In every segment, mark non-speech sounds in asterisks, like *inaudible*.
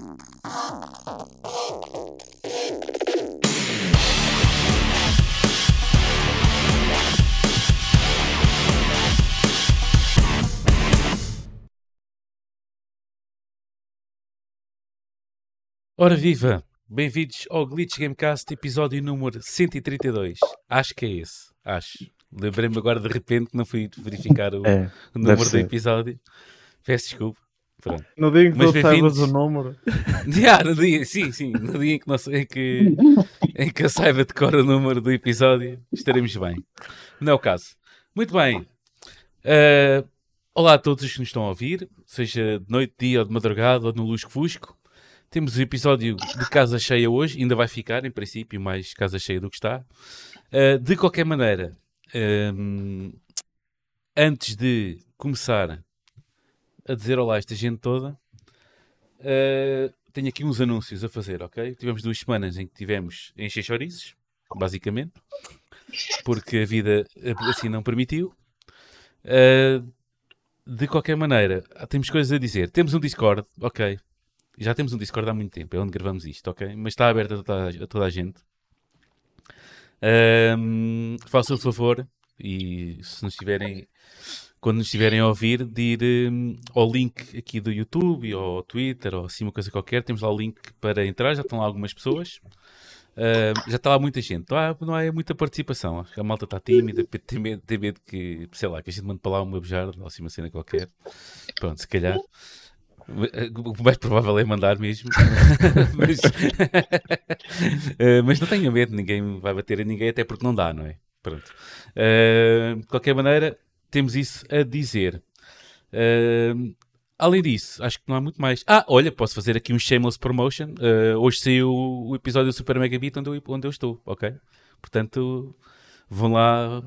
Ora viva! Bem-vindos ao Glitch Gamecast, episódio número 132. Acho que é esse. Acho. Lembrei-me agora de repente que não fui verificar o, É, número do episódio. Peço desculpa. Pronto. No dia em que Mas tu saibas o número. *laughs* Já, no dia, sim, sim, no dia em que, nós, em, que, em que eu saiba de cor o número do episódio, estaremos bem. Não é o caso. Muito bem. Eh, olá a todos os que nos estão a ouvir, seja de noite, dia ou de madrugada ou no lusco-fusco. Temos o episódio de Casa Cheia hoje, ainda vai ficar, em princípio, mais Casa Cheia do que está. Eh, de qualquer maneira, ehm, antes de começar a dizer olá a esta gente toda, Uh, tenho aqui uns anúncios a fazer, ok? Tivemos duas semanas em que tivemos encher chouriços, basicamente, porque a vida assim não permitiu. Uh, de qualquer maneira, temos coisas a dizer. Temos um Discord, ok? Já temos um Discord há muito tempo, é onde gravamos isto, ok? Mas está aberto a toda a, a toda a gente. Um, façam o favor e se nos estiverem quando nos estiverem a ouvir, de ir hum, ao link aqui do YouTube ou ao Twitter ou assim uma coisa qualquer. Temos lá o link para entrar, já estão lá algumas pessoas. Ah, já está lá muita gente. Não há, não há muita participação. Acho que a malta está tímida, *laughs* tem medo, tem medo que, sei lá, que a gente mande para lá uma beijar ou assim uma cena qualquer. Pronto, se calhar. O mais provável é mandar mesmo. *laughs* mas, Ah, *laughs* mas não tenham medo, ninguém vai bater a ninguém, até porque não dá, não é? Pronto. Ah, de qualquer maneira, temos isso a dizer. Ahm, além disso, acho que não há muito mais. Ah, olha, posso fazer aqui um shameless promotion. Ah, hoje saiu o episódio do Super Megabit onde eu, onde eu estou, ok? Portanto, vão lá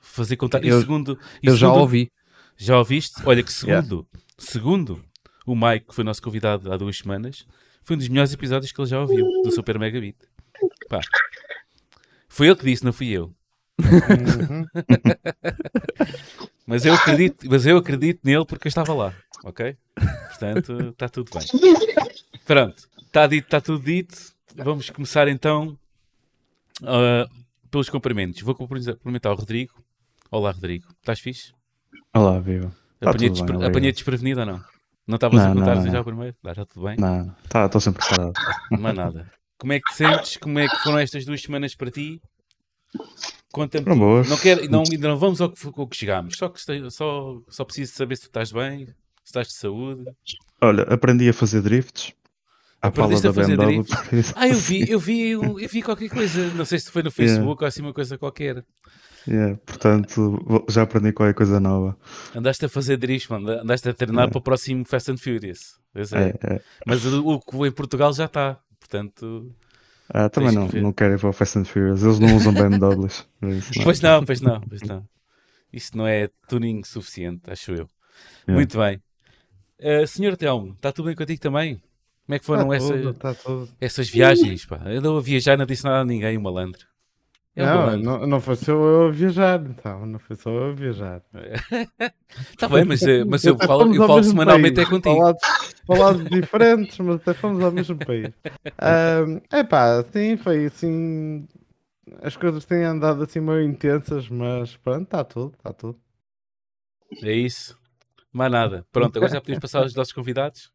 fazer contato. E Eu- segundo, e Eu já segundo- ouvi. Já ouviste? Olha que segundo, segundo o Mike, que foi nosso convidado há duas semanas, foi um dos melhores episódios que ele já ouviu do Super Megabit. Pá. Foi ele que disse, não fui eu. Uhum. Mas eu acredito, mas eu acredito nele porque eu estava lá, ok? Portanto, está tudo bem. Pronto, está dito, está tudo dito. Vamos começar então ah, pelos cumprimentos. Vou cumprimentar o Rodrigo. Olá, Rodrigo. Estás fixe? Olá, viva. Tá Apanhei, tudo bem, despre... obrigado. Apanhei desprevenido ou não? Não estavas a contar já o primeiro? Dá, já tudo bem? Não, tá, estou sempre preparado. Mais nada. Como é que te sentes? Como é que foram estas duas semanas para ti? Boas. Não quero, não, ainda não vamos ao que, ao que chegámos. Só, que só, só preciso saber se tu estás bem, se estás de saúde. Olha, aprendi a fazer drifts. À pala da a fazer BMW. drifts? *laughs* Ah, eu vi, eu vi, um- eu vi qualquer coisa. Não sei se foi no Facebook ou assim uma coisa qualquer. Yeah, portanto, já aprendi qualquer coisa nova. Andaste a fazer drift, mano. Andaste a treinar É. para o próximo Fast and Furious. É. É, é. Mas o, o que em Portugal já está. Portanto, Ah, também não, não quero ir para o Fast and Furious. Eles não usam BMWs. isso não. Pois não, pois não, pois não. Isto não é tuning suficiente, acho eu. Yeah. Muito bem. Uh, senhor Telmo, está tudo bem contigo também? Como é que foram Está essa- tudo, está tudo. essas viagens? Pá? Eu não a viajar, não disse nada a ninguém, o malandro. É um Não, não, não foi só eu a viajar, então. Não foi só eu a viajar. Está *laughs* bem, mas, eh, mas eu falo, eu falo semanalmente é país, contigo. Para lados, para lados diferentes, mas até fomos ao mesmo país. É pá, sim, foi assim. As coisas têm andado assim meio intensas, mas pronto, está tudo, está tudo. É isso. Mais nada. Pronto, agora já podemos passar aos nossos convidados.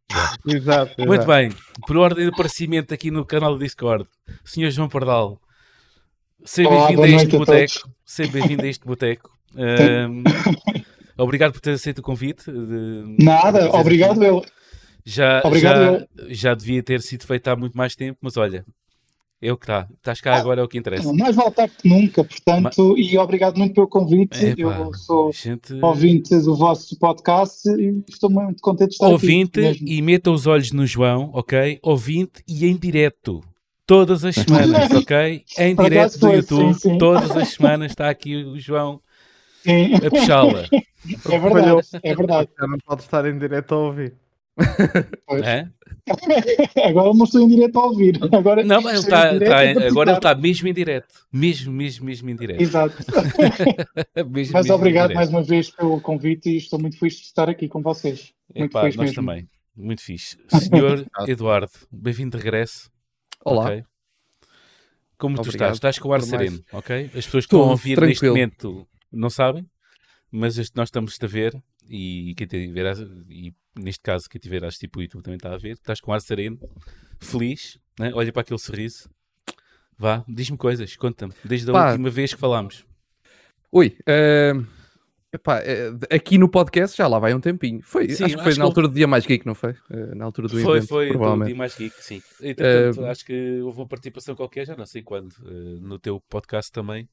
Exato. Muito exato. bem. Por ordem de aparecimento aqui no canal do Discord, Senhor João Pardal, seja bem-vindo a este boteco. Seja bem-vindo a este boteco. Obrigado por ter aceito o convite. de- Nada, obrigado eu. Já, Obrigado já, já devia ter sido feito há muito mais tempo, mas olha, é o que está. Estás cá agora, é o que interessa. Mais vale tarde que nunca, portanto, e obrigado muito pelo convite. Epá, eu sou gente, ouvinte do vosso podcast e estou muito contente de estar ouvinte aqui. mesmo. e meta os olhos no João, ok? Ouvinte e em direto. Todas as *laughs* semanas, ok? Em direto do YouTube, sim, sim. todas as semanas está aqui o João Sim, a puxá-la. é verdade, é verdade. Já não pode estar em direto a ouvir. Pois. Hã? *laughs* Agora não estou em direto a ouvir. Agora Não, mas ele está, está- agora ele está mesmo em direto. Mesmo, mesmo, mesmo em direto. Exato. *laughs* Mesmo, Mas mesmo obrigado mais uma vez pelo convite e estou muito feliz de estar aqui com vocês. Muito Epá, feliz nós mesmo. também. Muito fixe. Senhor Eduardo, bem-vindo de regresso. Olá. ok? Como tu Obrigado estás? Estás com o ar mais. sereno, ok? As pessoas que estão a ouvir neste tranquilo. momento não sabem, mas este- nós estamos a ver e quem tiver, a- e neste caso quem tiver a assistir por YouTube também está a ver, estás com ar sereno, feliz, né? olha para aquele sorriso. Vá, diz-me coisas, conta-me, desde a Pá. última vez que falámos. Ui, eh, epá, eh, aqui no podcast já lá vai um tempinho. Foi, Sim, acho que foi acho na que- altura do Dia Mais Geek, não foi? Eh, na altura do Foi, evento, foi, do provavelmente. Dia Mais Geek, sim. Entretanto, Eh, acho que houve uma participação qualquer, já não sei quando, no teu podcast também.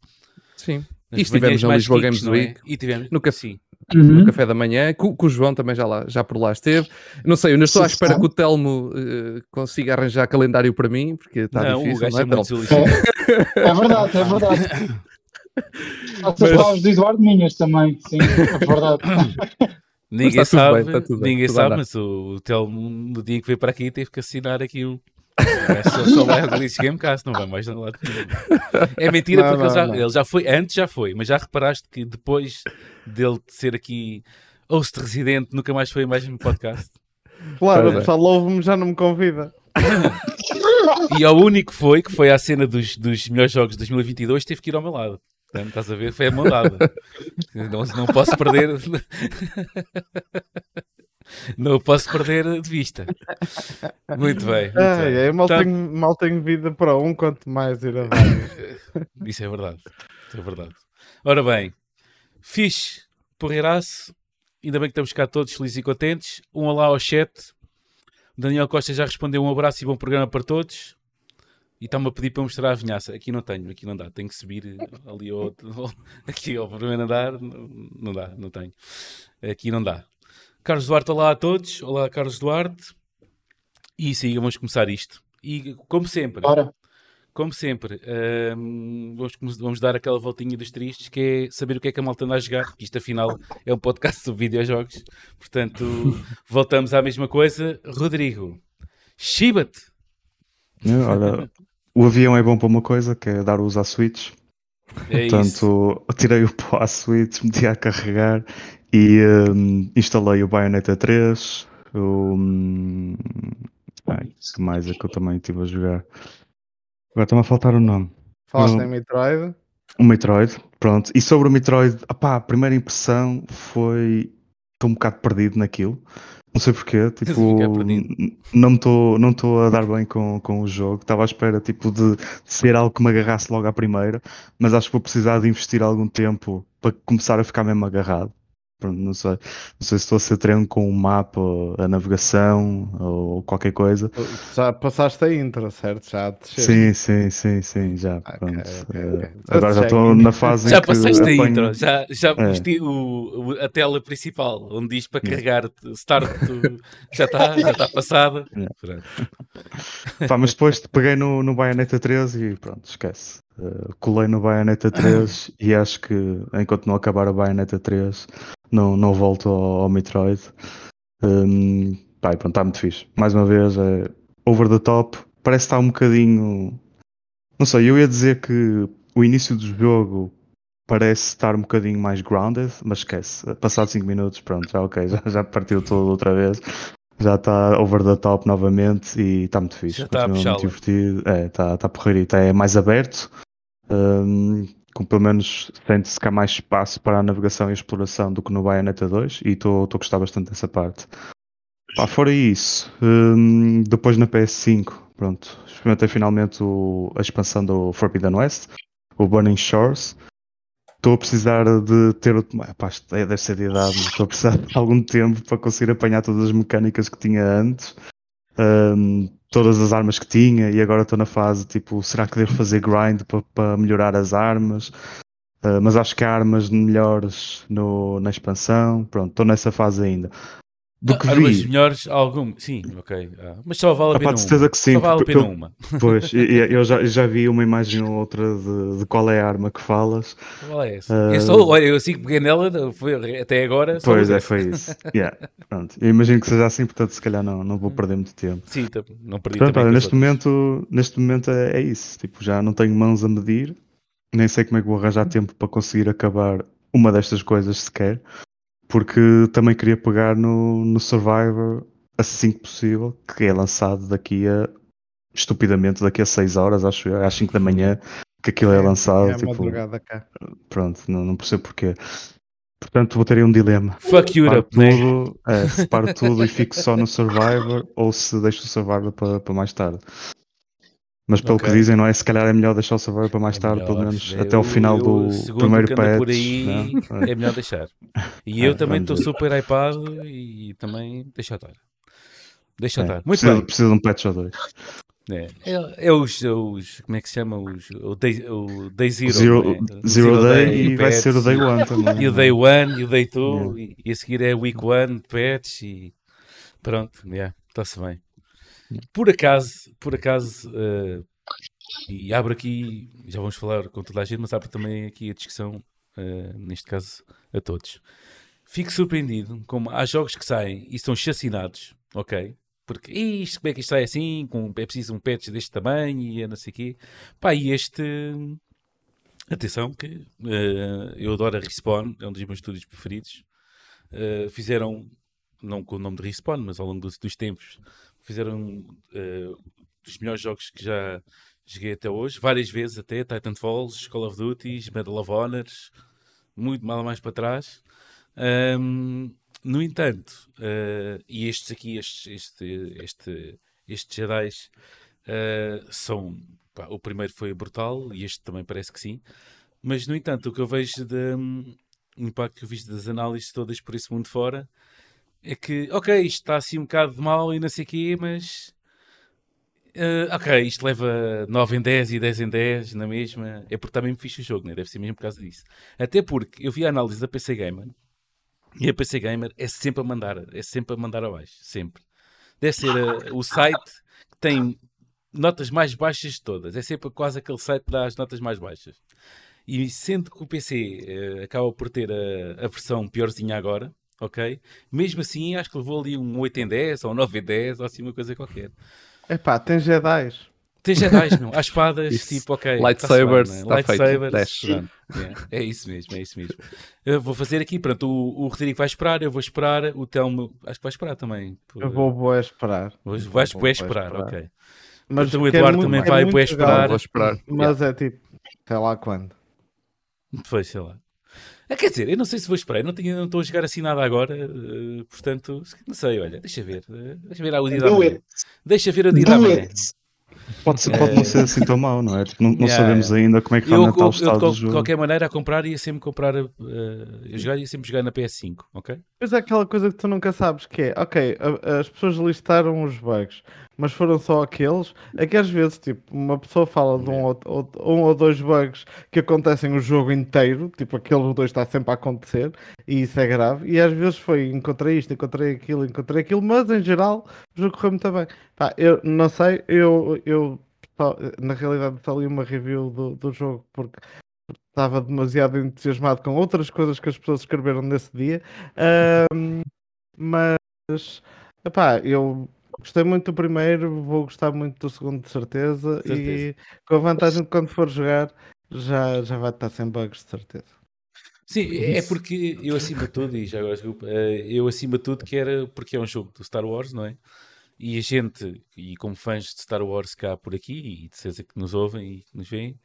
Sim. Nas E estivemos na mais Lisboa geeks, Games é? Week. E tivemos, Nunca- sim. No café da manhã, com, o João também já, lá, já por lá esteve. Não sei, eu não estou à espera que o Telmo eh, consiga arranjar calendário para mim, porque está não, o difícil, gajo não é, é muito Telmo? solicitado. É verdade, é verdade. *laughs* Há as palavras do Eduardo Minhas também, sim, é verdade. *coughs* Ninguém está tudo sabe, bem, bem, ninguém sabe, mas o, o Telmo, no dia que veio para aqui, teve que assinar aqui um. É só, só vai ao Glitch Gamecast, não vai mais nada. É mentira, Não, porque ele, não, já, não. ele já foi, antes já foi, mas já reparaste que depois dele ser aqui host residente, nunca mais foi mais no podcast. Claro, o é. pessoal ouve-me já não me convida. *laughs* E ao único foi, que foi à cena dos, dos melhores jogos de 2022, teve que ir ao meu lado. Portanto, estás a ver? Foi a mão dada. Não, não posso perder. Não posso perder de vista. Muito bem. Muito bem. ai, mal, Tá- tenho, mal tenho vida para um, quanto mais ir a vários. *laughs* Isso é verdade. Isso é verdade. Ora bem, fixe, porreiraço. Ainda bem que estamos cá todos felizes e contentes. Um olá ao chat. Daniel Costa já respondeu um abraço e bom programa para todos. E está-me a pedir para mostrar a vinhaça. Aqui não tenho, aqui não dá. Tenho que subir ali ao, *laughs* aqui ao primeiro andar. Não, dá, não tenho. Aqui não dá. Carlos Duarte, olá a todos. Olá, Carlos Duarte. E sim, vamos começar isto. E como sempre, Ora, como sempre, hum, vamos dar aquela voltinha dos tristes, que é saber o que é que a malta anda a jogar, porque isto afinal é um podcast sobre videojogos. Portanto, *laughs* voltamos à mesma coisa. Rodrigo, chiba-te! Olha, o avião é bom para uma coisa, que é dar uso à Switch. É isso. Portanto, eu tirei o pó à Switch, meti a carregar e hum, instalei o Bayonetta 3. O, hum, ai, que mais é que eu também estive a jogar? Agora está-me a faltar o nome. Falaste em Metroid? O Metroid, pronto. E sobre o Metroid, opá, a primeira impressão foi. Estou um bocado perdido naquilo. Não sei porquê, *laughs* tipo, não estou não estou a dar bem com, com o jogo. Estava à espera, tipo, de, de ser algo que me agarrasse logo à primeira, mas acho que vou precisar de investir algum tempo para começar a ficar mesmo agarrado. Não sei, não sei se estou a ser treino com o mapa, a navegação ou qualquer coisa. Já passaste a intro, certo? Já. Sim, sim, sim, sim, já. Ok, pronto. ok, Eh, ok. Agora já estou na fase Já em que passaste a apanho- intro, já, já É. vesti o, o- a tela principal, onde diz para carregar start, *laughs* já está já está passada. É. Pá, mas depois *laughs* peguei no, no Bayonetta 3 e pronto, esquece. Uh, colei no Bayonetta 3 *laughs* e acho que enquanto não acabar a Bayonetta 3 não, não volto ao, ao Metroid. Um, pá, e pronto, está muito fixe. Mais uma vez, é over the top. Parece estar um bocadinho. Não sei, eu ia dizer que o início do jogo parece estar um bocadinho mais grounded, mas esquece. Passado 5 minutos, pronto, já ok, *laughs* já, já partiu tudo outra vez. Já está over the top novamente e está muito fixe. Já está muito divertido. É, está está porreirito. É mais aberto. Com pelo menos sente-se que há mais espaço para a navegação e exploração do que no Bayonetta 2 e estou a gostar bastante dessa parte. Pá, fora isso, hum, depois na PS5, pronto, experimentei finalmente o- a expansão do Forbidden West, o Burning Shores. Estou a precisar de ter ah, Pá, é- deve ser de idade, estou a precisar de algum tempo para conseguir apanhar todas as mecânicas que tinha antes, hum, todas as armas que tinha, e agora estou na fase tipo: será que devo fazer grind para, melhorar as armas? Ah, mas acho que há armas melhores no, na expansão. Pronto, estou nessa fase ainda. Do que Armas vi, melhores, algum, sim, ok. ah, mas só vale a Ah, pena pá, de certeza uma. que sim, Só vale a pena eu- uma. *laughs* Pois, eu já, já vi uma imagem ou outra de, de qual é a arma que falas. Qual é essa? Ah, Eu só, olha, eu assim que peguei nela, foi, até agora. Pois é, foi isso. *laughs* Yeah, pronto. Eu imagino que seja assim, portanto, se calhar não, não vou perder muito tempo. Sim, tá- não perdi Pronto, olha, neste momento, neste momento é, é isso. Tipo, já não tenho mãos a medir, nem sei como é que vou arranjar tempo para conseguir acabar uma destas coisas sequer, porque também queria pegar no, no Survivor assim que possível, que é lançado daqui a estupidamente daqui a 6 horas, acho eu, às 5 da manhã, que aquilo é, lançado. É a tipo, madrugada cá. pronto, não, não percebo porquê. Portanto, vou ter aí um dilema. Fuck Europe, né? tudo, é, separo tudo e fico só no Survivor ou se deixo o Survivor para, para mais tarde. Mas pelo Ok. que dizem, não é? Se calhar é melhor deixar o Survivor para mais É tarde, pelo melhor. menos É, até eu- final eu, do primeiro o patch. por aí, né? é melhor deixar. E *laughs* É, eu também vamos estou super hypado e também deixa estar. Deixa É, estar. Muito precisa, bem. precisa de um patch ou dois. É, é, é os, é os. Como é que se chama? Os, o, day, o Day Zero. Zero, não é? O zero day, e vai patch, ser o Day One também. E o Day One e o Day Two. Yeah. E, e a seguir é Week One, patch e. Pronto, yeah, está-se bem. Por acaso, por acaso. eh, e abro aqui, já vamos falar com toda a gente, mas abro também aqui a discussão, eh, neste caso, a todos. Fico surpreendido como há jogos que saem e são chacinados, ok? Porque isto, como é que isto sai assim? Com, é preciso um patch deste tamanho e é não sei o quê. Pá, e este. Atenção, que eh, eu adoro a Respawn, é um dos meus estúdios preferidos. Eh, fizeram, não com o nome de Respawn, mas ao longo dos, dos tempos, fizeram eh, dos melhores jogos que já joguei até hoje, várias vezes até, Titanfalls, Call of Duty, Medal of Honors, muito mal mais para trás. Ahm, no entanto, eh, e estes aqui, estes, este, este, estes Jedi são. pá, o primeiro foi brutal e este também parece que sim. Mas, no entanto, o que eu vejo de. hum, o impacto que eu fiz das análises todas por esse mundo fora é que, ok, isto está assim um bocado de mal e não sei o quê, mas. eh, ok, isto leva 9 em 10 e 10 em 10 na mesma. É porque está mesmo fixe o jogo, né? deve ser mesmo por causa disso. Até porque eu vi a análise da PC Gamer e a PC Gamer é sempre a mandar, é sempre a mandar abaixo, sempre. Deve ser eh, o site que tem notas mais baixas de todas. É sempre quase aquele site que dá as notas mais baixas. E sendo que o PC eh, acaba por ter a, a versão piorzinha agora, ok? Mesmo assim, acho que levou ali um 8 em 10 ou um 9 em 10 ou assim uma coisa qualquer. Epá, tem Jedi. Tem Jedi, meu. Há espadas, *laughs* Isso. tipo, ok. Lightsabers, tá né? Lightsabers. Yeah, É isso mesmo, é isso mesmo. Eu vou fazer aqui, pronto, o, o Rodrigo vai esperar, eu vou esperar, o Telmo, acho que vai esperar também. Eu vou bué esperar. Vais vou bué bué esperar, ok. Mas o quero Eduardo muito- também vai jogar, esperar. Vou esperar. Mas é tipo, sei lá quando. Foi, sei lá. Ah, quer dizer, eu não sei se vou esperar, eu não tenho- não estou a jogar assim nada agora, eh, portanto, não sei, olha, deixa ver. eh, deixa ver da manhã. it. Deixa ver da manhã. it. Pode, ser, pode não ser assim tão mau, não é? Tipo, não, não Yeah, sabemos yeah. ainda como é que vai Eu, aumentar eu, o eu de estado de jogo. qualquer maneira, a comprar ia sempre comprar, eh, eu jogar ia sempre jogar na PS5, ok? Depois é aquela coisa que tu nunca sabes que é, ok, a- as pessoas listaram os bugs, mas foram só aqueles. É que às vezes, tipo, uma pessoa fala de um ou, ou- um ou dois bugs que acontecem o jogo inteiro, tipo, aqueles dois está sempre a acontecer, e isso é grave. E às vezes foi, encontrei isto, encontrei aquilo, encontrei aquilo, mas em geral o jogo correu muito bem. Pá, eu não sei, eu, eu na realidade só li uma review do, do jogo porque estava demasiado entusiasmado com outras coisas que as pessoas escreveram nesse dia. Ahm, mas, epá, eu gostei muito do primeiro, vou gostar muito do segundo, de certeza. Certeza. E com a vantagem de quando for jogar, já, já vai estar sem bugs, de certeza. Sim, é porque eu acima de tudo, e já agora desculpa, eh, eu acima de tudo quero, porque é um jogo do Star Wars, não é? E a gente, e como fãs de Star Wars cá por aqui, e de certeza que nos ouvem e que nos veem,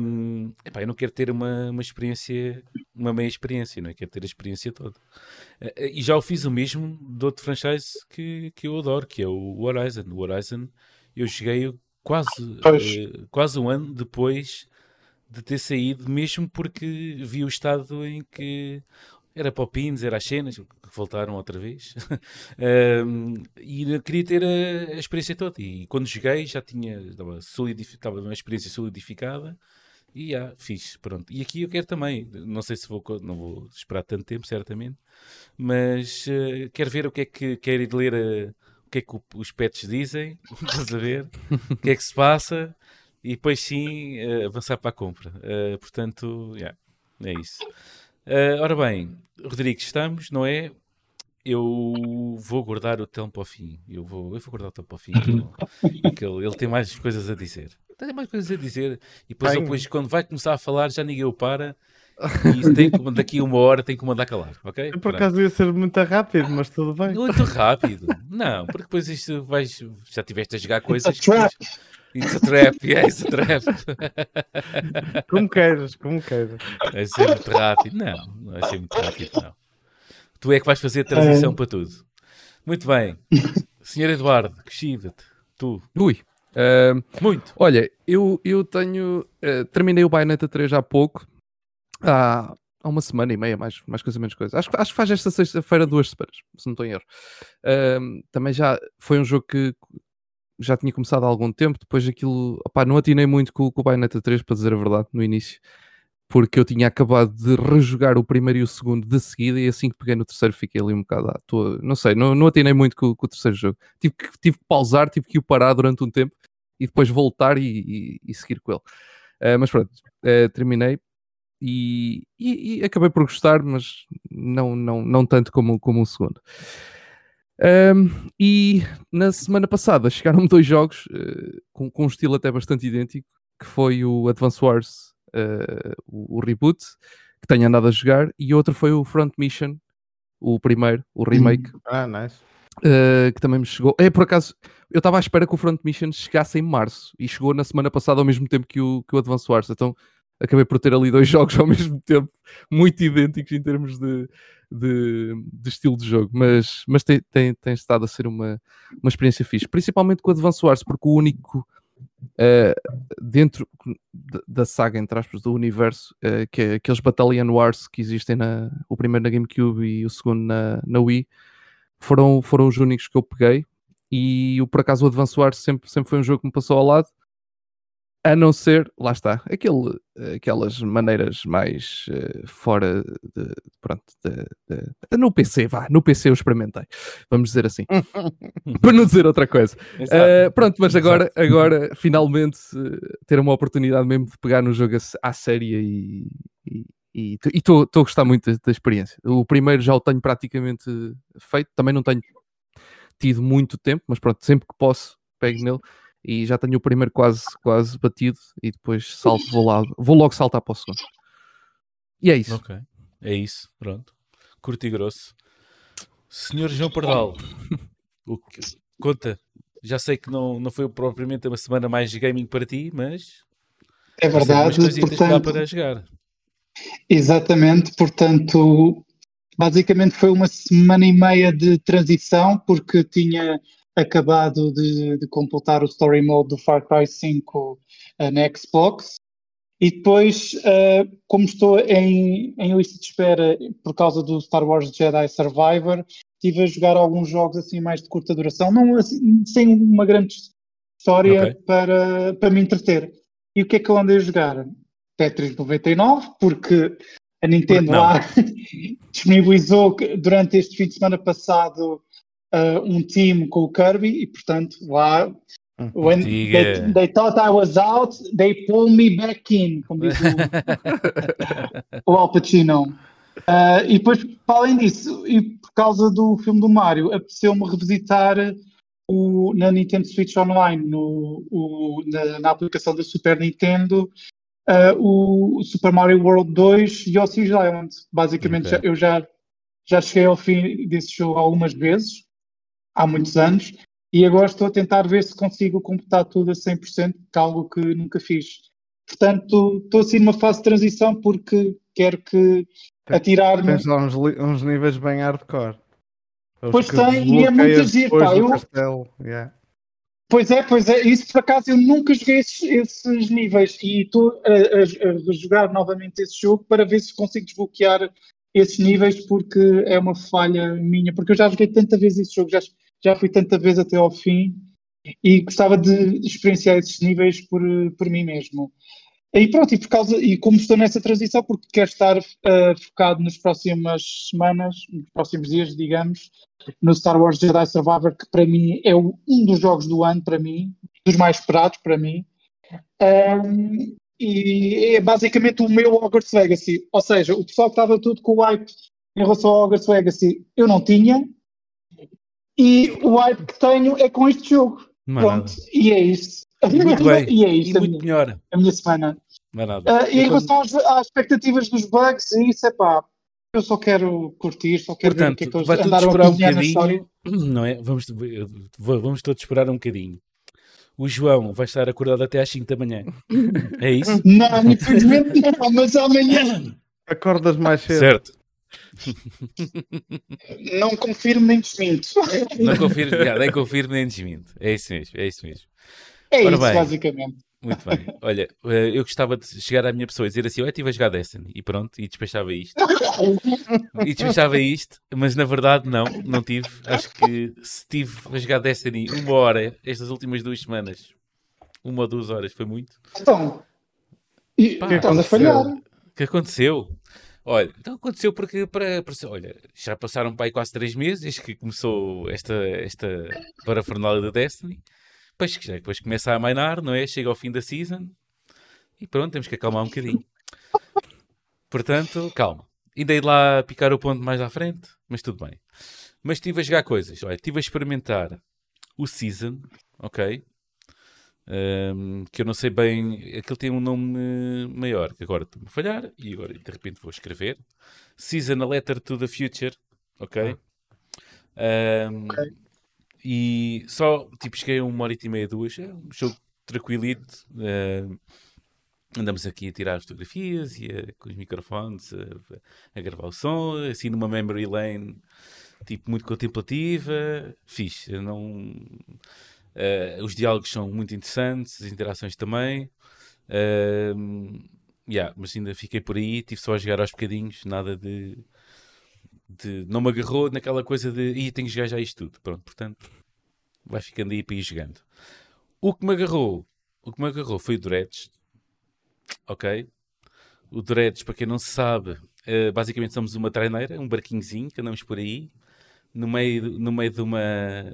hum, epá, eu não quero ter uma, uma experiência, uma meia experiência, não é? Quero ter a experiência toda. Eh, E já o fiz o mesmo de outro franchise que, que eu adoro, que é o Horizon. O Horizon, eu cheguei quase, eh, quase um ano depois de ter saído, mesmo porque vi o estado em que era para o Pins, era as cenas, que voltaram outra vez. *laughs* Um, e queria ter a, a experiência toda. E quando joguei já tinha, estava, estava uma experiência solidificada e já, fiz, pronto. E aqui eu quero também, não sei se vou, não vou esperar tanto tempo, certamente, mas eh, quero ver o que é que, quero ir ler eh, o que é que o- os pets dizem, *laughs* estás a ver? o que é que se passa e depois sim eh, avançar para a compra. Eh, portanto, yeah, é isso. Eh, ora bem, Rodrigo, estamos, não é? Eu vou guardar o Telmo para o fim. Eu vou, eu vou guardar o Telmo para o fim. que ele- *laughs* que ele, tem mais coisas a dizer. Tem mais coisas a dizer. E depois, depois, quando vai começar a falar, já ninguém o para. E tem que, daqui a uma hora tem que mandar calar, ok? Eu, por acaso ia ser muito rápido, mas tudo bem. Muito rápido. Não, porque depois isto vais. Já tiveste a jogar coisas. Que- It's a trap, yeah, it's a trap. *laughs* Como queiras, como queiras. Vai ser muito rápido. Não, não vai ser muito rápido, não. Tu é que vais fazer a transição É. para tudo. Muito bem. Senhor Eduardo, decida-te. Tu. Ui. Ahm, Muito. olha, eu, eu tenho. eh, terminei o Bayonetta 3 há pouco. Há, há uma semana e meia, mais, mais coisa menos coisa. Acho, que- acho que faz esta sexta-feira duas semanas, se não estou em erro. Ahm, também já foi um jogo que já tinha começado há algum tempo. Depois aquilo. opá, não atinei muito com, com o Bayonetta 3, para dizer a verdade, no início. Porque eu tinha acabado de rejogar o primeiro e o segundo de seguida, e assim que peguei no terceiro fiquei ali um bocado à toa. Não sei, não, não atinei muito com, com o terceiro jogo. Tive que, tive que pausar, tive que o parar durante um tempo e depois voltar e, e- e seguir com ele. Ah, mas pronto, ah, terminei e, e- e acabei por gostar, mas não, não, não tanto como, como o segundo. Ahm, e na semana passada chegaram dois jogos eh, com, com um estilo até bastante idêntico, que foi o Advance Wars, eh, o, o reboot, que tenho andado a jogar, e outro foi o Front Mission, o primeiro, o remake, Ah, nice. Uh, que também me chegou. É, por acaso, eu estava à espera que o Front Mission chegasse em março e chegou na semana passada ao mesmo tempo que o, que o Advance Wars. Então acabei por ter ali dois *laughs* jogos ao mesmo tempo, muito idênticos em termos de, de, de estilo de jogo, mas, mas tem, tem, tem estado a ser uma, uma experiência fixe, principalmente com o Advance Wars, porque o único. uh, dentro da- saga, entre aspas, do universo, uh, que é aqueles Battalion Wars que existem na, o primeiro na GameCube e o segundo na, na Wii, foram, foram os únicos que eu peguei e o por acaso o Advance Wars sempre, sempre foi um jogo que me passou ao lado a não ser, lá está, aquele, aquelas maneiras mais eh, fora de, pronto, de- de- no PC, vá, no PC eu experimentei, vamos dizer assim, *laughs* para não dizer outra coisa. Uh, pronto, mas agora, agora finalmente uh, ter uma oportunidade mesmo de pegar no jogo à séria e e estou a gostar muito da, da experiência. O primeiro já o tenho praticamente feito, também não tenho tido muito tempo, mas pronto, sempre que posso pego nele e já tenho o primeiro quase, quase batido e depois salto, vou, lá, vou logo saltar para o segundo. E é isso. Ok. É isso. Pronto. Curto e grosso. Senhor João Pardal, *laughs* o que- conta. Já sei que não, não foi propriamente uma semana mais gaming para ti, mas É verdade, portanto, para jogar. exatamente, portanto, basicamente foi uma semana e meia de transição, porque tinha acabado de, de completar o Story Mode do Far Cry 5 eh, na Xbox, e depois, eh, como estou em, em lista de espera por causa do Star Wars Jedi Survivor, estive a jogar alguns jogos assim mais de curta duração, não assim, sem uma grande história Ok. para, para me entreter. E o que é que eu andei a jogar? Tetris 99, porque a Nintendo lá *laughs* disponibilizou durante este fim de semana passado uh, um time com o Kirby e portanto lá when they, Diga. they thought I was out, they pulled me back in, como diz o, *laughs* o Al Pacino. Uh, e depois, para além disso, e por causa do filme do Mario, apeteceu-me revisitar o, na Nintendo Switch Online, no, o- na, na aplicação da Super Nintendo, uh, o Super Mario World 2 e Yoshi's Island. Basicamente, Ok. já- eu já, já cheguei ao fim desse jogo algumas vezes, há muitos anos, e agora estou a tentar ver se consigo completar tudo a 100%, que é algo que nunca fiz. Portanto, estou assim numa fase de transição porque quero que atirar-me. Tens lá uns, uns níveis bem hardcore. Os Pois tem, e é muito giro, depois pá, eu-. Yeah. Pois é, pois é, isso por acaso eu nunca joguei esses, esses níveis e estou a, a- a jogar novamente esse jogo para ver se consigo desbloquear esses níveis porque é uma falha minha, porque eu já joguei tanta vez esse jogo, já, já fui tanta vez até ao fim e gostava de experienciar esses níveis por, por mim mesmo. E pronto, e por causa, e como estou nessa transição, porque quero estar eh, focado nas próximas semanas, nos próximos dias, digamos, no Star Wars Jedi Survivor, que para mim é um dos jogos do ano, para mim, dos mais esperados para mim. Ahm, e é basicamente o meu Hogwarts Legacy. Ou seja, o pessoal que estava tudo com o hype em relação ao Hogwarts Legacy, eu não tinha. E o hype que tenho é com este jogo. Não há Pronto, e é isso. nada. E muito bem. e é E isto a muito minha, melhor. a minha semana. Mais nada. Ah, e em quando- relação às, às expectativas dos bugs, e isso é pá, eu só e isso é quero curtir, só quero ver o Portanto, que é que eles vai tudo esperar um bocadinho, *clears throat* não é? Vamos, vamos todos esperar um bocadinho. O João vai estar acordado até às 5 da manhã. *laughs* É isso? Não, infelizmente não, mas amanhã Acordas mais cedo. Certo. *laughs* não confirmo nem desminto. Não confirmo, nem confirmo nem desminto. É isso mesmo, é isso mesmo. É Ora isso, bem. basicamente. Muito bem. Olha, eh, eu gostava de chegar à minha pessoa e dizer assim: Eu estive a jogar Destiny e pronto, e despechava isto. E despechava isto, mas na verdade não, não tive. Acho que se tive a jogar Destiny uma hora estas últimas duas semanas, uma ou duas horas, foi muito. Então, e, Pá, estás a falhar. O que aconteceu? Olha, então aconteceu porque para, para- olha, já passaram para aí quase três meses desde que começou esta, esta parafernália da Destiny. Depois, depois começa a mainar, não é? Chega ao fim da season e pronto, temos que acalmar um bocadinho. Portanto, calma. Ainda ir lá picar o ponto mais à frente, mas tudo bem. Mas estive a jogar coisas. Olha, estive a experimentar o Season, ok? Ahm, que eu não sei bem. Aquele tem um nome maior, que agora estou-me a falhar e agora de repente vou escrever. Season a Letter to the Future, ok? Ahm, E só, tipo, cheguei a uma hora e meia, duas. É um jogo tranquilito. andamos aqui a tirar fotografias e a- com os microfones a, a gravar o som, assim numa memory lane, tipo, muito contemplativa. Fixe. Não. Uh, os diálogos são muito interessantes, as interações também. Um, yeah, mas ainda fiquei por aí, tive só a jogar aos bocadinhos, nada de. de não me agarrou naquela coisa de. Ih, tenho que jogar já isto tudo. Pronto, portanto, vai ficando aí para ir jogando. O que me agarrou, o que me agarrou foi o Dreads. Ok? O Dreads, para quem não sabe, eh, basicamente somos uma treineira, um barquinhozinho que andamos por aí no meio, no meio de, uma,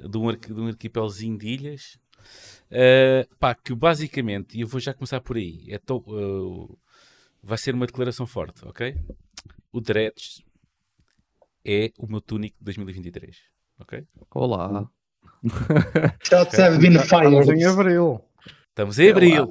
de, um, arqui- de um de ilhas. Uh, pá, que basicamente, e eu vou já começar por aí, é to- uh, vai ser uma declaração forte, ok? O Dreads é o meu túnico de 2023, ok? Olá. Shots have been Estamos em fired. abril. Estamos em abril.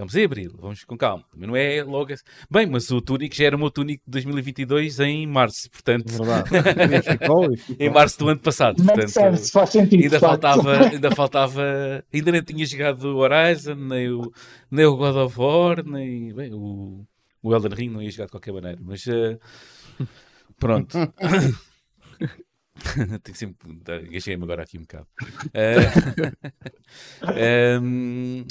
Estamos em abril, vamos com calma. Mas não é logo assim. Bem, mas o túnico já era o meu túnico de 2022 em março, portanto, Verdade. *laughs* Ficou, ficou. em março do ano passado. Portanto, sense, faz sentido. Ainda faltava, ainda faltava, ainda nem tinha jogado o Horizon, nem o, nem o God of War, nem bem, o, o Elden Ring, não ia jogar de qualquer maneira, mas eh, pronto. *laughs* Tenho sempre, engasguei-me agora aqui um bocado. Eh, *laughs* ehm,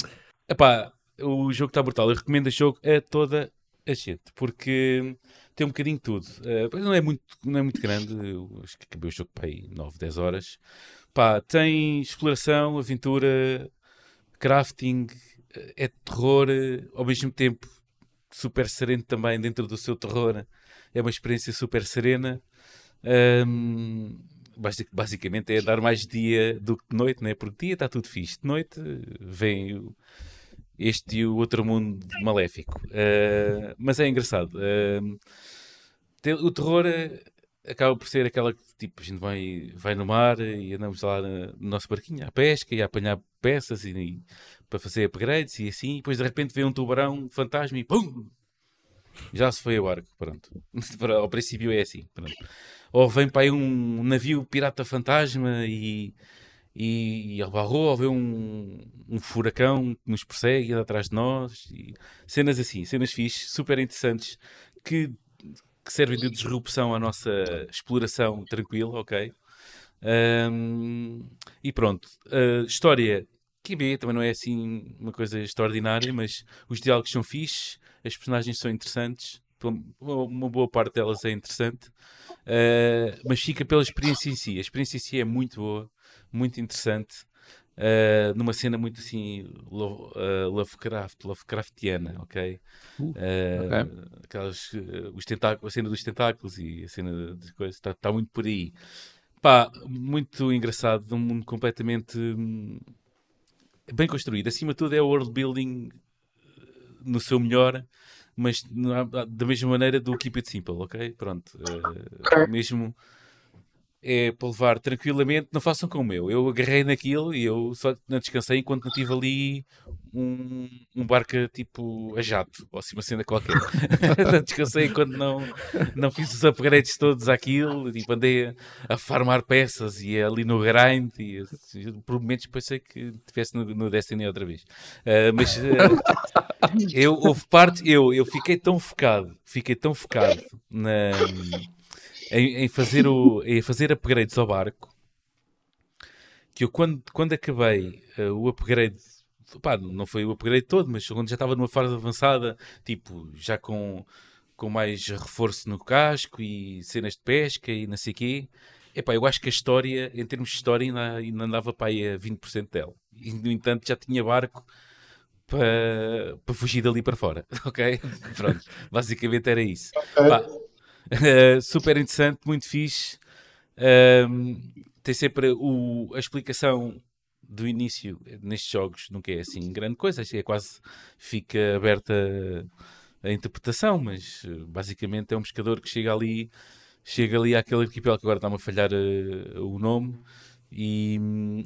epá, o jogo está brutal. Eu recomendo o jogo a toda a gente, porque tem um bocadinho de tudo. Pois não, é muito, não é muito grande, eu acho que acabei o jogo para aí 9, 10 horas. Pá, tem exploração, aventura, crafting, eh, é terror, eh, ao mesmo tempo super sereno também dentro do seu terror. É uma experiência super serena. Basic- basicamente é dar mais dia do que de noite, né? porque dia está tudo fixe. De noite vem o- este e o outro mundo maléfico. Ah, mas é engraçado. Tem- o terror eh, acaba por ser aquela que tipo, a gente vai, vai no mar e andamos lá no nosso barquinho à pesca e a apanhar peças e, e para fazer upgrades e assim, e depois de repente vê um tubarão fantasma e pum! Já se foi ao barco, pronto. *laughs* Ao princípio é assim, pronto. Ou vem para aí um navio pirata fantasma e, e, e barrou, ou vê um, um furacão que nos persegue atrás de nós. E cenas assim, cenas fixes, super interessantes, que, que servem de disrupção à nossa exploração tranquila, ok? Ahm, e pronto, a história que bem, também não é assim uma coisa extraordinária, mas os diálogos são fixes, as personagens são interessantes, uma boa parte delas é interessante, ah, mas fica pela experiência em si. A experiência em si é muito boa, muito interessante, ah, numa cena muito assim lo- ah, Lovecraft, Lovecraftiana, ok? Ah, aquelas, ah, os tentáculos, a cena dos tentáculos e a cena das coisas, está tá muito por aí. Pá, muito engraçado, um mundo completamente hum, bem construído. Acima de tudo é o world building eh, no seu melhor, mas na- da mesma maneira do Keep It Simple, ok? Pronto. eh, mesmo é para levar tranquilamente, não façam como eu. Eu agarrei naquilo e eu só não descansei enquanto não tive ali um, um barco tipo a jato, ou assim uma cena qualquer. *laughs* não descansei enquanto não, não fiz os upgrades todos àquilo, tipo, andei a, a farmar peças e ali no grind e assim, por momentos pensei que estivesse no, no Destiny outra vez. Uh, mas uh, eu houve parte, eu, eu fiquei tão focado, fiquei tão focado na em, em, fazer, o, em fazer upgrades ao barco que eu quando, quando acabei uh, o upgrade pá, não foi o upgrade todo, mas quando já estava numa fase avançada, tipo, já com, com mais reforço no casco e cenas de pesca e não sei o quê, epá, eu acho que a história, em termos de história, ainda, ainda andava para aí a 20% dela. E, no entanto, já tinha barco para, para fugir dali para fora, *laughs* ok? Pronto, basicamente era isso. Okay. Pá, Uh, *laughs* super interessante, muito fixe. Uh, tem sempre o, a explicação do início nestes jogos, nunca é assim grande coisa, é quase fica aberta a interpretação, mas uh, basicamente é um pescador que chega ali, chega ali àquele arquipélago que agora está-me a falhar uh, o nome. E,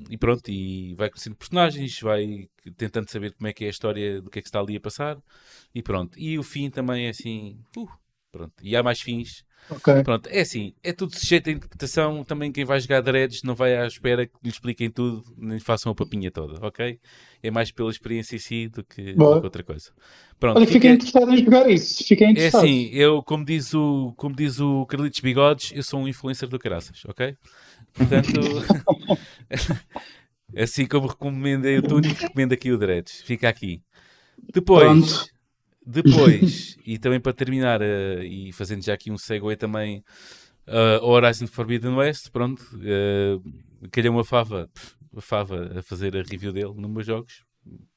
e, pronto, e vai conhecendo personagens, vai tentando saber como é que é a história do que é que está ali a passar, e pronto. E o fim também é assim, uh, Pronto. E há mais fins. Okay. Pronto, é assim, é tudo sujeito à interpretação. Também quem vai jogar Dreads não vai à espera que lhe expliquem tudo, nem façam a papinha toda, ok? É mais pela experiência em si do que, do que outra coisa. Pronto, Olha, fiquei interessado em jogar isso. Fiquei é interessado. É assim, eu, como diz o, como diz o Carlitos Bigodes, eu sou um influencer do caraças, ok? Portanto, *laughs* *laughs* assim como recomendei o Tunic, recomendo aqui o Dreads. Fica aqui. Depois. Pronto. Depois, *laughs* e também para terminar, uh, e fazendo já aqui um segue também, uh, Horizon Forbidden West, pronto, uh, calhou uma fava, a fava a fazer a review dele nos meus jogos.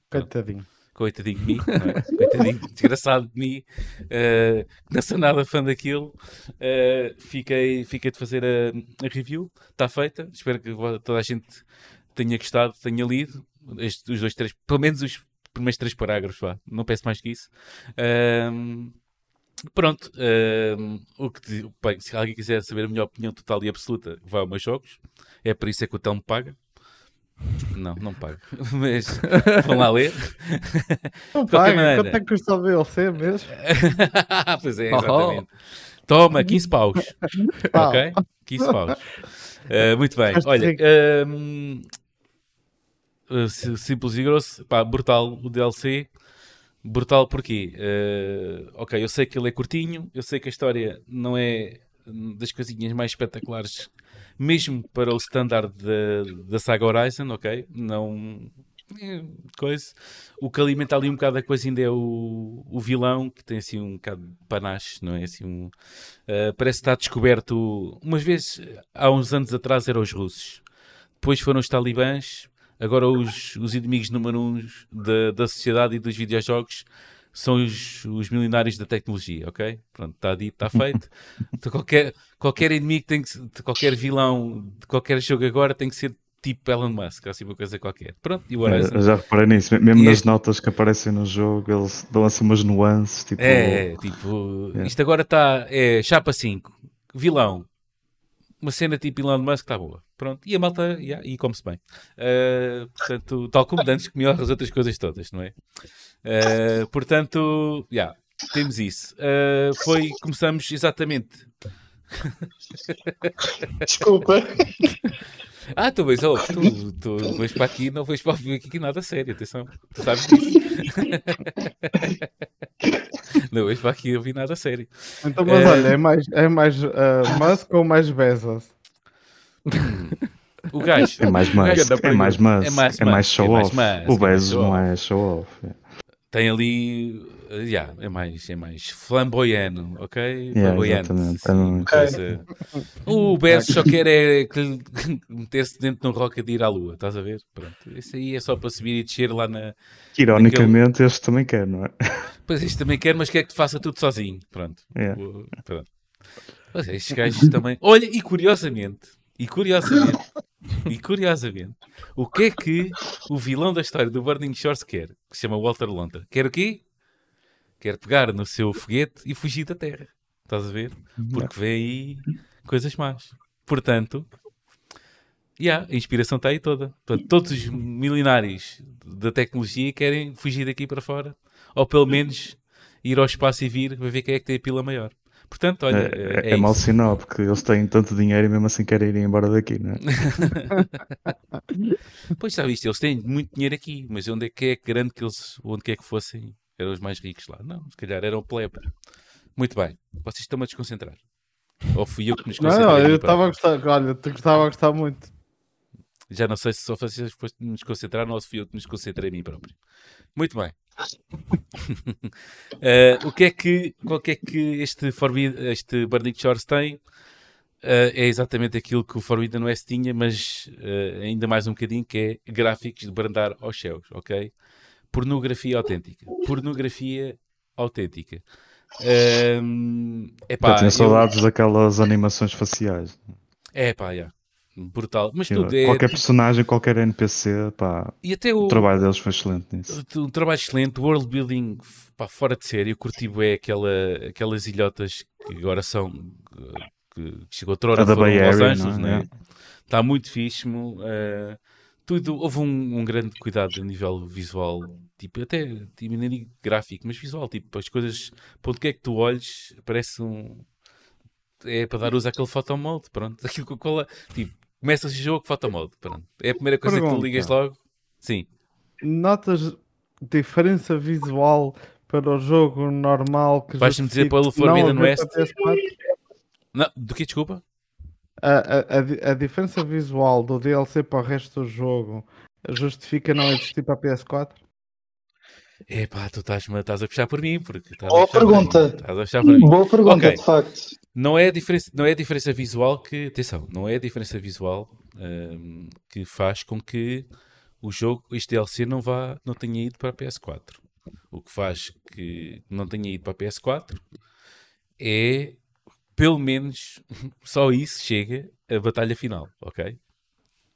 Coitadinho. Coitadinho de mim, é? *laughs* coitadinho, desgraçado de mim, uh, não sou nada fã daquilo. Uh, fiquei, fiquei de fazer a, a review, está feita. Espero que toda a gente tenha gostado, tenha lido. Estes, os dois, três, pelo menos os primeiros três parágrafos, vá. não peço mais que isso. Um, pronto, um, o que, bem, se alguém quiser saber a minha opinião total e absoluta, vá aos meus jogos. É por isso é que o Telmo paga. Não, não paga. *laughs* Mas vão lá ler. Não paga. Quanto é que custa o DLC mesmo? *laughs* pois é, exatamente. Oh. Toma, 15 paus. ok? 15 paus. Uh, muito bem. Olha, um, uh, simples e grosso, pá, brutal o DLC. Brutal porquê? Uh, ok, eu sei que ele é curtinho, eu sei que a história não é das coisinhas mais espetaculares, mesmo para o standard da, da saga Horizon, ok? Não. É, coisa. O que alimenta ali um bocado a coisa ainda é o, o vilão, que tem assim um bocado de panache, não é? Assim, um, uh, parece estar descoberto. Umas vezes, há uns anos atrás, eram os russos, depois foram os talibãs, Agora, os, os inimigos número um da, da sociedade e dos videojogos são os, os milionários da tecnologia, ok? Pronto, está dito, está feito. *laughs* Então, qualquer, qualquer inimigo tem que qualquer vilão de qualquer jogo agora tem que ser tipo Elon Musk, assim uma coisa qualquer. Pronto, e o Horizon. É, já reparei nisso, mesmo e nas este... notas que aparecem no jogo, eles dão assim umas nuances. Tipo... É, tipo, é. isto agora está, é chapa 5, vilão, uma cena tipo Elon Musk está boa. Pronto, e a malta, yeah, e come-se bem. Uh, portanto, tal como antes comiam as outras coisas todas, não é? Uh, portanto, yeah, temos isso. Uh, foi, começamos exatamente. *laughs* Desculpa. Ah, tu vais, oh, *laughs* tu, tu vais para aqui, não vais para aqui nada sério, atenção. Tu sabes *laughs* disso. *laughs* não vais para aqui ouvir nada sério. Então, mas é... olha, é mais, é mais uh, Musk ou mais Bezos? O gajo. É mais Musk. É mais Musk. É mais, é mais show é off. o Bezos não é show off. Tem ali. Uh, yeah, é mais, é mais flamboyano, ok? Yeah, Flamboyante. Okay. O Bezos só quer é *laughs* meter-se dentro de um rocket e ir à lua, estás a ver? Pronto. Isso aí é só para subir e descer lá na. Que, ironicamente, naquele... este também quer, não é? Pois este também quer, mas quer que te faça tudo sozinho. Pronto. Yeah. Pronto. Mas estes gajos também. Olha, e curiosamente, e curiosamente, e curiosamente, o que é que o vilão da história do Burning Shores quer? Que se chama Walter Lonta. Quer o quê? Quer pegar no seu foguete e fugir da Terra. Estás a ver? Porque vem aí coisas más. Portanto, yeah, a inspiração está aí toda. Portanto, todos os milionários da tecnologia querem fugir daqui para fora. Ou pelo menos ir ao espaço e vir para ver quem é que tem a pila maior. Portanto, olha, É, é, é, mau isso. sinal, porque eles têm tanto dinheiro e mesmo assim querem ir embora daqui, não é? *laughs* Pois já viste, eles têm muito dinheiro aqui, mas onde é que é grande que eles, onde quer que fossem, eram os mais ricos lá? Não, se calhar eram plebe. Muito bem, vocês estão-me a desconcentrar. Ou fui eu que me Não, desconcentrei? não, mim eu estava a gostar. Olha, tu gostava a gostar muito. Já não sei se só vocês depois de me desconcentraram ou se fui eu que me desconcentrei a mim próprio. Muito bem. *laughs* Eh, o que é que, qual que é que este, Forbid, este Burning Shores tem? Eh, é exatamente aquilo que o Forbidden West tinha, mas eh, ainda mais um bocadinho, que é gráficos de brandar aos céus, ok? Pornografia autêntica. Pornografia autêntica. Ehm, epá, Eu tinha eu- saudades daquelas animações faciais. É pá, já. Brutal. Mas tudo é. qualquer personagem, qualquer NPC, pá, E até o, o trabalho deles foi excelente nisso. um trabalho excelente, world building pá, fora de série. Eu curti bem aquela, aquelas ilhotas que agora são. eh, que chegou outra hora A da Bay Los Area, Angeles, não é? né? Está muito fixe. eh, tudo, houve um, um grande cuidado a nível visual, tipo, até tipo, nem digo gráfico, mas visual, tipo, as coisas, para onde quer que tu olhes, parece um. É para dar uso àquele photomode, pronto. *laughs* Aquilo que é, tipo, começas o jogo, photomode, pronto. É a primeira coisa que tu Pergunta. ligas logo. Sim. Notas diferença visual para o jogo normal que Vais-me dizer pelo Forbidden West? para PS4? Não, do que desculpa? A, a, a, di- a diferença visual do DLC para o resto do jogo justifica não existir para a PS4? Epá, tu estás, estás a puxar por mim, porque estás Boa a pergunta. Estás a puxar por mim. Boa pergunta, Ok. de facto. Não é a diferença, não é a diferença visual que, atenção, não é a diferença visual hum, que faz com que o jogo, este DLC, não vá, não tenha ido para a PS4. O que faz que não tenha ido para a PS4 é, pelo menos, *laughs* só isso chega a batalha final, ok?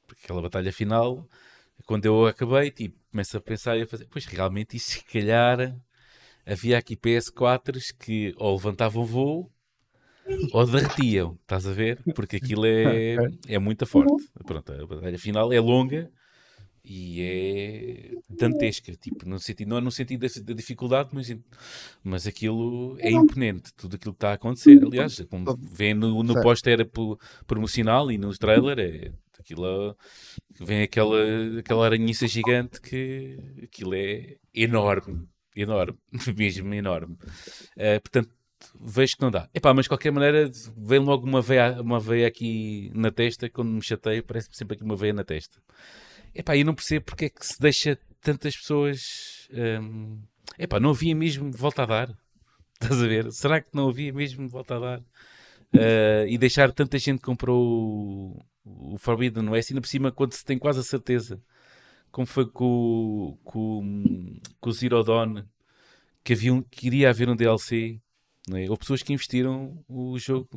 Porque aquela batalha final, quando eu acabei, tipo, começo a pensar e a fazer, pois realmente isso se calhar havia aqui PS4s que ou levantavam voo *laughs* ou derretiam, estás a ver? Porque aquilo é, *laughs* é muito forte. Pronto, a batalha final é longa e é dantesca, tipo, no sentido, não é no sentido da, da dificuldade, mas, mas aquilo é imponente, tudo aquilo que está a acontecer. Aliás, como vem no, no Certo. póster pro- promocional e no trailer, é, aquilo vem aquela, aquela aranhiça gigante que aquilo é enorme, enorme, *laughs* mesmo enorme. Eh, portanto, vejo que não dá. Epá, mas de qualquer maneira, vem logo uma veia, uma veia aqui na testa, quando me chateio, parece sempre aqui uma veia na testa. Epá, eu não percebo porque é que se deixa tantas pessoas. hum, Epá, não havia mesmo volta a dar. *laughs* Estás a ver? Será que não havia mesmo volta a dar? Eh, e deixar tanta gente que comprou o, o Forbidden West, ainda por cima, quando se tem quase a certeza, como foi com, com, com o Zero Dawn, que, havia um, que iria haver um DLC. Não é? Houve pessoas que investiram o jogo,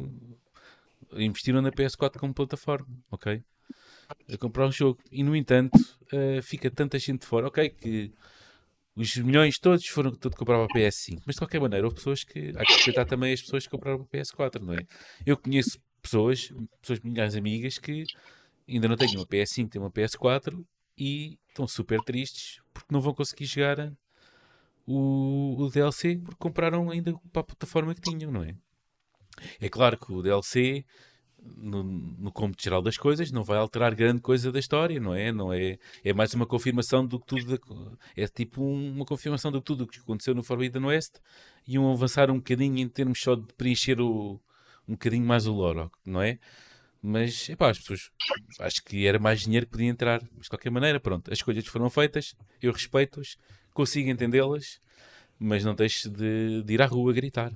investiram na PS4 como plataforma, ok? A comprar o jogo. E no entanto, eh, fica tanta gente fora, ok? Que os milhões todos foram tudo comprar para a PS5. Mas de qualquer maneira, houve pessoas que. Há que respeitar também as pessoas que compraram a PS4, não é? Eu conheço pessoas, pessoas minhas amigas, que ainda não têm uma PS5, têm uma PS4 e estão super tristes porque não vão conseguir jogar o, o DLC porque compraram ainda para a plataforma que tinham, não é? É claro que o DLC, no, no cômputo geral das coisas, não vai alterar grande coisa da história, não é? Não é, é mais uma confirmação do que tudo. É tipo um- uma confirmação de tudo o que aconteceu no Forbidden West e um avançar um bocadinho em termos só de preencher o, um bocadinho mais o lore, não é? Mas, epá, as pessoas acho que era mais dinheiro que podia entrar. Mas de qualquer maneira, pronto, as escolhas foram feitas, eu respeito-as, consigo entendê-las, mas não deixe de, de ir à rua gritar.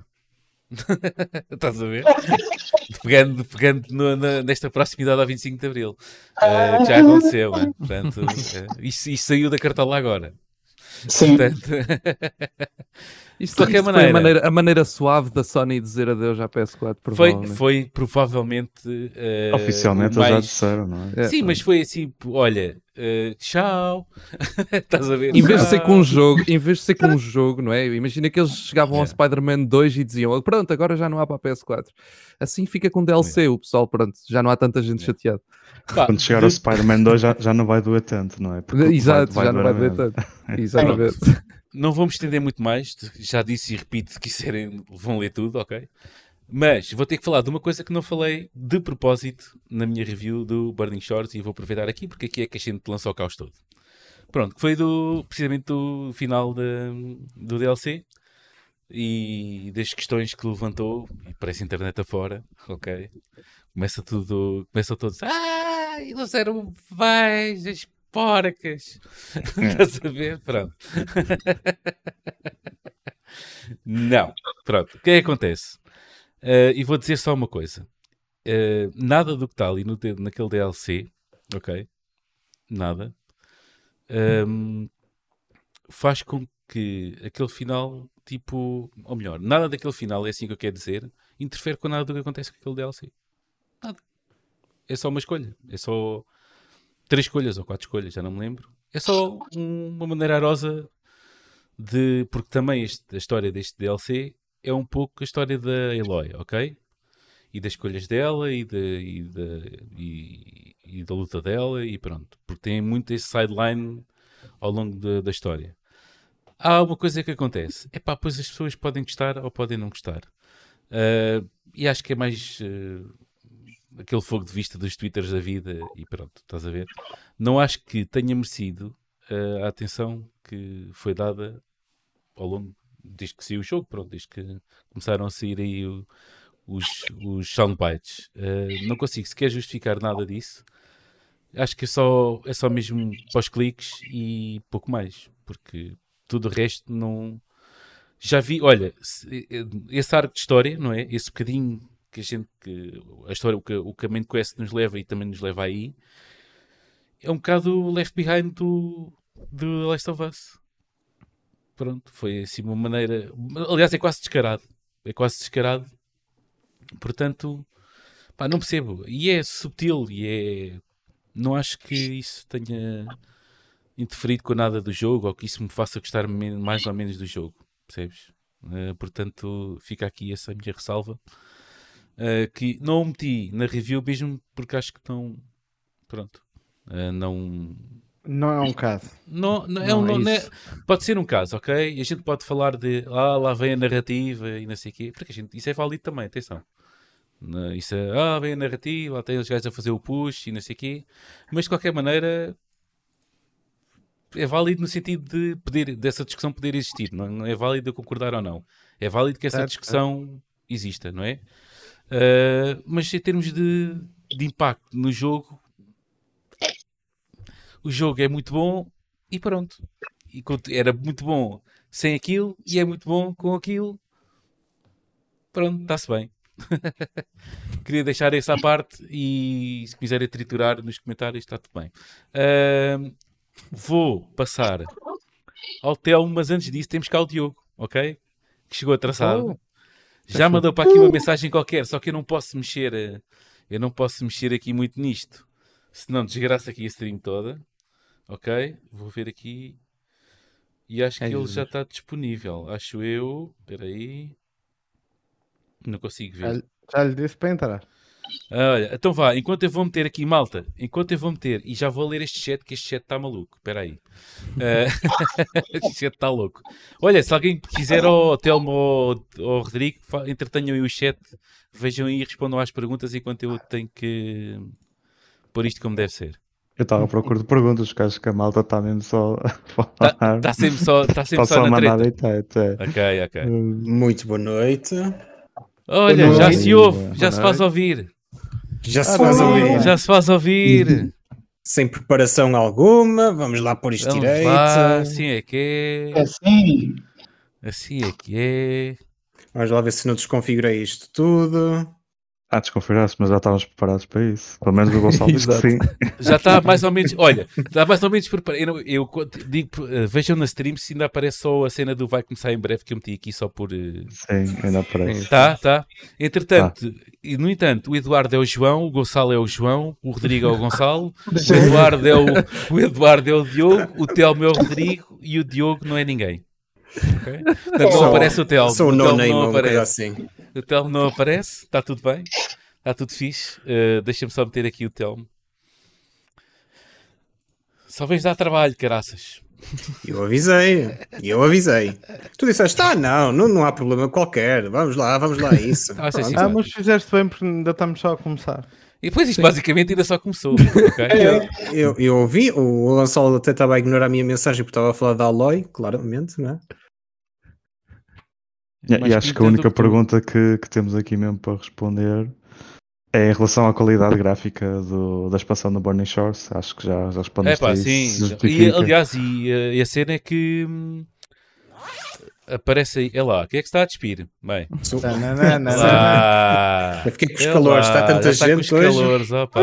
*laughs* Estás a ver? *laughs* Pegando, pegando no- na- nesta proximidade ao 25 de Abril. Ah, que já aconteceu, né? Portanto, ah, *laughs* isso, isso saiu da cartola agora. Sim. Portanto, *laughs* Isto, De qualquer isto foi maneira. a maneira, a maneira suave da Sony dizer adeus à PS4, Foi, provavelmente. foi provavelmente. eh, Oficialmente eles já mais- disseram, não é? É. Sim, mas foi assim, olha, eh, tchau. *laughs* Estás a ver? Em vez de ser com um jogo, em vez de ser com um jogo, não é? Imagina que eles chegavam ao Yeah. Spider-Man 2 e diziam, pronto, agora já não há para a PS4. Assim fica com DLC, o pessoal, pronto, já não há tanta gente chateada. Pá, Quando chegar ao Spider-Man 2 já, já não vai doer tanto, não é? *laughs* Porque Exato, já não vai doer tanto. *laughs* Exatamente. Não vamos estender muito mais, já disse e repito, se quiserem vão ler tudo, ok? Mas vou ter que falar de uma coisa que não falei de propósito na minha review do Burning Shores e vou aproveitar aqui porque aqui é que a gente lança o caos todo. Pronto, que foi do, precisamente do final da- do DLC e das questões que levantou e parece internet afora, ok? Começa tudo, começa todos, ah, eles eram vais, porcas. *laughs* Estás a ver? Pronto. Não. Pronto. O que é que acontece? Eh, e vou dizer só uma coisa. Eh, nada do que está ali no, naquele DLC, ok? Nada. ehm, faz com que aquele final, tipo, ou melhor, nada daquele final, é assim que eu quero dizer, interfere com nada do que acontece com aquele DLC. Nada. É só uma escolha. É só três escolhas ou quatro escolhas, já não me lembro. É só um- uma maneira arosa de. Porque também este- a história deste DLC é um pouco a história da Eloy, ok? E das escolhas dela e, de, e, de- e- e da luta dela e pronto. Porque tem muito esse sideline ao longo da, da história. Há uma coisa que acontece. É pá, pois as pessoas podem gostar ou podem não gostar. Ah, e acho que é mais ah, aquele fogo de vista dos twitters da vida e pronto, estás a ver? Não acho que tenha merecido ah, a atenção que foi dada ao longo desde que saiu o jogo, pronto, desde que começaram a sair aí o- os, os soundbites. Ah, não consigo sequer justificar nada disso. Acho que é só, é só mesmo pós-cliques e pouco mais, porque tudo o resto não. Já vi, olha, eh, esse arco de história, não é? Esse bocadinho que a gente, que a história, o que o que Main Quest nos leva e também nos leva aí, é um bocado left behind do, do Last of Us. Pronto, foi assim uma maneira. Aliás, é quase descarado. É quase descarado. Portanto, pá, não percebo. E é subtil e é. Não acho que isso tenha interferido com nada do jogo ou que isso me faça gostar mais ou menos do jogo. Percebes? Eh, portanto, fica aqui essa minha ressalva. Eh, que não meti na review mesmo porque acho que não. Pronto. eh, não. Não é um caso. Não, não, é Não um- é não- é- pode ser um caso, ok? E a gente pode falar de ah, lá vem a narrativa e não sei o quê, porque a gente, isso é válido também, atenção. Isso é, ah, vem a narrativa, lá tem os gajos a fazer o push e não sei o quê, mas de qualquer maneira é válido no sentido de poder, dessa discussão poder existir, não, é válido eu concordar ou não. É válido que essa discussão exista, não é? Ah, mas em termos de, de impacto no jogo, o jogo é muito bom e pronto. E era muito bom sem aquilo e é muito bom com aquilo. Pronto, está-se bem. *laughs* Queria deixar essa parte e se quiserem triturar nos comentários, está tudo bem. Ahm, vou passar ao Telmo, mas antes disso temos cá o Diogo, ok? Que chegou atrasado. Já mandou para aqui uma mensagem qualquer, só que eu não posso mexer, eh, eu não posso mexer aqui muito nisto, senão desgraça aqui a stream toda. Ok? Vou ver aqui. E acho que Ai, ele Jesus. já está disponível. Acho eu. Espera aí. Não consigo ver. Já, já lhe disse para entrar. Ah, Olha, então vá, enquanto eu vou meter aqui, malta, enquanto eu vou meter, e já vou ler este chat, que este chat está maluco, espera aí. Ah, *laughs* este chat está louco. Olha, se alguém quiser, ou Telmo ou, ou Rodrigo, entretenham aí o chat, vejam aí e respondam às perguntas enquanto eu tenho que pôr isto como deve ser. Eu estava à procura de perguntas, porque acho que a malta está mesmo só *laughs* a falar. Está sempre só, tá sempre Está só, só a na treta. deitar. É. Ok, ok. Muito boa noite. Olha, Boa já noite. se ouve, Boa já se faz noite. ouvir. Já se Ah, faz ouvir. Já se faz ouvir. Sem preparação alguma. Vamos lá pôr isto Vamos direito. lá, assim é que é. É assim. Assim é que é. Vamos lá ver se não desconfigurei isto tudo. Ah, desconfiraste, mas já estávamos preparados para isso. Pelo menos o *laughs* Gonçalo disse sim. Já está *laughs* mais ou menos. Olha, está mais ou menos preparado. Eu, eu digo, eh, vejam na stream se ainda aparece só a cena do vai começar em breve que eu meti aqui só por. eh, Sim, ainda aparece. Tá, tá. Entretanto, e no entanto, o Eduardo é o João, o Gonçalo é o João, o Rodrigo é o Gonçalo, *laughs* o Eduardo é o, o Eduardo é o Diogo, o Telmo é o Rodrigo e o Diogo não é ninguém. Ok? Portanto, não aparece o Telmo. Sou O Telmo no-name, não aparece. assim. O Telmo não aparece, está tudo bem, está tudo fixe. Uh, Deixa-me só meter aqui o Telmo. Só vens dar trabalho, caraças. Eu avisei, eu avisei. Tu disseste, ah, não, não, não há problema qualquer. Vamos lá, vamos lá, a isso. Ah, sim, sim, Ah, mas fizeste bem porque ainda estamos só a começar. E depois isto basicamente ainda só começou. *laughs* ok? Eu, eu ouvi, o Gonçalo até estava a ignorar a minha mensagem porque estava a falar da Aloy, claramente, não é? E, Mais e acho que a única pergunta que, que temos aqui mesmo para responder é em relação à qualidade gráfica do, da expansão do Burning Shores. Acho que já, já É respondeste pá, a isso. sim. E, aliás, e, eh, e a cena é que hum, aparece aí. É lá, quem é que está a despir? Bem, Sou- Tananana. lá. Eu fiquei com os É calores, lá, está tanta está com gente os hoje. calores, opa.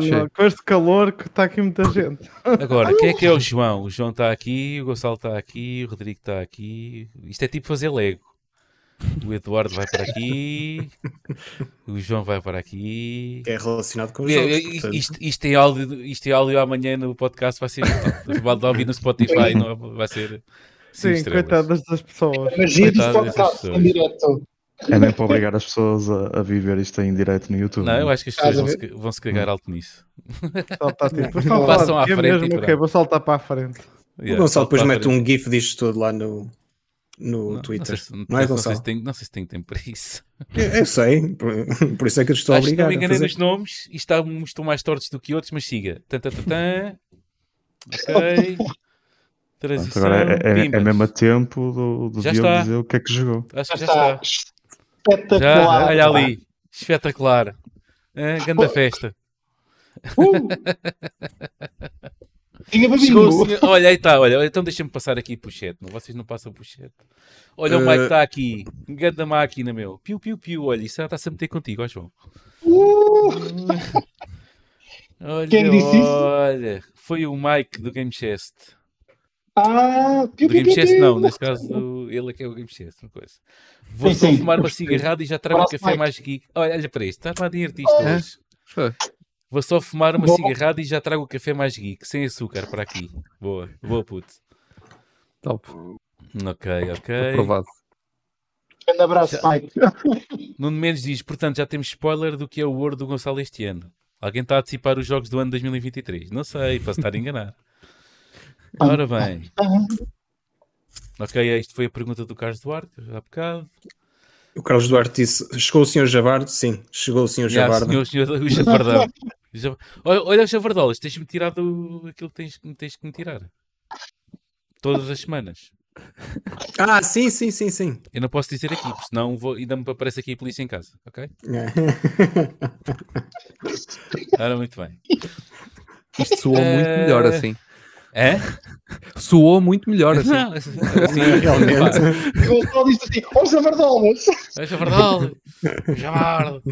Cheia. com este calor que está aqui muita gente. Agora, *laughs* quem é que é o João? O João está aqui, o Gonçalo está aqui, o Rodrigo está aqui. Isto é tipo fazer Lego. O Eduardo vai para aqui, o João vai para aqui. É relacionado com os É, jogos. é. Isto, isto, em áudio, isto em áudio amanhã no podcast vai ser. *laughs* De ouvir no Spotify, não vai ser. Sim, coitadas das pessoas. Magia dos Coitado dessas podcasts em direto. É mesmo para obrigar as pessoas a, a viver isto em direto no YouTube. Não, eu acho que as pessoas vão a se, vão se cagar alto nisso. Só tá tipo, "Mas estão a Passam à quê frente mesmo? vou saltar para a frente. O Gonçalo salta depois a mete um GIF disto tudo lá no, no Não, Twitter. Não sei, se, Não, é, não sei se tem, não sei se tem tempo para isso. Eu, eu sei, por, por isso é que eu estou a Acho que não obrigar. me a enganei nos nomes e está, uns estão mais tortos do que outros, mas siga. *laughs* Ok. Pronto, Transição. agora é, é, é mesmo a tempo do, do Já Diogo está. dizer o que é que jogou. Acho que já está. está. Espetacular. Já, olha ali. Espetacular. Ah, grande festa. Uh! Tinha Chegou o babinho. senhor- Olha, aí está, olha. Então deixa-me passar aqui para o chat. Não, vocês não passam para o chat. Olha, o Mike Eh, está aqui. Grande máquina, meu. Piu, piu, piu. Olha, isso já está-se a meter contigo, ó João. Uh! Olha, Quem disse isso? olha. Foi o Mike do Game Chest. Ah, piu, Do Game piu, Chest piu. não, neste caso ele é que é o Game Chest, uma coisa. Vou Sim, só sim. fumar uma cigarrada e já trago um café Mike. mais geek. Olha, olha para isto, está para de artista É? hoje. Foi. Vou só fumar uma Bom. cigarrada e já trago o café mais geek, sem açúcar, para aqui. Boa, boa puto. Top. Ok, ok. Aprovado. Grande abraço, Mike. *laughs* Nuno Mendes diz, portanto, já temos spoiler do que é o World do Gonçalo este ano. Alguém está a antecipar os jogos do ano 2023? Não sei, posso estar a enganar. Ora bem. Ok, isto foi a pergunta do Carlos Duarte, há bocado. O Carlos Duarte disse: Chegou o senhor Javardo? Sim, chegou o senhor Já, Javardo. senhor, senhor, o Javardão. O Jav- Olha, olha o Javardolas, tens-me tirado aquilo que tens, tens que me tirar. Todas as semanas. Ah, sim, sim, sim, sim. Eu não posso dizer aqui, porque senão vou, ainda me aparece aqui a polícia em casa, ok? *laughs* Ora, muito bem. Isto soou muito Eh, melhor assim. É? Soou muito melhor assim. Não, *laughs* assim, Realmente. E o Gonçalo disse assim: Ó, Javardolas. É Javardolas. Javardo.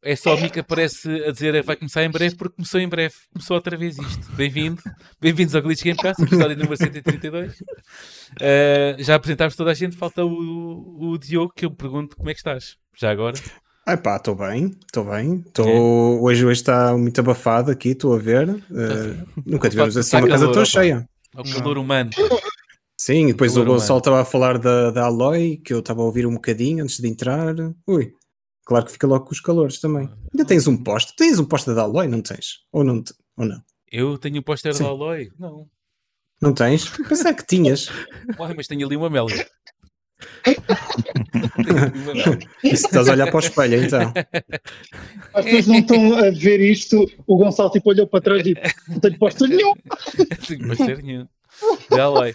É só a mim que aparece a dizer vai começar em breve porque começou em breve. Começou outra vez isto. Bem-vindo. Bem-vindos ao Glitch Gamecast, episódio número 132. Eh, já apresentámos toda a gente, falta o, o Diogo que eu pergunto como é que estás. Já agora. Ai pá, estou bem, estou bem. Tô... Hoje, hoje está muito abafado aqui, estou a ver. Eh, nunca tivemos assim uma casa calor, tão cheia. Ao calor humano. Sim, e depois o Gonçalo estava a falar da, da Aloy, que eu estava a ouvir um bocadinho antes de entrar. Ui, claro que fica logo com os calores também. Ainda tens um poste? Tens um poste da Aloy, não tens? Ou não? te- Ou não? Eu tenho o póster Sim. da Aloy? Não. Não tens? Pensava que tinhas. *laughs* Mas tenho ali uma Amélia. *laughs* tenho *laughs* estás a olhar para o espelho, então. As pessoas não estão a ver isto. O Gonçalo tipo olhou para trás e não tenho posto nenhum. Tenho póster nenhum. Da Aloy.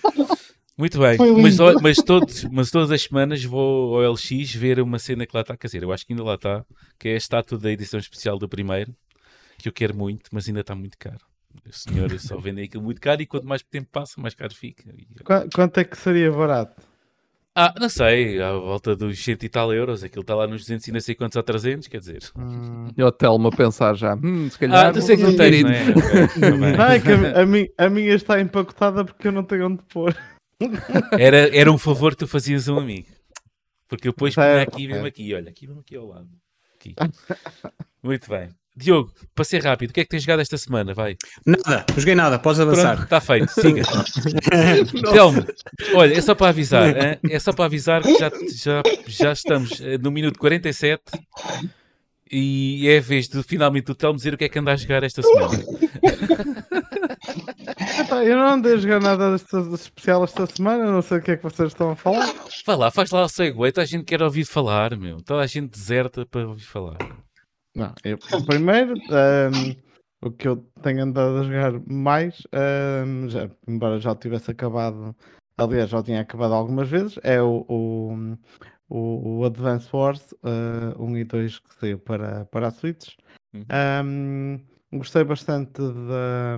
Muito bem, mas, mas, todos, mas todas as semanas vou ao LX ver uma cena que lá está, quer dizer, eu acho que ainda lá está, que é a estátua da edição especial do primeiro, que eu quero muito, mas ainda está muito caro. O senhor só vende aquilo muito caro e quanto mais tempo passa, mais caro fica. Qu- Quanto é que seria barato? Ah, não sei, à volta dos cento e tal euros, aquilo está lá nos 200 e não sei quantos ou 300, quer dizer. Hum. E o Telmo a pensar já, hum, se calhar. Ah, tu sei que tens, não é? Ok, tá é *laughs* que a, a mi- a minha está empacotada porque eu não tenho onde pôr. Era, era um favor que tu fazias a um amigo. Porque eu depois punha aqui mesmo certo. aqui, olha, aqui mesmo aqui ao lado. Aqui. *laughs* Muito bem. Diogo, para ser rápido, o que é que tens jogado esta semana? Vai. Nada, não joguei nada, podes Pronto, avançar. está feito, siga. *laughs* Telmo, olha, é só para avisar, hein? é só para avisar que já, já, já estamos eh, no minuto 47 e é a vez de finalmente o Telmo dizer o que é que anda a jogar esta semana. *laughs* Eu não andei a jogar nada de especial esta semana, não sei o que é que vocês estão a falar. Vai lá, faz lá o segue, toda a gente quer ouvir falar, meu. Toda a gente deserta para ouvir falar. Não, eu, primeiro, ahm, o que eu tenho andado a jogar mais, ahm, já, embora já tivesse acabado, aliás, já tinha acabado algumas vezes, é o, o, o, o Advance Wars ah, 1 e 2 que saiu para, para a Switch. Uhum. Ahm, gostei bastante da,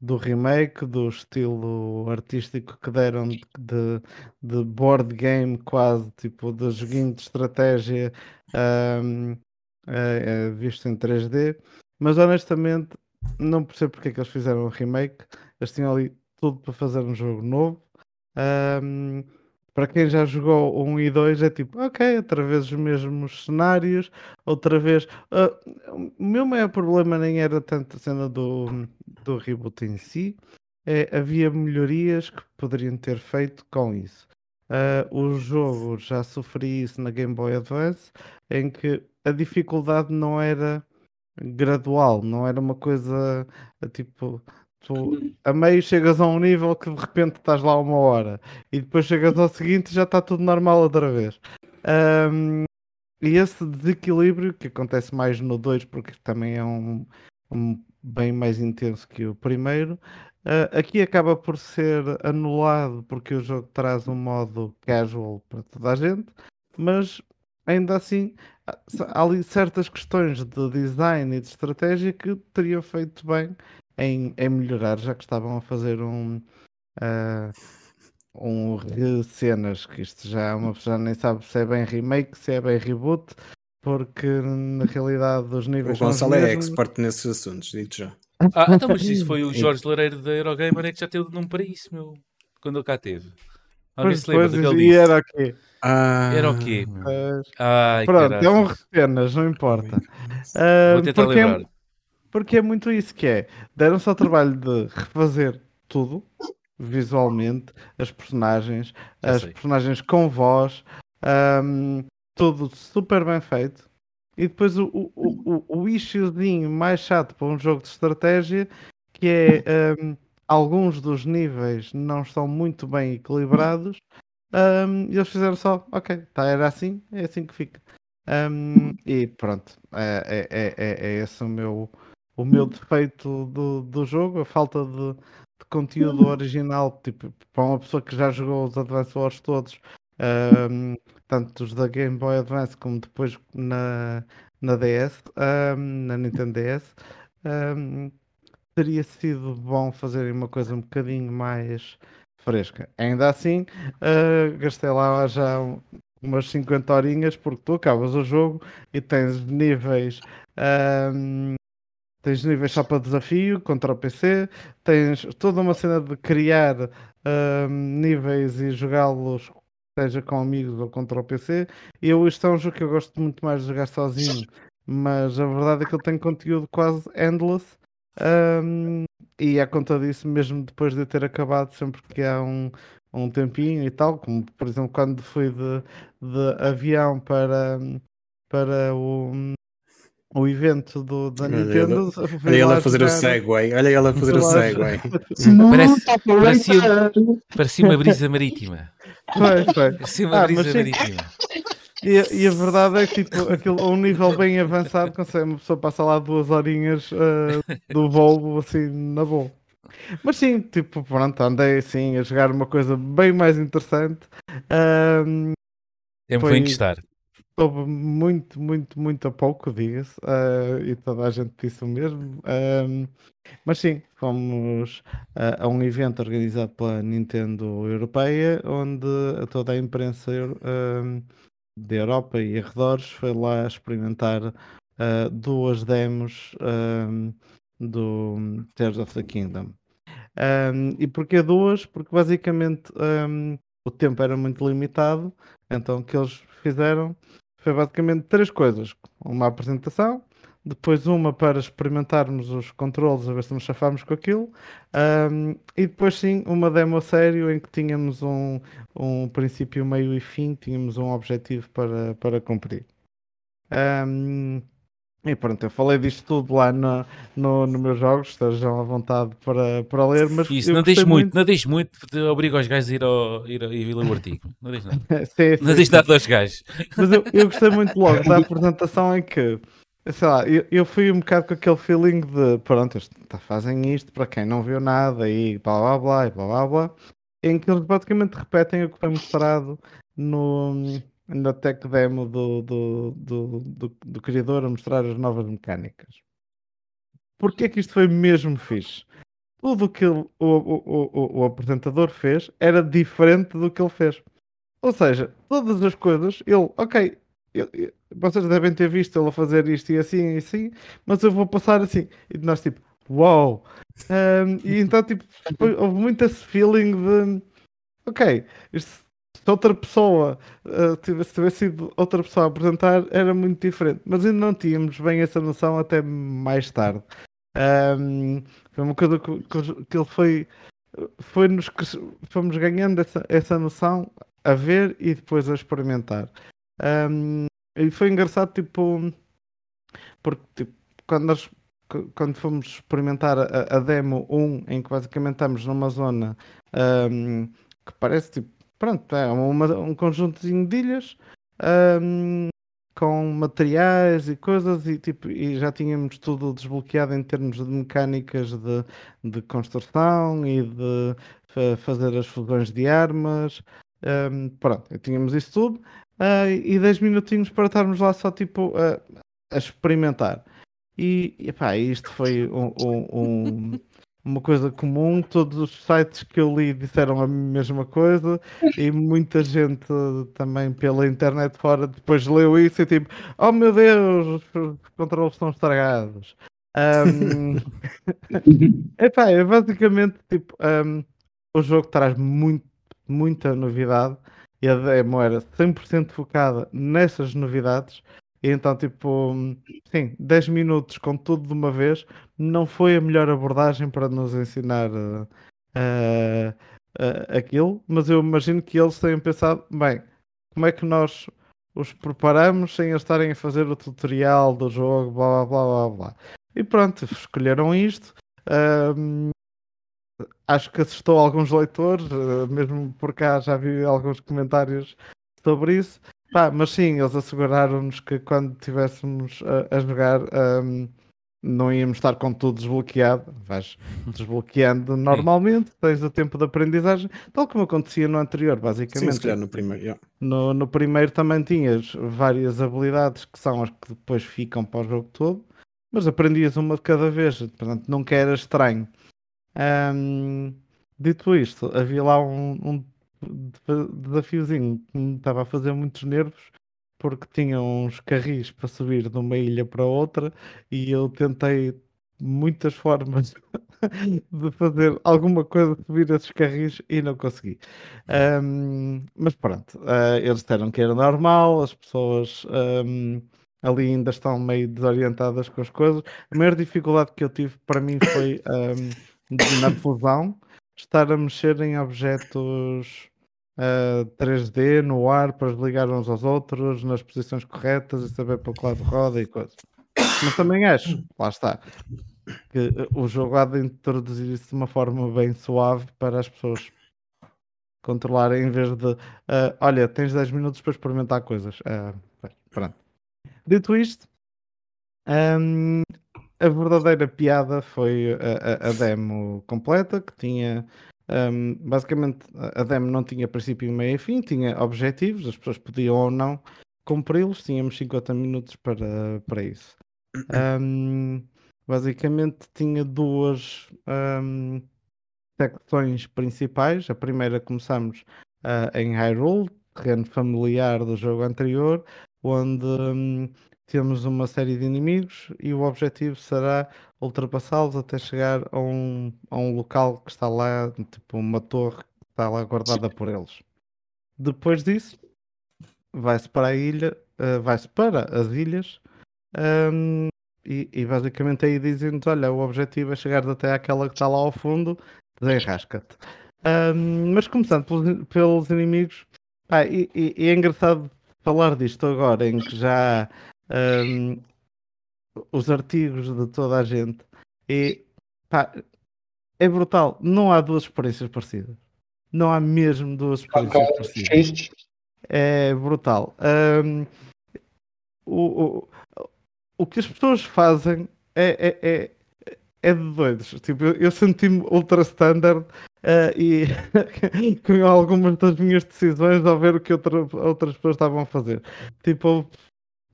do remake, do estilo artístico que deram de, de, de board game quase, tipo de joguinho de estratégia ahm, eh, eh, visto em 3D, mas honestamente não percebo porque é que eles fizeram um remake. Eles tinham ali tudo para fazer um jogo novo. Ahm, para quem já jogou o 1 e 2 é tipo, ok, outra vez os mesmos cenários, outra vez. ah, o meu maior problema nem era tanto a cena do, do reboot em si, é, havia melhorias que poderiam ter feito com isso. Ah, o jogo já sofri isso na Game Boy Advance, em que a dificuldade não era gradual, não era uma coisa tipo. Tu, a meio chegas a um nível que de repente estás lá uma hora e depois chegas ao seguinte já está tudo normal outra vez. Ahm, e esse desequilíbrio que acontece mais no 2 porque também é um, um bem mais intenso que o primeiro, ah, aqui acaba por ser anulado porque o jogo traz um modo casual para toda a gente, mas ainda assim há há ali certas questões de design e de estratégia que teriam feito bem em, em melhorar, já que estavam a fazer um. ah, um cenas que isto já uma pessoa nem sabe se é bem remake, se é bem reboot, porque na realidade os O níveis os Gonçalo é mesmos. expert nesses assuntos, digo já. Ah, então, mas isso *laughs* foi o Jorge Loureiro da Eurogamer é que já teve nome para isso, meu. Quando ele cá teve. Do que ele e disse? era o quê? Ah, Era o quê, Ai, pronto, é um cenas, não importa. Ah, Vou tentar porque, é, lembrar. porque é muito isso que é. Deram-se ao trabalho de refazer tudo visualmente, as personagens, Já as sei. personagens com voz, ahm, tudo super bem feito. E depois o, o, o, o issuezinho mais chato para um jogo de estratégia, que é ahm, alguns dos níveis não estão muito bem equilibrados. ahm, e eles fizeram só, ok, tá, era assim, é assim que fica. Ahm, e pronto, é, é, é, é- é esse o meu, o meu defeito do, do jogo, a falta de, de conteúdo original, tipo, para uma pessoa que já jogou os Advance Wars todos, ahm, tanto os da Game Boy Advance como depois na, na DS, ahm, na Nintendo DS, ahm, teria sido bom fazerem uma coisa um bocadinho mais fresca. Ainda assim, ah, gastei lá já um- umas 50 horinhas porque tu acabas o jogo e tens níveis. ahm, Tens níveis só para desafio contra o PC, tens toda uma cena de criar ahm, níveis e jogá-los, seja com amigos ou contra o PC. Eu, isto é um jogo que eu gosto muito mais de jogar sozinho, mas a verdade é que ele tem conteúdo quase endless. Ahm, e à conta disso, mesmo depois de eu ter acabado, sempre que há um, um tempinho e tal, como por exemplo quando fui de, de avião para, para o, o evento do, da Olha Nintendo. Olha lá a fazer o segue, olha ele a fazer o segue. *laughs* Parece- parecia- Parecia uma brisa marítima. Foi, foi. Parecia uma Ah, brisa mas sim. E, e a verdade é que tipo, aquilo, a um nível bem avançado, consegue uma pessoa passa lá duas horinhas ah, do voo assim na boa. Mas sim, tipo, pronto, andei assim a jogar uma coisa bem mais interessante. É Foi- bem gostar. houve muito, muito, muito a pouco, diga-se, uh, e toda a gente disse o mesmo. Um, mas sim, fomos uh, a um evento organizado pela Nintendo Europeia, onde toda a imprensa um, da Europa e arredores foi lá experimentar uh, duas demos um, do Tears of the Kingdom. Um, e porquê duas? Porque basicamente um, o tempo era muito limitado, então o que eles fizeram foi basicamente três coisas: uma apresentação, depois uma para experimentarmos os controles, a ver se nos chafámos com aquilo, um, e depois sim uma demo a sério em que tínhamos um, um princípio, meio e fim, tínhamos um objetivo para, para cumprir. Um, e pronto, eu falei disto tudo lá no, no, no meus jogos, estejam à vontade para, para ler, mas Isso, não diz muito, muito, não diz muito, obriga os gajos a ir, ao, ir, a, ir ler o artigo. Não diz nada. sim, *laughs* sim, não diz nada aos gajos. Mas eu, eu gostei muito logo da apresentação em que, sei lá, eu, eu fui um bocado com aquele feeling de, pronto, tá, fazem isto para quem não viu nada e blá blá blá e blá blá blá, em que eles basicamente repetem o que foi mostrado no na tech demo do, do, do, do, do criador a mostrar as novas mecânicas. Porquê que isto foi mesmo fixe? Tudo que ele, o, o, o, o apresentador fez era diferente do que ele fez. Ou seja, todas as coisas, ele, ok, eu, eu, vocês devem ter visto ele a fazer isto e assim e assim, mas eu vou passar assim. E nós, tipo, uau! Um, e então, tipo, houve muito esse feeling de, ok, isto se outra pessoa uh, tivesse, tivesse sido outra pessoa a apresentar, era muito diferente. Mas ainda não tínhamos bem essa noção até mais tarde. Um, foi uma coisa que, que ele foi. foi nos fomos ganhando essa, essa noção a ver e depois a experimentar. Um, e foi engraçado, tipo, porque tipo, quando nós quando fomos experimentar a, a, demo 1, em que basicamente estamos numa zona um, que parece tipo pronto, é uma, um conjuntozinho de ilhas um, com materiais e coisas e, tipo, e já tínhamos tudo desbloqueado em termos de mecânicas de, de construção e de fazer as fusões de armas. Um, pronto, tínhamos isso tudo uh, e 10 minutinhos para estarmos lá só tipo uh, a experimentar. E, e pá, isto foi um, um, uma coisa comum, todos os sites que eu li disseram a mesma coisa e muita gente também pela internet fora depois leu isso e tipo, oh meu Deus, os controles estão estragados. Um... *laughs* Epá, é basicamente tipo, um, o jogo traz muito, muita novidade e a demo era 100% focada nessas novidades e então, tipo, sim, 10 minutos com tudo de uma vez não foi a melhor abordagem para nos ensinar uh, uh, aquilo, mas eu imagino que eles tenham pensado, bem, como é que nós os preparamos sem eles estarem a fazer o tutorial do jogo, blá blá blá blá blá. E pronto, escolheram isto. Acho que assustou alguns leitores, mesmo por cá já vi alguns comentários sobre isso. Pá, mas sim, eles asseguraram-nos que quando estivéssemos a, a, jogar um, não íamos estar com tudo desbloqueado. Vais *laughs* desbloqueando normalmente, tens o tempo de aprendizagem, tal como acontecia no anterior, basicamente. Sim, no primeiro. Yeah. No, no primeiro também tinhas várias habilidades que são as que depois ficam para o jogo todo, mas aprendias uma de cada vez, portanto nunca era estranho. Um, dito isto, havia lá um, um desafiozinho que me estava a fazer muitos nervos porque tinha uns carris para subir de uma ilha para outra e eu tentei muitas formas *laughs* de fazer alguma coisa subir esses carris e não consegui. Um, mas pronto, uh, eles disseram que era normal, as pessoas um, ali ainda estão meio desorientadas com as coisas. A maior dificuldade que eu tive para mim foi um, na fusão estar a mexer em objetos uh, 3D no ar para ligar uns aos outros nas posições corretas e saber para que lado roda e coisas. Mas também acho, lá está, que o jogo há de introduzir isso de uma forma bem suave para as pessoas controlarem em vez de uh, olha, tens 10 minutos para experimentar coisas. Uh, pronto. Dito isto, um, a verdadeira piada foi a, a, demo completa que tinha um, basicamente, a demo não tinha princípio, meio e fim, tinha objetivos, as pessoas podiam ou não cumpri-los, tínhamos 50 minutos para, para isso. Ahm, basicamente tinha duas ahm, secções principais. A primeira começamos ah, em Hyrule, terreno familiar do jogo anterior, onde hum, temos uma série de inimigos e o objetivo será ultrapassá-los até chegar a um, a um local que está lá, tipo uma torre que está lá guardada por eles. Depois disso, vai-se para a ilha, ah, vai-se para as ilhas hum, e, e basicamente aí dizem-nos: olha, o objetivo é chegar até àquela que está lá ao fundo, desenrasca-te. Hum, mas começando pelos, pelos inimigos, e, e- e é engraçado falar disto agora, em que já hum, os artigos de toda a gente, e pá, é brutal. Não há duas experiências parecidas. Não há mesmo duas experiências Ok, parecidas. É brutal. Ahm, o, o, o que as pessoas fazem é, é, é, é de doidos. Tipo, eu, eu senti-me ultra standard ah, e *laughs* com algumas das minhas decisões ao ver o que outra- outras pessoas estavam a fazer. Tipo, houve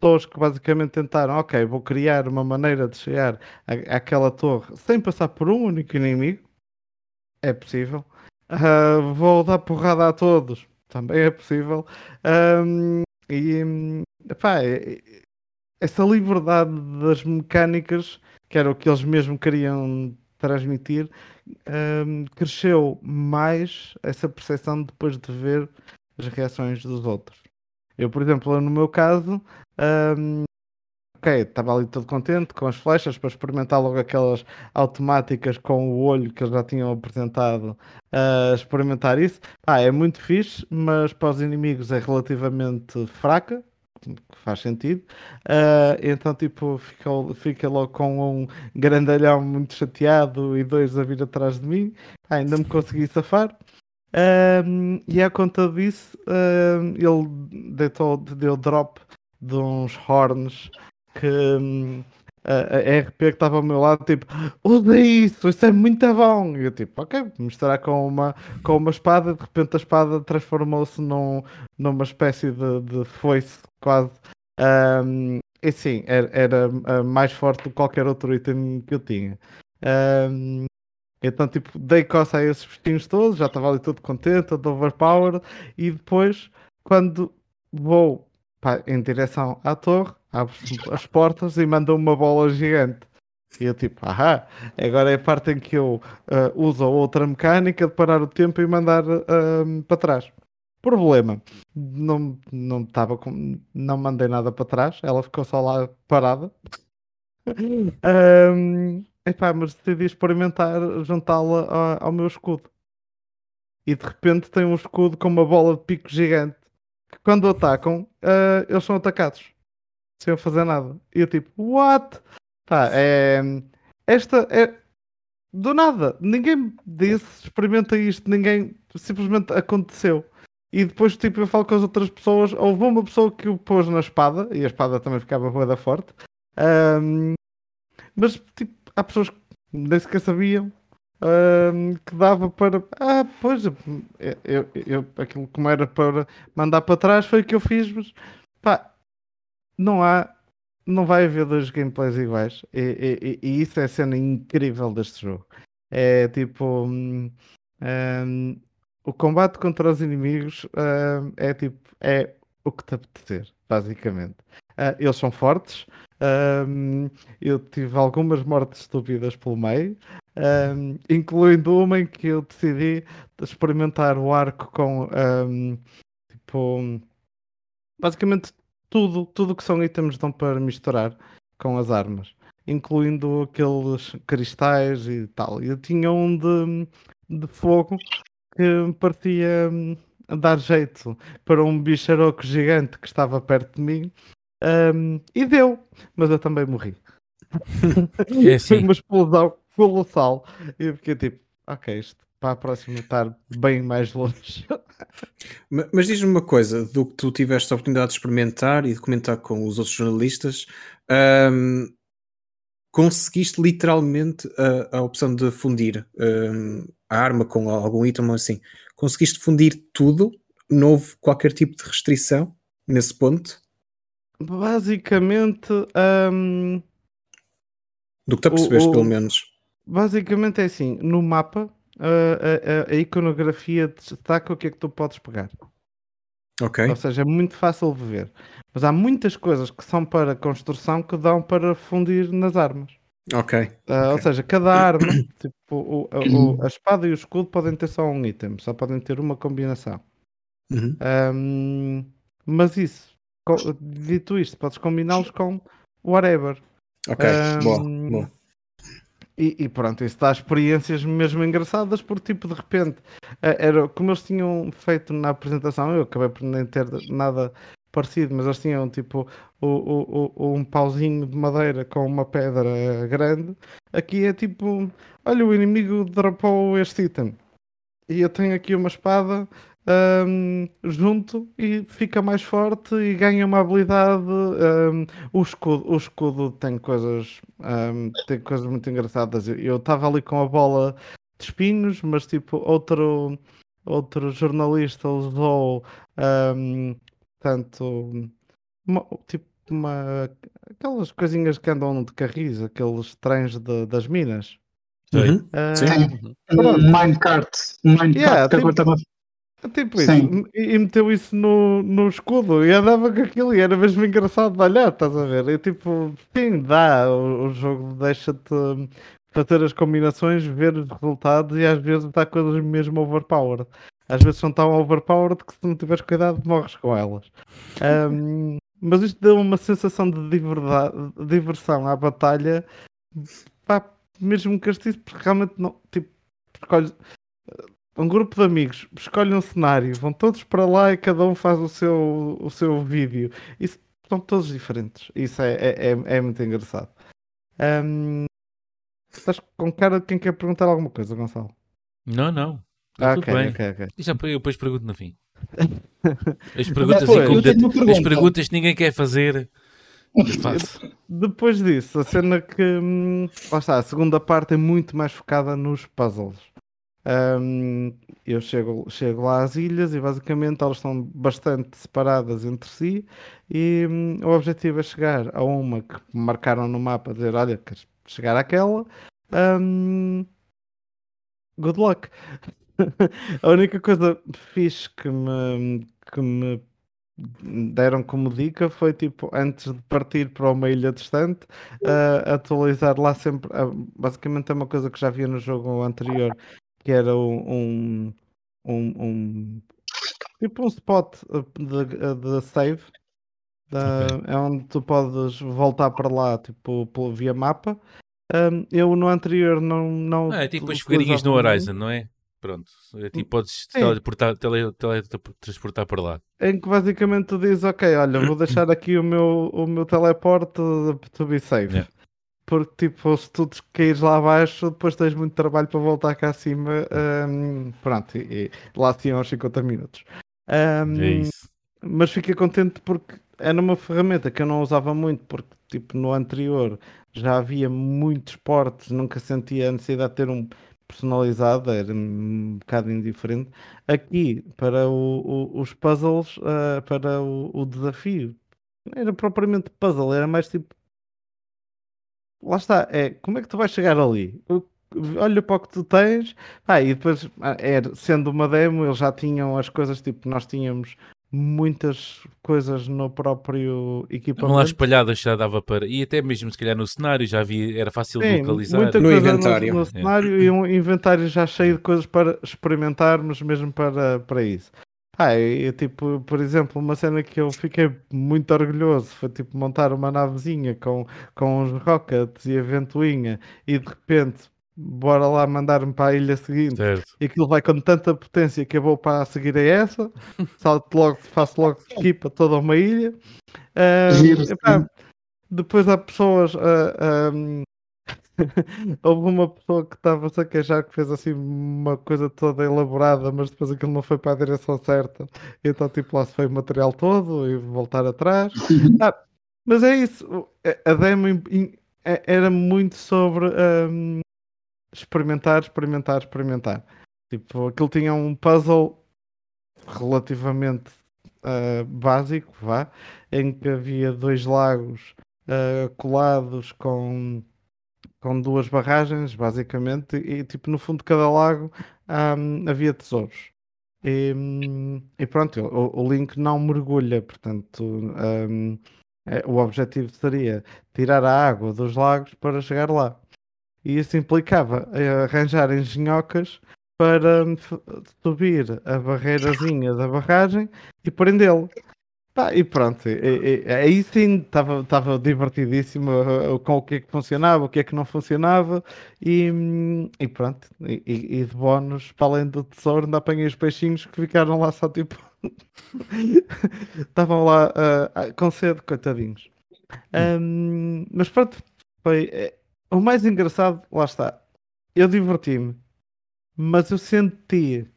pessoas que basicamente tentaram, ok, vou criar uma maneira de chegar à- àquela torre sem passar por um único inimigo. É possível. Ah, vou dar porrada a todos. Também é possível. Ahm, e é- essa liberdade das mecânicas, que era o que eles mesmo queriam transmitir, hum, cresceu mais essa percepção depois de ver as reações dos outros. Eu, por exemplo, no meu caso, hum, ok, estava ali todo contente com as flechas para experimentar logo aquelas automáticas com o olho que eles já tinham apresentado a experimentar isso. Ah, é muito fixe, mas para os inimigos é relativamente fraca, faz sentido. Ah, então, tipo, fica, fica logo com um grandalhão muito chateado e dois a vir atrás de mim. Ah, ainda me consegui safar. Ahm, e à conta disso, ahm, ele deitou, deu drop de uns horns que hum, a, a RP que estava ao meu lado, tipo, usa isso, isso é muito bom. E eu, tipo, ok, misturar com uma, com uma espada, de repente a espada transformou-se num, numa espécie de, de foice, quase. Ahm, e sim, era, era ah, mais forte do que qualquer outro item que eu tinha. Ahm, então, tipo, dei coça a esses festinhos todos, já estava ali todo contente, todo overpowered, e depois, quando vou pá, em direção à torre, abro-se *laughs* as portas e manda uma bola gigante. E eu tipo, ahá, agora é a parte em que eu ah, uso a outra mecânica de parar o tempo e mandar ah, para trás. Problema, não, não, estava com, não mandei nada para trás, ela ficou só lá parada. Ahm, *laughs* epá, mas decidi experimentar juntá-la ao meu escudo. E de repente tem um escudo com uma bola de pico gigante. Que quando atacam, ah, eles são atacados. Sem eu fazer nada. E eu tipo, what? Pá, é. Esta é. Do nada. Ninguém me disse, experimenta isto. Ninguém. Simplesmente aconteceu. E depois, tipo, eu falo com as outras pessoas. Houve uma pessoa que o pôs na espada. E a espada também ficava bué da forte. Ahm, mas, tipo, há pessoas que nem sequer sabiam ahm, que dava para. Ah, pois, eu, eu, aquilo como era para mandar para trás foi o que eu fiz, mas pá, não há. Não vai haver dois gameplays iguais. E, e- e- isso é a cena incrível deste jogo. É tipo. hum, hum, o combate contra os inimigos hum, é tipo. É o que te apetecer, basicamente. Ah, eles são fortes. hum, eu tive algumas mortes estúpidas pelo meio, hum, incluindo uma em que eu decidi experimentar o arco com hum, tipo basicamente tudo, tudo que são itens dão para misturar com as armas, incluindo aqueles cristais e tal. Eu tinha um de, de fogo que me parecia hum, dar jeito para um bicharoco gigante que estava perto de mim. Hum, e deu, mas eu também morri. É Foi *laughs* assim. uma explosão colossal. E eu fiquei tipo, ok, isto para a próxima estar bem mais longe. *laughs* Ma- Mas diz-me uma coisa, do que tu tiveste a oportunidade de experimentar e de comentar com os outros jornalistas, ahm, conseguiste literalmente a, a opção de fundir ahm, a arma com algum item assim, conseguiste fundir tudo? Não houve qualquer tipo de restrição nesse ponto? Basicamente, hum, Do que tu o- pelo menos. basicamente é assim, no mapa a, a- a iconografia destaca o que é que tu podes pegar. Ok. Ou seja, é muito fácil de ver. Mas há muitas coisas que são para construção que dão para fundir nas armas. Ok. Ah, Ou Ok. seja, cada arma, *clears throat* tipo, o- a- o- a espada e o escudo podem ter só um item, só podem ter uma combinação. Uhum. Ahm, mas isso, dito isto, podes combiná-los com whatever. Ok. Boa. Ahm, Boa. E, e pronto, isso dá experiências mesmo engraçadas, porque tipo, de repente, eh, era como eles tinham feito na apresentação, eu acabei por nem ter nada parecido, mas eles tinham tipo o, o- o- um pauzinho de madeira com uma pedra grande. Aqui é tipo, olha, o inimigo dropou este item. E eu tenho aqui uma espada ahm, junto e fica mais forte e ganha uma habilidade. ahm, o, escudo, o escudo tem coisas, ahm, tem coisas muito engraçadas. Eu- estava ali com a bola de espinhos, mas tipo, outro, outro jornalista usou ahm, tanto uma- tipo uma, aquelas coisinhas que andam de carris, aqueles trens de- das minas. Uhum. Ah, Sim. Pronto. Um minecart. Um minecart Yeah, que agora tipo- estava Tipo isso, Sim. e, meteu isso no, no escudo e andava com aquilo e era mesmo engraçado de olhar, estás a ver? E tipo, sim, dá, o, o jogo deixa-te fazer as combinações, ver os resultados e às vezes dá coisas mesmo overpowered. Às vezes são tão overpowered que se não tiveres cuidado morres com elas. Ahm, mas isto deu uma sensação de diversão à batalha, pá, mesmo castiço, porque realmente não, tipo, escolhes um grupo de amigos escolhe um cenário, vão todos para lá e cada um faz o seu, o seu vídeo. Isso são todos diferentes. Isso é, é, é, é muito engraçado. Ahm, estás com cara de quem quer perguntar alguma coisa, Gonçalo? Não, não. Tá Ah, tudo ok, bem. ok, ok. E já eu depois pergunto no fim. *laughs* As perguntas, uma as pergunta. perguntas que ninguém quer fazer. *laughs* Depois disso, a cena que. hum, lá está, a segunda parte é muito mais focada nos puzzles. Hum, eu chego, chego lá às ilhas e basicamente elas estão bastante separadas entre si e hum, o objetivo é chegar a uma que marcaram no mapa, dizer, olha, queres chegar àquela? Hum, good luck. *laughs* a única coisa fixe que me, que me deram como dica foi tipo antes de partir para uma ilha distante uh, atualizar lá sempre uh, basicamente é uma coisa que já havia no jogo anterior que era um, um, um- tipo um spot de, de save da- é onde tu podes voltar para lá tipo via mapa Um, eu no anterior não não Ah, é tipo as fogueirinhas no. Horizon, não é? Pronto. É tipo, podes teleportar, tele, teletransportar para lá. em que basicamente tu dizes, ok, olha, vou deixar aqui o meu, o meu teleporte to be safe. Yeah. Porque tipo, se tu caíres lá abaixo, depois tens muito trabalho para voltar cá acima. hum, pronto, e, e lá iam aos 50 minutos. Hum, É isso. mas fiquei contente porque era uma ferramenta que eu não usava muito, porque tipo no anterior já havia muitos portes, nunca sentia a necessidade de ter um personalizado, era um bocado indiferente. Aqui, para o- o- os puzzles, ah, para o, o desafio, não era propriamente puzzle, era mais tipo. Lá está, é como é que tu vais chegar ali? Olha para o que tu tens, pá, e depois, ah, era, sendo uma demo, eles já tinham as coisas, tipo, nós tínhamos muitas coisas no próprio Estavam lá equipamento. espalhadas, já dava para. E até mesmo se calhar no cenário já havia, era fácil de Sim, localizar. muita No inventário. no, no cenário e um inventário já cheio de coisas para experimentarmos mesmo para, para isso. Ah, e, e, tipo, por exemplo, uma cena que eu fiquei muito orgulhoso foi tipo montar uma navezinha com, com uns rockets e a ventoinha e de repente bora lá mandar-me para a ilha seguinte Certo. e aquilo vai com tanta potência que eu vou para a seguir a essa, *laughs* salto logo, faço logo skip a toda uma ilha. Ah, Giro, epá, depois há pessoas. ahm, *laughs* Houve uma pessoa que estava-se a queixar que fez assim uma coisa toda elaborada, mas depois aquilo não foi para a direção certa. Então, tipo, lá se foi o material todo e voltar atrás. *laughs* Ah, mas é isso. a- demo é- era muito sobre ahm, experimentar, experimentar, experimentar. Tipo, aquilo tinha um puzzle relativamente ah, básico, vá, em que havia dois lagos ah, colados com, com duas barragens, basicamente, e tipo no fundo de cada lago hum, havia tesouros. E, e pronto, o, o Link não mergulha, portanto, hum, é, o objetivo seria tirar a água dos lagos para chegar lá. E isso implicava eh, arranjar engenhocas para hum, subir a barreirazinha da barragem e prendê-lo. Pá, e pronto, aí sim estava divertidíssimo uh, uh, com o que é que funcionava, o que é que não funcionava e, hum, e pronto, e, e- de bónus, para além do tesouro, ainda apanhei os peixinhos que ficaram lá só tipo *laughs* estavam lá uh, com sede, coitadinhos. Hum, mas pronto, foi é, o mais engraçado, lá está. Eu diverti-me, mas eu senti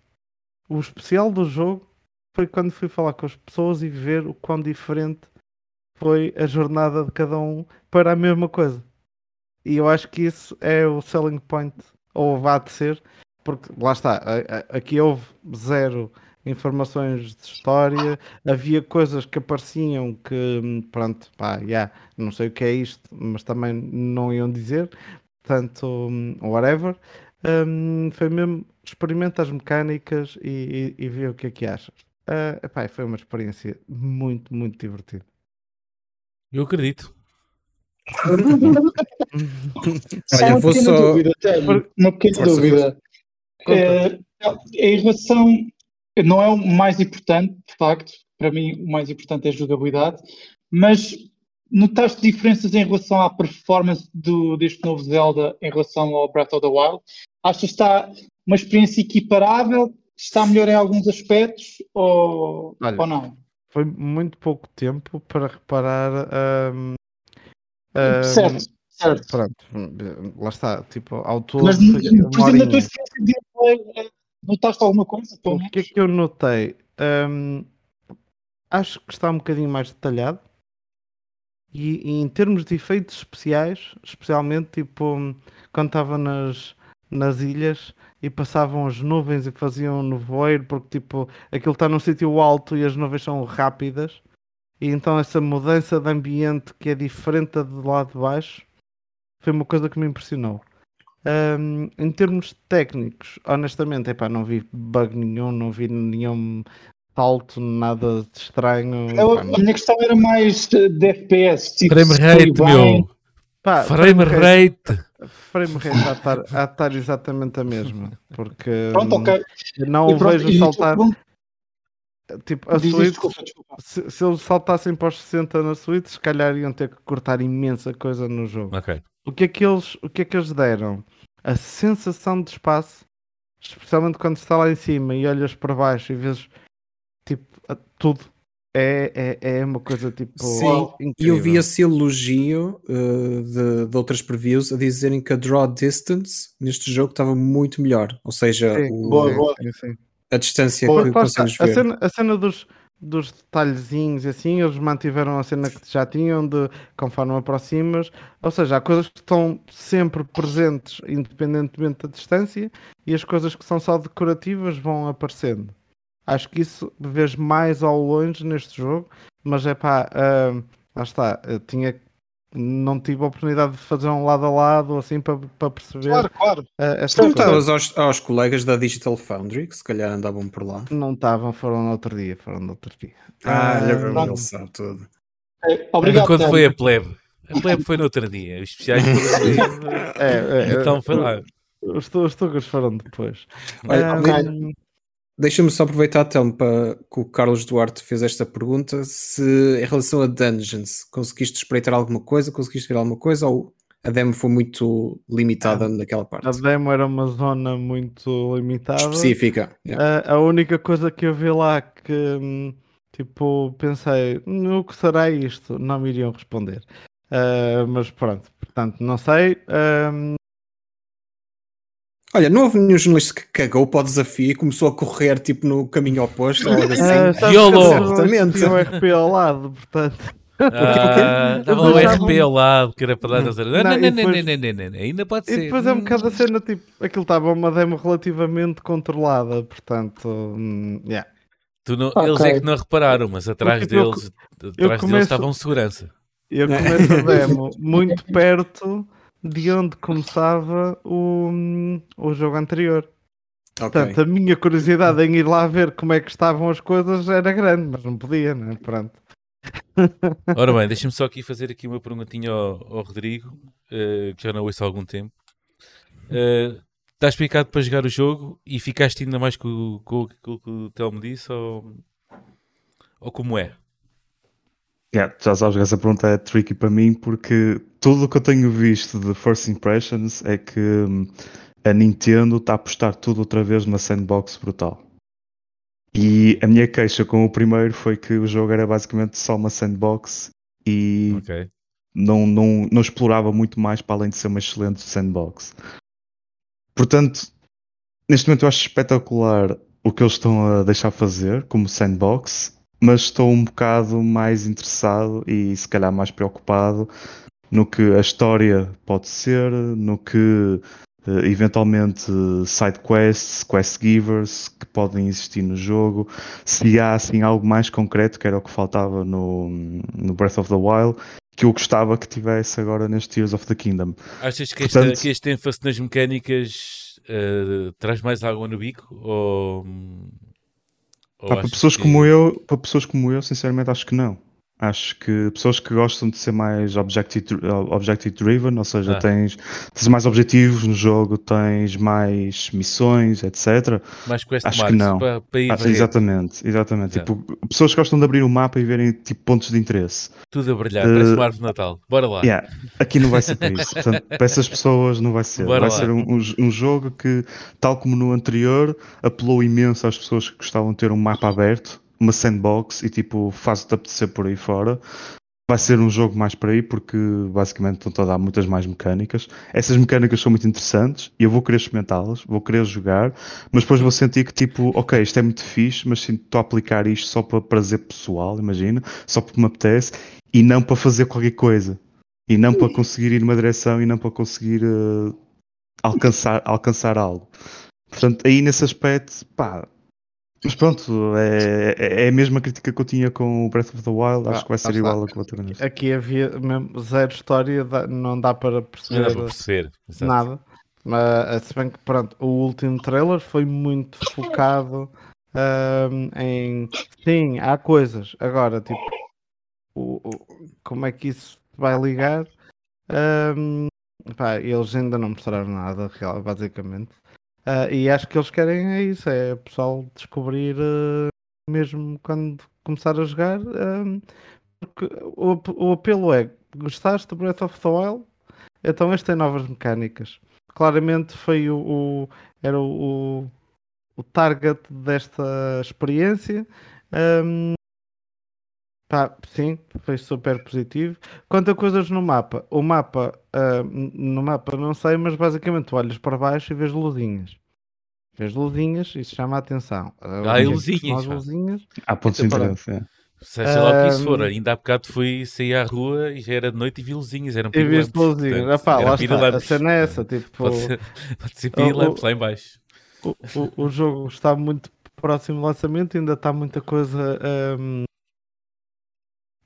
o especial do jogo foi quando fui falar com as pessoas e ver o quão diferente foi a jornada de cada um para a mesma coisa. E eu acho que isso é o selling point, ou vá de ser, porque lá está, aqui houve zero informações de história, havia coisas que apareciam que, hum, pronto, pá, já, não sei o que é isto, mas também não iam dizer, portanto, hum, whatever. Hum, foi mesmo, experimenta as mecânicas e, e, e vê o que é que achas. Ah, epá, foi uma experiência muito, muito divertida. Eu acredito. *laughs* Olha, uma vou pequena só- dúvida. Uma pequena Força, dúvida. É, em relação, não é o mais importante, de facto, para mim o mais importante é a jogabilidade, mas notaste diferenças em relação à performance do, deste novo Zelda em relação ao Breath of the Wild? Achas que está uma experiência equiparável? Está melhor em alguns aspectos ou, Olha, ou não? Foi muito pouco tempo para reparar. hum, hum, certo, certo. Pronto, hum, lá está. Tipo, ao todo, Mas, por exemplo, na tua horinha. experiência de gameplay, eh, notaste alguma coisa? O menos? que é que eu notei? Hum, acho que está um bocadinho mais detalhado. E, e em termos de efeitos especiais, especialmente tipo hum, quando estava nas, nas ilhas e passavam as nuvens e faziam um nevoeiro, porque tipo aquilo está num sítio alto e as nuvens são rápidas, e então essa mudança de ambiente que é diferente da do lado de baixo foi uma coisa que me impressionou. Hum, em termos técnicos, honestamente, epá, não vi bug nenhum, não vi nenhum salto, nada de estranho. Eu- a minha questão era mais eh, de FPS. Tipo, Frame rate, meu. Pá, Frame rate. frame rate a estar, a estar exatamente a mesma, porque Pronto, hum, ok. não E pronto, vejo e saltar. Tipo, a diz Switch, desculpa, desculpa. se, se eles saltassem para os 60 na Switch, se calhar iam ter que cortar imensa coisa no jogo. Ok. O que é que eles, o que é que eles deram? A sensação de espaço, especialmente quando está lá em cima e olhas para baixo e vês tipo tudo. É, é, é uma coisa tipo Sim, E eu vi esse elogio uh, de, de outras previews a dizerem que a draw distance neste jogo estava muito melhor. Ou seja, Sim, o- Boa, boa. a distância Boa, que está, consegues a ver. cena, a cena dos, dos detalhezinhos e assim, eles mantiveram a cena que já tinham de conforme aproximas, ou seja, há coisas que estão sempre presentes independentemente da distância e as coisas que são só decorativas vão aparecendo. Acho que isso vês mais ao longe neste jogo, mas é pá, ah, lá está, eu tinha não tive a oportunidade de fazer um lado a lado assim para, para perceber Claro, claro. ah, essas Sim, coisas. Perguntavas aos, aos colegas da Digital Foundry que se calhar andavam por lá. Não estavam, foram no outro dia, foram no outro dia. Ah, Ah, pronto. ele sabe tudo. É, Obrigado, Quando foi a plebe? A plebe foi no outro dia. Os especiais foram *laughs* É, é, Então foi lá. Os, os Tugas foram depois. Olha, Ah, de- Deixa-me só aproveitar, Telmo, para que o Carlos Duarte fez esta pergunta. Se em relação a dungeons, conseguiste espreitar alguma coisa, conseguiste ver alguma coisa ou a demo foi muito limitada naquela parte? a demo era uma zona muito limitada. Específica. yeah. A, a única coisa que eu vi lá que hum, tipo pensei, "Hum, o que será isto? Não me iriam responder. Ah, mas pronto, portanto, não sei. Hum, Olha, não houve nenhum jornalista que cagou para o desafio e começou a correr tipo no caminho oposto ou algo assim. ah, sabes YOLO! tinha o RP ao lado, portanto. Ah, Estava Eu o RP ao lado, que era para dar a dizer, não, Não, não, e ainda pode E ser. depois é um bocado a cena, tipo, aquilo estava uma demo relativamente controlada, portanto, hum, yeah. Tu não- Ok. Eles é que não repararam, mas atrás Porque eu- deles, atrás eu deles começo- estava um segurança. Eu começo a demo *laughs* muito perto de onde começava o, o jogo anterior. Ok. Portanto, a minha curiosidade em ir lá ver como é que estavam as coisas era grande, mas não podia, né? Pronto. *laughs* Ora bem, deixa-me só aqui fazer aqui uma perguntinha ao, ao Rodrigo, eh, que já não ouço há algum tempo. Eh, Estás explicado para jogar o jogo e ficaste ainda mais com, com aquilo que o Telmo disse ou, ou como é? Yeah, já sabes que essa pergunta é tricky para mim porque tudo o que eu tenho visto de First Impressions é que hum, a Nintendo está a apostar tudo outra vez numa sandbox brutal. E a minha queixa com o primeiro foi que o jogo era basicamente só uma sandbox e Ok. não, não, não explorava muito mais para além de ser uma excelente sandbox. Portanto, neste momento eu acho espetacular o que eles estão a deixar fazer como sandbox, mas estou um bocado mais interessado e se calhar mais preocupado no que a história pode ser, no que eh, eventualmente side quests, quest givers que podem existir no jogo, se há assim algo mais concreto, que era o que faltava no, no Breath of the Wild, que eu gostava que tivesse agora neste Tears of the Kingdom. Achas que, Portanto- que este ênfase nas mecânicas eh, traz mais água no bico? Ou, ou para pessoas que- como eu, para pessoas como eu, sinceramente acho que não. Acho que pessoas que gostam de ser mais objective, objective driven, ou seja, Ah. tens, tens mais objetivos no jogo, tens mais missões, etc. Mais quest Acho que não. para, para ir Ah, varrer. exatamente, exatamente. Exato. Tipo, pessoas que gostam de abrir o mapa e verem tipo, pontos de interesse. Tudo a brilhar, Eh, parece uma árvore de Natal. Bora lá. Yeah, aqui não vai ser para isso. Portanto, *laughs* para essas pessoas não vai ser. Bora vai lá. ser um, um um jogo que, tal como no anterior, apelou imenso às pessoas que gostavam de ter um mapa aberto, uma sandbox e tipo, faz-te apetecer por aí fora. Vai ser um jogo mais para aí porque basicamente estão a dar muitas mais mecânicas. Essas mecânicas são muito interessantes e eu vou querer experimentá-las, vou querer jogar, mas depois vou sentir que tipo, ok, isto é muito fixe, mas estou a aplicar isto só para prazer pessoal, imagina, só porque me apetece e não para fazer qualquer coisa e não para conseguir ir numa direção e não para conseguir eh, alcançar, alcançar algo. Portanto, aí nesse aspecto, pá. Mas pronto, é, é- é a mesma crítica que eu tinha com o Breath of the Wild, acho Ah, que vai ser igual a ter neste. Aqui havia mesmo zero história, não dá para Não perceber dá para perceber. Nada. Mas se bem que pronto, o último trailer foi muito focado ahm, em sim, há coisas. Agora, tipo, o, o- como é que isso vai ligar? Ahm, pá, eles ainda não mostraram nada, real, basicamente. Ah, e acho que eles querem é isso, é o pessoal descobrir ah, mesmo quando começar a jogar. ahm, porque o, o apelo é gostaste do Breath of the Wild? Então este tem novas mecânicas. Claramente foi o, o- era o, o, target desta experiência. Ahm, pá, sim, foi super positivo. Quanto a coisas no mapa, o mapa ah, no mapa não sei, mas basicamente tu olhas para baixo e vês luzinhas. Vês luzinhas, isso chama a atenção. Ah, onde é luzinhas, pá. luzinhas. Há pontos de Então, interesse. é. Seja lá o que isso for, Ahm, ainda há bocado fui sair à rua e já era de noite e vi luzinhas, eram E viste pirilampos, luzinhas. portanto, Ah, pá, eram lá está. A pirilampos. cena é essa, tipo, Pode ser, pode ser O- pirilampos o- lá em baixo. o, o, o jogo está muito próximo do lançamento, ainda está muita coisa ahm,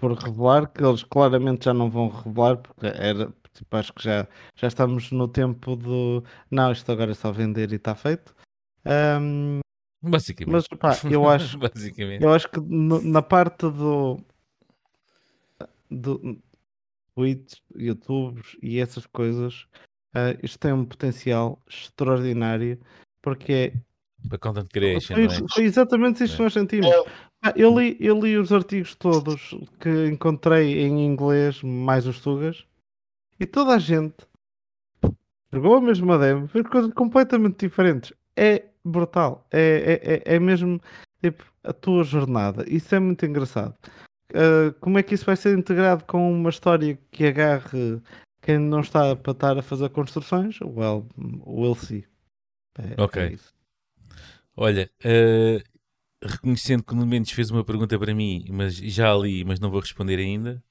por revelar, que eles claramente já não vão revelar, porque era, tipo, acho que já, já estamos no tempo do não, isto agora é só vender e está feito. Ahm, Basicamente. mas pá, eu *laughs* acho, Basicamente. eu acho que no- na parte do, do tweets, youtubes e essas coisas, ah, isto tem um potencial extraordinário, porque é Para content creation, foi, é? foi exatamente isto que nós sentimos. Ah, Eu li, eu li os artigos todos que encontrei em inglês, mais os tugas, e toda a gente jogou a mesma demo, fez coisas completamente diferentes. É brutal, é, é, é, é mesmo tipo, a tua jornada. Isso é muito engraçado. Ah, como é que isso vai ser integrado com uma história que agarre quem não está para estar a fazer construções? Well, we'll see. É- Ok. é. Olha, eh, reconhecendo que o Mendes fez uma pergunta para mim, mas já li, mas não vou responder ainda.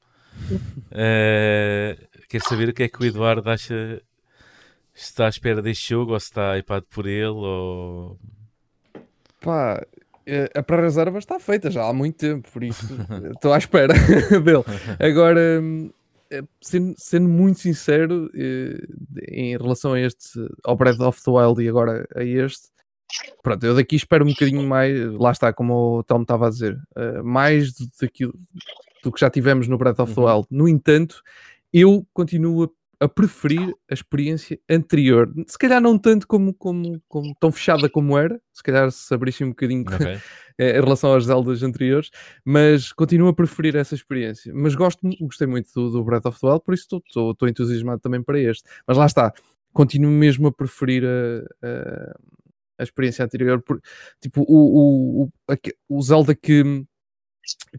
Eh, quero saber o que é que o Eduardo acha. Se está à espera deste jogo ou se está hypado por ele ou. Pá, eh, a pré-reserva está feita já há muito tempo, por isso estou à espera *laughs* dele. Agora, eh, sendo, sendo muito sincero, eh, em relação a este, ao Breath of the Wild e agora a este, pronto, eu daqui espero um bocadinho mais, lá está, como o Tom estava a dizer, eh, mais do, daquilo, do que já tivemos no Breath of the Uhum. Wild. No entanto, eu continuo a, a preferir a experiência anterior. Se calhar não tanto como, como, como tão fechada como era, se calhar se abrisse um bocadinho Ok. *laughs* eh, em relação às Zeldas anteriores, mas continuo a preferir essa experiência. Mas gosto, gostei muito do, do Breath of the Wild, por isso estou- entusiasmado também para este. Mas lá está, continuo mesmo a preferir a, a, a experiência anterior. Por, tipo, o, o, o, o Zelda que,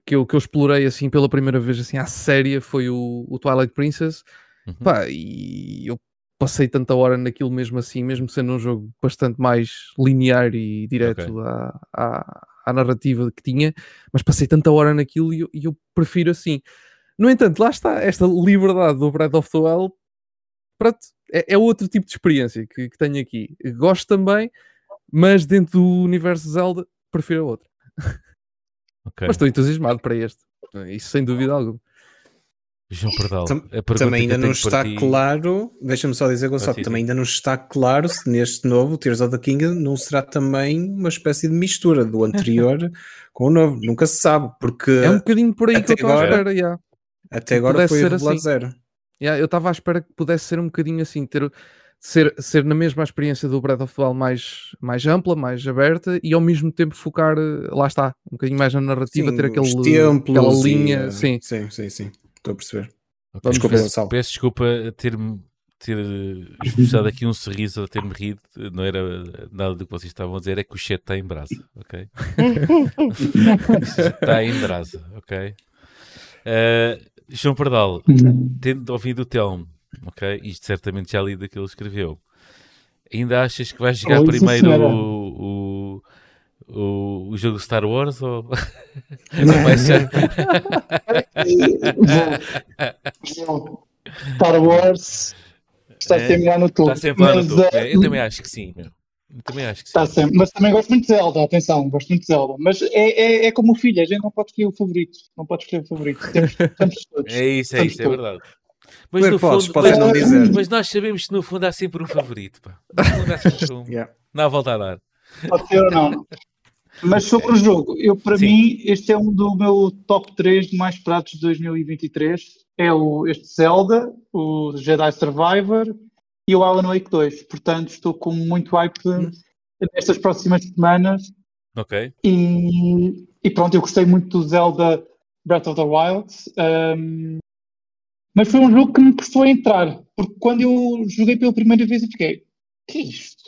que, eu, que eu explorei assim pela primeira vez assim à séria foi o, o Twilight Princess. Uhum. Pá, e eu passei tanta hora naquilo mesmo assim, mesmo sendo um jogo bastante mais linear e direto à, à, à narrativa que tinha, mas passei tanta hora naquilo e eu, e eu prefiro assim. No entanto, lá está, esta liberdade do Breath of the Wild pronto, é, é outro tipo de experiência que, que tenho aqui. Gosto também, mas dentro do universo Zelda, prefiro a outra. ok. Mas estou entusiasmado para este. Isso sem dúvida alguma. João Pardal, Tam- a pergunta Também ainda não está ti- claro, deixa-me só dizer, Gonçalo, Ah, sim, também sim. ainda não está claro se neste novo Tears of the Kingdom não será também uma espécie de mistura do *laughs* anterior com o novo. Nunca se sabe, porque É um bocadinho por aí que eu estou à agora- espera. yeah. até agora foi revelado assim. zero. Yeah, eu estava à espera que pudesse ser um bocadinho assim, ter, ser, ser na mesma experiência do Breath of the Wild mais, mais ampla, mais aberta e ao mesmo tempo focar, eh, lá está, um bocadinho mais na narrativa, Sim, ter aquele, os templos aquela e, linha, eh, sim. sim, sim, sim. Estou a perceber. Ok, Desculpa, peço, peço desculpa ter-me ter eh, esboçado aqui um sorriso a ter-me rido, não era nada do que vocês estavam a dizer, é que o chat está em brasa, ok? *laughs* está em brasa, ok? Eh, João Pardal, tendo ouvido o Telmo, ok? Isto certamente já li daquilo que ele escreveu. Ainda achas que vais jogar Oi, sim, primeiro o, o, o, o jogo Star Wars ou, *laughs* ou vai ser? Star Wars está É, sempre lá no topo. Está sempre lá no Mas, topo. eh, É, eu também acho que sim, meu. Eu também acho que sim. Sempre. Mas também gosto muito de Zelda, atenção, gosto muito de Zelda. Mas é, é, é como o filho, a gente não pode escolher o favorito. Não pode escolher o favorito. Temos, temos todos. *laughs* É isso, é isso, é verdade. Tu é que podes, podes mas, não dizer. mas nós sabemos que no fundo há sempre um favorito, pá. No fundo há sempre um. Yeah. Não há volta a dar. Pode ser ou não. Mas sobre o jogo, eu para Sim. mim, este é um do meu top 3 de mais pratos de 2023. É o, este Zelda, o Jedi Survivor e o Alan Wake 2. Portanto, estou com muito hype nestas próximas semanas. Ok? E, e pronto, eu gostei muito do Zelda Breath of the Wild. um, mas foi um jogo que me custou a entrar. Porque quando eu joguei pela primeira vez, eu fiquei: que é isto?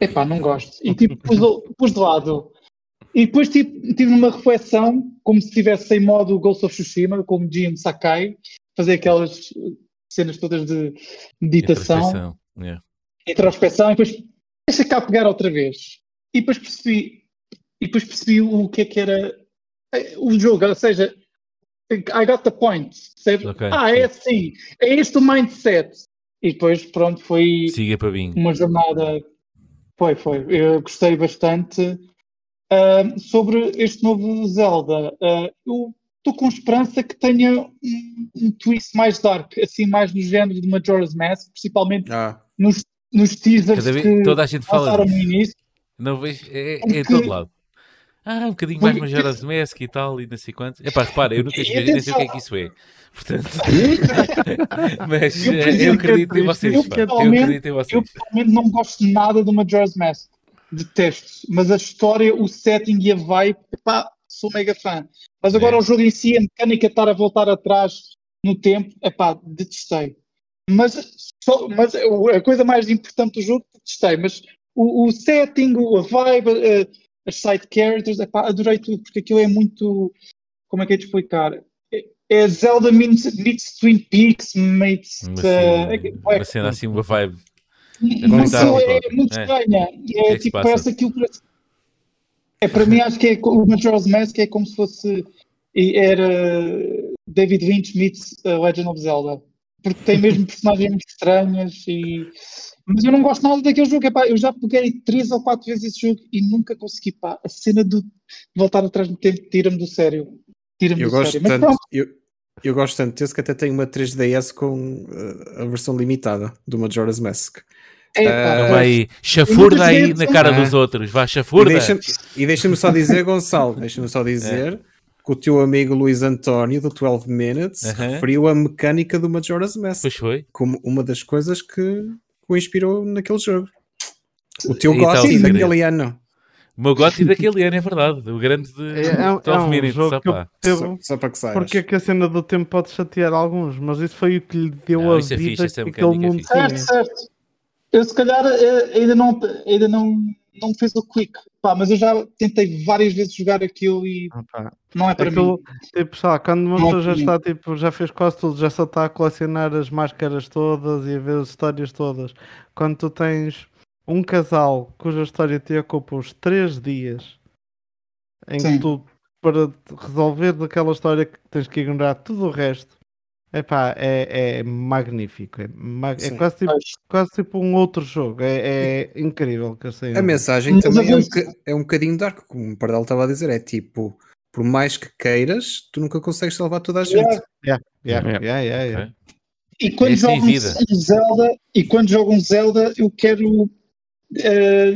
Epá, não gosto. E tipo, pus, pus de lado. E depois tipo, tive numa reflexão, como se estivesse em modo Ghost of Tsushima, como Jim Sakai, fazer aquelas cenas todas de meditação Introspeção. Yeah. introspeção e depois deixa cá pegar outra vez. E depois percebi, e depois percebi o que é que era eh, o jogo, ou seja, I got the point. percebe? Ok, ah, é assim, é este o mindset. E depois, pronto, foi Siga para mim. uma jornada. Foi, foi. Eu gostei bastante. Ah, sobre este novo Zelda, ah, eu estou com esperança que tenha um, um twist mais dark, assim, mais no género de Majora's Mask, principalmente Ah, nos, nos teasers vez, que toda a gente fala no inío. Não vejo, é, é todo lado. Ah, um bocadinho mais Majora's Mask e tal, e não sei quantos. Epá, repara, eu nunca joguei, nem sei o que é que isso é. Portanto, *laughs* *laughs* mas Eu, eh, eu acredito em vocês. eu, pá. Eu acredito em Eu vocês. pessoalmente não gosto nada do Majora's Mask. Detesto. Mas a história, o setting e a vibe, epá, sou mega fã. Mas agora É. o jogo em si, a mecânica estar a voltar atrás no tempo, epá, detestei. Mas, só, mas a coisa mais importante do jogo, detestei. Mas o, o setting, a vibe, a- as side characters, epá, adorei tudo, porque aquilo é muito. Como é que é de explicar? É- É Zelda meets, meets Twin Peaks, meets. Uma uh, cena, é- uma cena assim, uma vibe. Fantástico, é pá. muito É. estranha. É, é tipo, passa? parece aquilo. Parece... É, para mim, acho que é, o Majora's Mask é como se fosse. e Era David Lynch meets uh, Legend of Zelda. Porque tem mesmo *laughs* personagens muito estranhas e. Mas eu não gosto nada daquele jogo. Epá, eu já peguei três ou quatro vezes esse jogo e nunca consegui. Pá, a cena de voltar atrás no tempo tira-me do sério. Tira-me Eu do gosto sério. Mas tanto, pronto, eu, eu gosto tanto desse que até tenho uma 3DS com uh, a versão limitada do Majora's Mask. é, Ah, Não vai chafurda aí na vezes- cara Ah. dos outros. Vá chafurda. e deixa-me só dizer, Gonçalo, deixa-me só dizer que o teu amigo Luís António, do 12 Minutes, Aham. referiu a mecânica do Majora's Mask Pois foi. como uma das coisas que o inspirou naquele jogo. O teu segredo. daquele ano. O meu gote daquele ano é verdade. O grande de É, é, um- 12 é um Minutes. jogo que eu opá. percebo Só, só para que porque é que a cena do tempo pode chatear alguns, mas isso foi o que lhe deu Não, a isso é vida fixe, essa que aquele é mundo fixe. tinha. Certo, certo. Eu se calhar eh, ainda não, ainda não, não me fez o click. Pá, mas eu já tentei várias vezes jogar aquilo e Ah, não é para Aquilo, mim. tipo, lá, quando uma Não pessoa já está, tipo, já fez quase tudo, já só está a colecionar as máscaras todas e a ver as histórias todas. Quando tu tens um casal cuja história te ocupa os três dias em Sim. que tu, para resolver daquela história que tens que ignorar tudo o resto, epá, é, é magnífico. É, ma- é quase, tipo, quase tipo um outro jogo. É, é incrível que assim. A mensagem Mas também é um, é um bocadinho dark, como o Pardal estava a dizer. É tipo, por mais que queiras, tu nunca consegues salvar toda a gente. Yeah. Yeah, yeah, Yeah. E quando É assim jogo um Zelda, e quando jogo um Zelda, eu quero eh,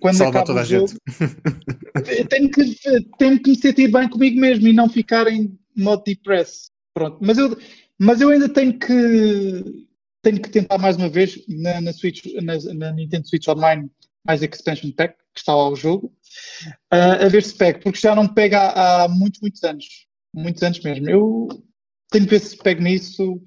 quando Salvar acaba toda a jogo, gente. eu tenho que, tenho que me sentir bem comigo mesmo e não ficar em modo depress. Pronto. Mas eu, mas eu ainda tenho que tenho que tentar mais uma vez na, na Switch, na, na Nintendo Switch Online, mais Expansion Pack, que está lá o jogo, ah, a ver se pego, porque já não pega há, há muitos, muitos anos. Muitos anos mesmo. Eu tenho que ver se pego nisso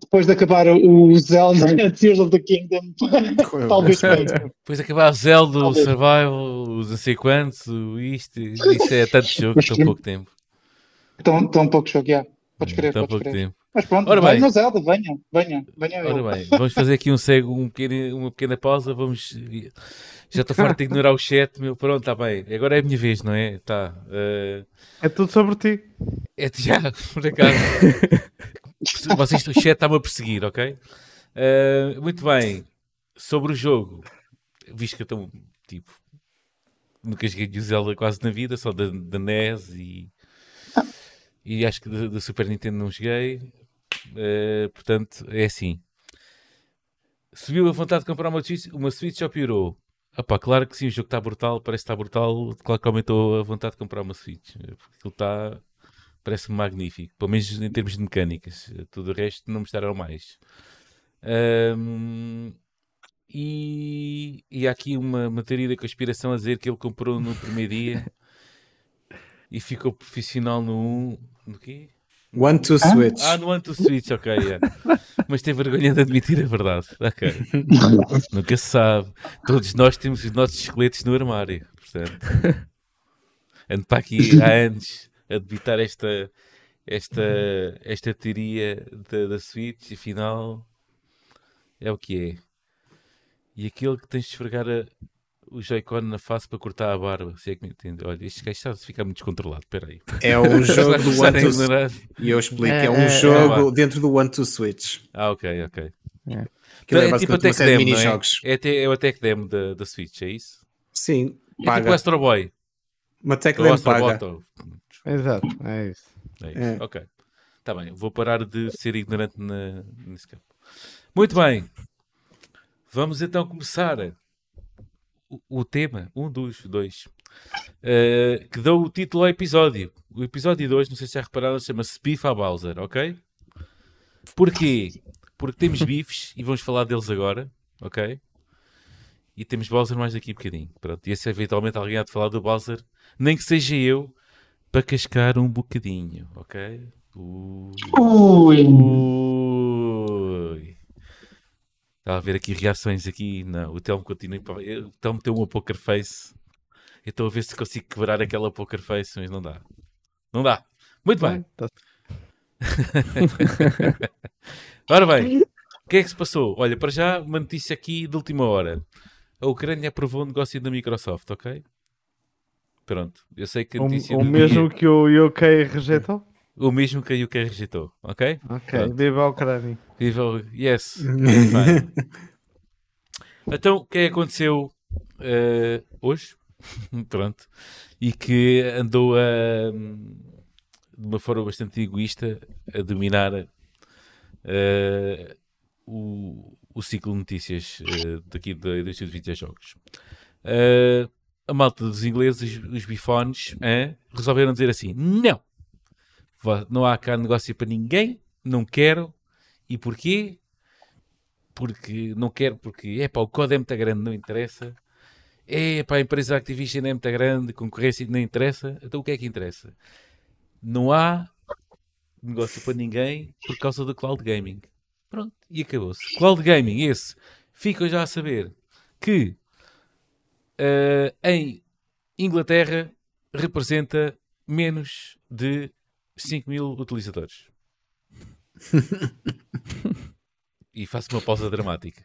depois de acabar o o Zelda *laughs* Tears of the Kingdom. *laughs* Talvez pegue. *laughs* Depois acabar o Zelda, o. Survival, os não sei quantos, isto. Isso é tanto jogo, tão pouco tempo. Estão estão um pouco choqueado. Podes crer, Tão podes pouco crer. tempo. Mas pronto, Ora venha bem. no Zelda, venha, venha, venha. eu. Ora bem, vamos fazer aqui um cego, um pequeno, uma pequena pausa. Vamos. Já estou farto de ignorar o chat, meu. Pronto, está bem. Agora é a minha vez, não é? Tá. eh, É tudo sobre ti. É já, *laughs* por acaso. Vocês, o chat está-me a perseguir, ok? Eh, muito bem. Sobre o jogo, visto que eu estou, tipo, nunca joguei de Zelda quase na vida, só da, da NES e, e acho que da, Super Nintendo não joguei. Eh, portanto, é assim. Subiu a vontade de comprar uma Switch, uma Switch ou piorou? Pá, claro que sim, o jogo está brutal, parece que está brutal. Claro que aumentou a vontade de comprar uma Switch. eh, Porque aquilo está, parece-me magnífico. Pelo menos em termos de mecânicas. Tudo o resto não mostraram mais. Ahm, e, e há aqui uma, uma teoria da conspiração a dizer que ele comprou no primeiro dia e ficou profissional no 1. No quê? One to Switch. Ah, no One to Switch, ok. yeah. Mas tem vergonha de admitir a verdade. Ok. *laughs* Nunca se sabe. Todos nós temos os nossos esqueletos no armário. Portanto, ando para aqui há anos a debitar esta, esta, esta teoria da, da Switch. E afinal, é o que é. E aquele que tens de esfregar a- o Joy-Con na face para cortar a barba. Se é que me entende. Olha, este gajo está a ficar muito descontrolado. Espera aí. É um *laughs* jogo do One a to ignorar. E eu explico, É, é, um é, é. jogo dentro do One to Switch. Ah, ok, ok. É é tipo a Tech série de Demo, não é? É, é o Tech Demo da, da Switch, é isso? Sim, É tipo o paga. Astro Boy. Uma Tech Demo paga. Exato, é isso. É isso. É. Ok. Está bem. Vou parar de ser ignorante na- nesse campo. Muito bem. Vamos então começar o, tema, um dos dois, eh, que deu o título ao episódio. O episódio 2, não sei se já repararam, chama-se Beef a Bowser, ok? Porquê? Porque temos bifes e vamos falar deles agora, ok? E temos Bowser mais daqui a bocadinho. Pronto, e se eventualmente alguém há de falar do Bowser, nem que seja eu, para cascar um bocadinho, ok? Uh, Ui. A ver aqui reações aqui. Não, o Telmo continua. O Telmo tem uma poker face. Eu estou a ver se consigo quebrar aquela poker face, mas não dá. Não dá. Muito bem. Tá- *laughs* Ora bem, o que é que se passou? Olha, para já, uma notícia aqui de última hora. A Ucrânia aprovou o negócio da Microsoft, ok? Pronto, eu sei que a O, notícia o do mesmo dia- que o UK rejeitou? O mesmo que a UK rejeitou, ok? Ok, Pronto. viva a Ucrânia. Viva o- Yes. *laughs* Então, o que é que aconteceu eh, hoje? *laughs* Pronto. E que andou a, de uma forma bastante egoísta a dominar eh, o, o ciclo de notícias eh, daqui da indústria de videojogos. Eh, a malta dos ingleses, os bifones, eh, resolveram dizer assim: não, não há cá negócio para ninguém, não quero. E porquê? Porque não quero, porque é pá, o código é muito grande, não interessa. É pá, a empresa Activision é muito grande, concorrência não interessa. Então o que é que interessa? Não há negócio para ninguém por causa do cloud gaming. Pronto, e acabou-se. Cloud gaming, esse, ficam já a saber que eh, em Inglaterra representa menos de 5 mil utilizadores. *laughs* e faço uma pausa dramática.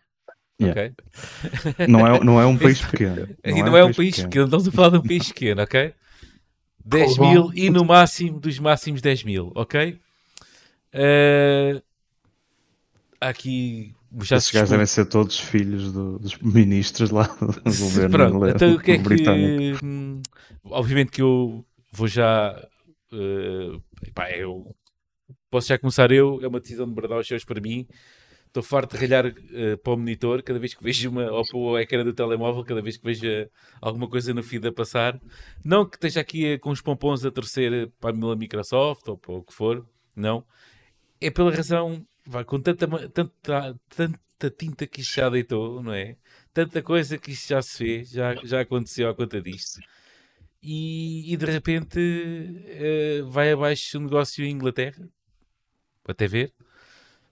Yeah. Ok? Não é, não é um país pequeno. *laughs* e não é um país pequeno, estamos a falar de um país pequeno, ok? *laughs* 10 Bom. mil e no máximo dos máximos 10 mil, ok? Há aqui já Esses se gajos devem ser todos filhos do- dos ministros lá do governo Pronto, inglês- então o que é britânico. que. hum, Obviamente que eu vou já. Pá, eu posso já começar eu, é uma decisão de bradar os seus para mim. Estou farto de ralhar eh, para o monitor cada vez que vejo uma, ou para o ecrã do telemóvel, cada vez que vejo eh, alguma coisa no feed a passar. Não que esteja aqui com os pompons a torcer para a Microsoft ou para o que for, não. É pela razão, vá, com tanta, tanta, tanta tinta que isto já deitou, não é? Tanta coisa que isto já se fez, já, já aconteceu à conta disto. E, e de repente eh, vai abaixo o negócio em Inglaterra, até ver,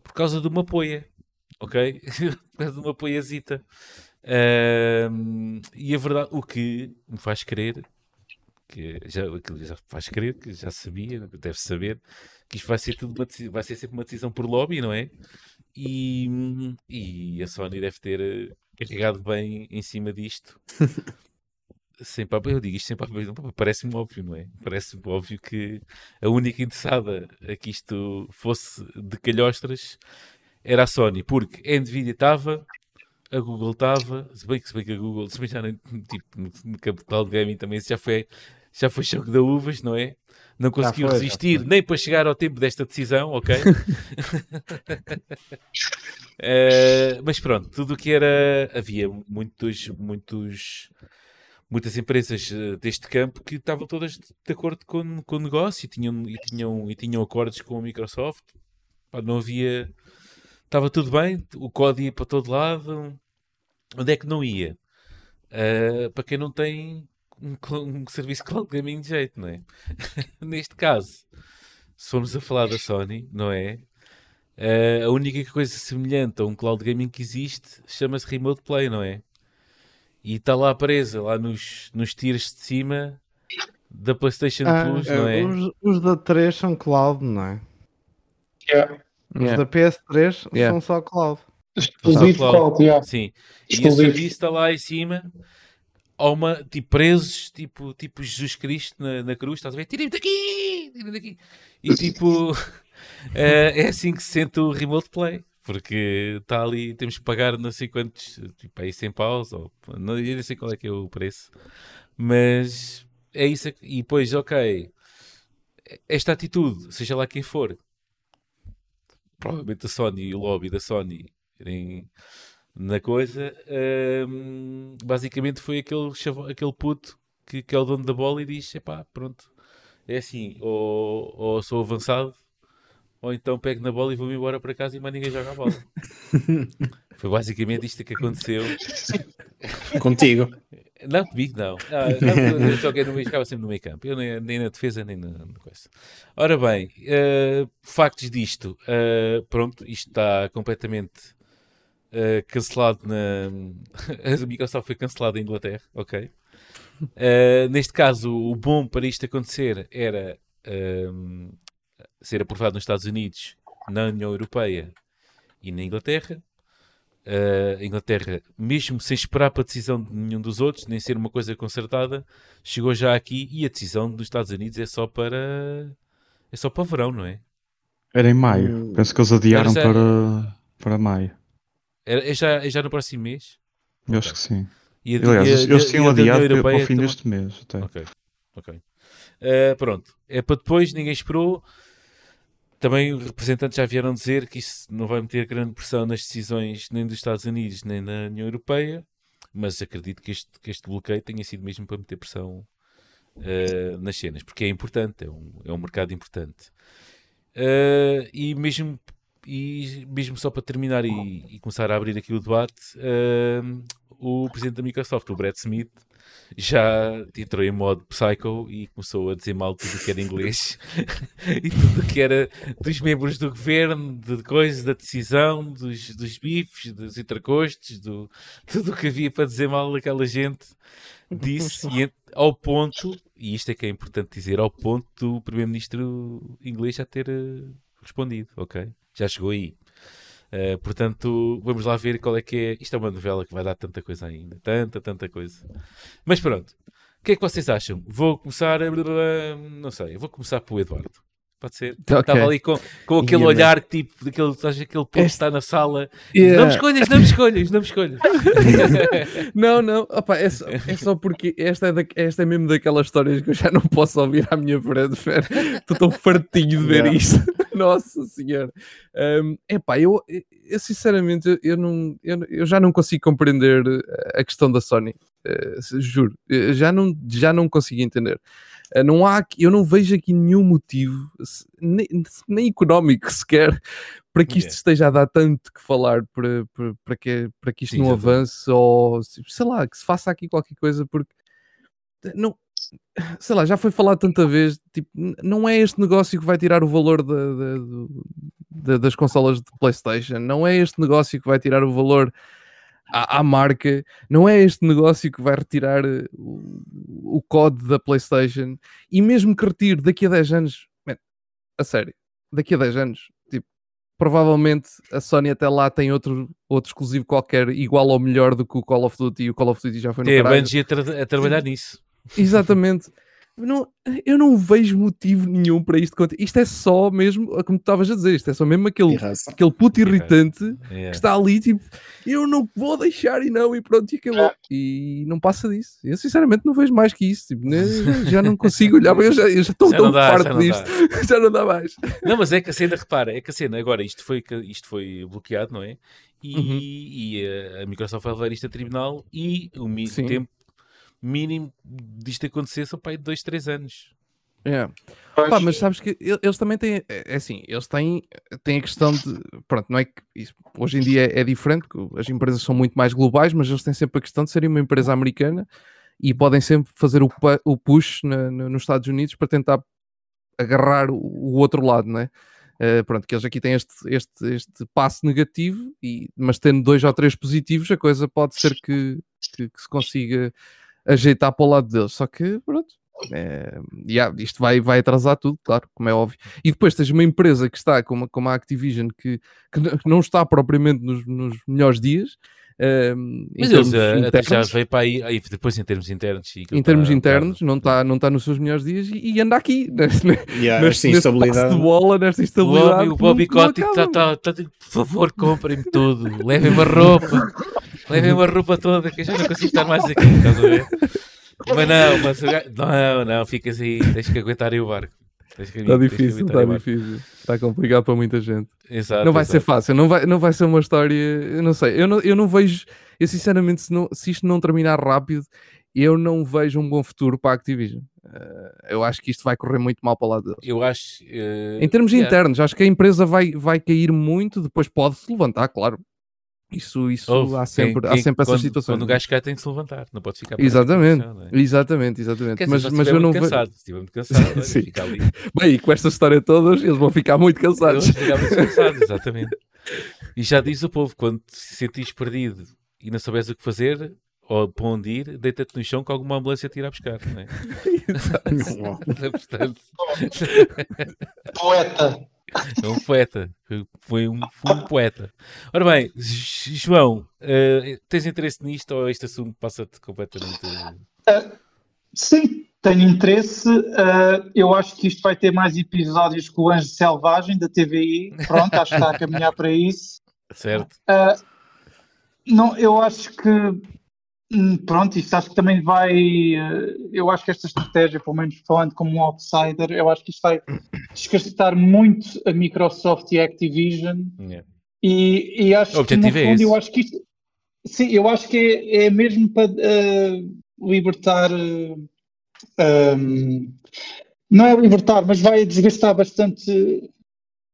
por causa de uma poia, ok? *laughs* por causa de uma poiazita. Ahm, e a verdade, o que me faz crer, que já, aquilo já faz crer, que já sabia, deve saber, que isto vai ser, tudo uma vai ser sempre uma decisão por lobby, não é? E, e a Sony deve ter eh, carregado bem em cima disto. *laughs* Sem papo, eu digo isto sem papo, parece-me óbvio, não é? Parece-me óbvio que a única interessada a que isto fosse de calhostras era a Sony, porque a Nvidia estava, a Google estava, se bem que, se bem que a Google, se bem já no, tipo, no, campo de gaming também isso já foi, já foi choque de uvas, não é? Não conseguiu foi, resistir nem para chegar ao tempo desta decisão, ok? *laughs* Eh, mas pronto, tudo o que era. Havia muitos, muitos, muitas empresas eh, deste campo que estavam todas de acordo com, com o negócio e tinham, e, tinham, e tinham acordos com a Microsoft. Pá, não havia. Estava tudo bem, o código ia para todo lado. Onde é que não ia? Eh, para quem não tem um, um serviço cloud gaming de jeito, não é? *laughs* Neste caso, se formos a falar da Sony, não é? Eh, a única coisa semelhante a um cloud gaming que existe chama-se Remote Play, não é? E está lá presa, lá nos, nos tiros de cima da PlayStation Ah, Plus, não é? Os, os da 3 são cloud, não é? Yeah. Os Yeah. da PS3 Yeah. são só cloud. Exclusivo Cloud. cloud, yeah. Sim. E o Exclusivo. serviço está lá em cima, há uma, tipo, presos, tipo, tipo Jesus Cristo na, na cruz, estás a ver? Tirem-me daqui! Tirem-me daqui! E tipo, eh, *laughs* é assim que se sente o Remote Play. Porque está ali, temos que pagar não sei quantos, tipo aí 100 paus, ou não, eu não sei qual é que é o preço, mas é isso. E depois, ok, esta atitude, seja lá quem for, provavelmente a Sony e o lobby da Sony irem na coisa, hum, basicamente foi aquele, chava- aquele puto que, que é o dono da bola e diz: epá, pronto, é assim, ou, ou sou avançado, ou então pego na bola e vou-me embora para casa e mais ninguém joga a bola. *laughs* foi basicamente isto que aconteceu. Contigo. Não, comigo não. Ah, não, *laughs* eu joguei no meio, jogava sempre no meio campo. Eu nem, nem na defesa, nem na, na coisa. Ora bem, eh, factos disto. eh, pronto, isto está completamente eh, cancelado na... *laughs* A Microsoft foi cancelada em Inglaterra, ok? Neste caso, o bom para isto acontecer era ser aprovado nos Estados Unidos, na União Europeia e na Inglaterra. Uh, a Inglaterra, mesmo sem esperar para a decisão de nenhum dos outros, nem ser uma coisa concertada, chegou já aqui e a decisão dos Estados Unidos é só para é só para verão, não é? Era em maio. Hum. Penso que eles adiaram Era já- para, para maio. É, é já, é já no próximo mês. Eu acho que sim. E a- Aliás, e a- eles- tinham adiado para, o fim deste mês. Até. Ok, ok. Eh, pronto, é para depois, ninguém esperou. Também os representantes já vieram dizer que isso não vai meter grande pressão nas decisões nem dos Estados Unidos nem da União Europeia, mas acredito que este, que este bloqueio tenha sido mesmo para meter pressão eh, nas cenas, porque é importante, é um, é um mercado importante. Eh, e, mesmo, e mesmo só para terminar e, e começar a abrir aqui o debate, eh, o presidente da Microsoft, o Brett Smith, já entrou em modo psycho e começou a dizer mal tudo o que era inglês *laughs* e tudo o que era dos membros do governo, de coisas, da decisão, dos, dos bifes, dos intercostes, do, tudo o que havia para dizer mal daquela gente, disse e ao ponto, e isto é que é importante dizer, ao ponto do primeiro-ministro inglês já ter eh, respondido, ok? Já chegou aí. Uh, portanto, vamos lá ver qual é que é. Isto é uma novela que vai dar tanta coisa ainda. Tanta, tanta coisa. Mas pronto. O que é que vocês acham? Vou começar. Não sei. Vou começar pelo Eduardo. Pode ser? Ok. Estava ali com, com aquele Ia, olhar tipo, daquele, aquele ponto que Este- está na sala. Yeah. Não me escolhas, não me escolhas, não me escolhas. *laughs* Não, não, opa, é, só, é só porque esta é, da- esta é mesmo daquelas histórias que eu já não posso ouvir à minha frente. Estou tão fartinho de ver Yeah. isto. *laughs* Nossa Senhora. Um, epá, eu, eu sinceramente, eu- não, eu, eu já não consigo compreender a questão da Sony. eh, juro, Eh, já não, já não consigo entender. Eh, não há, eu não vejo aqui nenhum motivo, nem, nem económico *laughs* sequer, para que isto Yeah. esteja a dar tanto que falar para, para, para, que, para que isto Sim, não exatamente. avance ou sei lá, que se faça aqui qualquer coisa, porque não, sei lá, já foi falado tanta vez, tipo, não é este negócio que vai tirar o valor da- da- do- da- das consolas de PlayStation, não é este negócio que vai tirar o valor à, à marca, não é este negócio que vai retirar eh, o, o código da PlayStation, e mesmo que retire daqui a 10 anos, man, a sério, daqui a 10 anos, tipo, provavelmente a Sony até lá tem outro, outro exclusivo qualquer igual ou melhor do que o Call of Duty, e o Call of Duty já foi no a caralho. Bungie a, tra- a trabalhar nisso. Exatamente. *laughs* Eu não, eu não vejo motivo nenhum para isto. Isto é só mesmo, como tu estavas a dizer, isto é só mesmo aquele, aquele puto irritante É. que está ali, tipo, eu não vou deixar e não, e pronto, e acabou. É. E não passa disso. Eu sinceramente não vejo mais que isso. Tipo, né, já- já não consigo olhar, eu já, eu já estou Já tão dá, já farto não disto, *laughs* já não dá mais. Não, mas é que a cena, repara, é que a cena, agora isto foi, isto foi bloqueado, não é? E, Uhum. e a, a Microsoft vai levar isto a tribunal e o Sim. tempo mínimo disto acontecer são para aí 2, 3 anos. É. Pá, mas sabes que el- eles também têm, é é assim, eles têm, têm a questão de, pronto, não é que isso, hoje em dia é, é diferente, as empresas são muito mais globais, mas eles têm sempre a questão de serem uma empresa americana e podem sempre fazer o, o push na- na- nos Estados Unidos para tentar agarrar o, o outro lado, né? Eh, pronto, que eles aqui têm este, este, este passo negativo, e, mas tendo dois ou três positivos, a coisa pode ser que, que, que se consiga ajeitar para o lado deles. Só que, pronto, é, yeah, isto vai, vai atrasar tudo, claro, como é óbvio. E depois tens uma empresa que está como, como a Activision que, que não está propriamente nos, nos melhores dias. ehm, em Mas eles eh, até já veio para aí, aí depois em termos internos. e Em termos está- internos, não está não tá nos seus melhores dias e, e anda aqui, *laughs* neste, Yeah, neste, esta neste passo instabilidade. de bola, nesta O instabilidade. Bobby, o Bobby Kotick está, tá, tá, por favor, comprem-me tudo, levem-me a roupa, *laughs* levem-me a roupa toda, que eu já não consigo estar mais aqui, estás a ver? Mas não, mas não, não, ficas aí, tens que aguentar aí o barco. Que- Está difícil, está difícil. Está complicado para muita gente. Exato, não vai ser exato. fácil, não vai, não vai ser uma história. Eu não sei, eu não, eu não vejo. Eu sinceramente, se, não, se isto não terminar rápido, eu não vejo um bom futuro para a Activision. Eh, eu acho que isto vai correr muito mal para o lado deles. Eu acho. eh, Em termos yeah. internos, acho que a empresa vai, vai cair muito, depois pode-se levantar, claro. Isso, isso Ouve, há quem- sempre, há quem- sempre essas quando, situações. Quando o gajo cai tem de se levantar, não pode ficar Exatamente, é? exatamente, exatamente. Dizer, mas mas estiver eu não muito cansado, se estiver muito cansado, olha, Sim. fica ali. Bem, e com esta história toda, eles vão ficar muito cansados. Eles ficavam cansados, exatamente. E já diz o povo, quando te sentires perdido e não souberes o que fazer, ou para onde ir, deita-te no chão que alguma ambulância te irá buscar, não é? *laughs* *laughs* Portanto, Poeta. É um poeta. Foi um, foi um poeta. Ora bem, João, eh, tens interesse nisto ou este assunto passa-te completamente... Sim, tenho interesse. ah, eu acho que isto vai ter mais episódios que o Anjo Selvagem da TVI. Pronto, acho que está a caminhar para isso. *laughs* Certo? Não, eu acho que pronto, isto acho que também vai. eh, Eu acho que esta estratégia, pelo menos falando como um outsider, eu acho que isto vai desgastar muito a Microsoft e a Activision. Yeah. E, e acho O que no é fundo esse. eu acho que isto. Sim, eu acho que é, é mesmo para eh, libertar. eh, um, não é libertar, mas vai desgastar bastante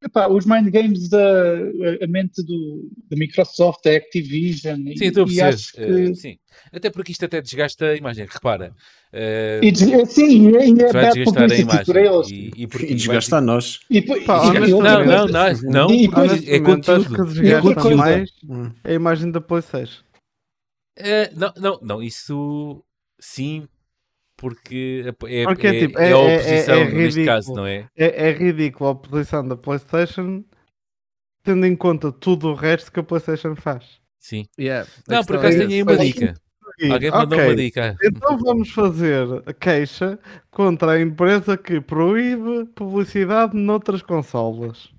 epá, os mind games da a mente do, da Microsoft, da Activision. e- Sim, estou a e perceber. acho que- Eh, sim. Até porque isto até desgasta a imagem. Repara. eh, E des- sim, e é, e é vai bad desgastar a imagem. eles. E, e porque E desgasta a nós. E, Pá, e- e- Não, não, não, não, E porque é Honestamente, acho que conteúdo. conteúdo. mais Hum. a imagem da PlayStation. Eh, não, não, não, isso sim, porque é, é, Porque, é- tipo, é é- a é- oposição é neste ridículo. caso, não é? É, é ridículo a posição da PlayStation, tendo em conta tudo o resto que a PlayStation faz. Sim. Yeah, Não, por acaso é tenho aí uma dica. Alguém mandou ok, uma dica. Então vamos fazer a queixa contra a empresa que proíbe publicidade noutras consolas.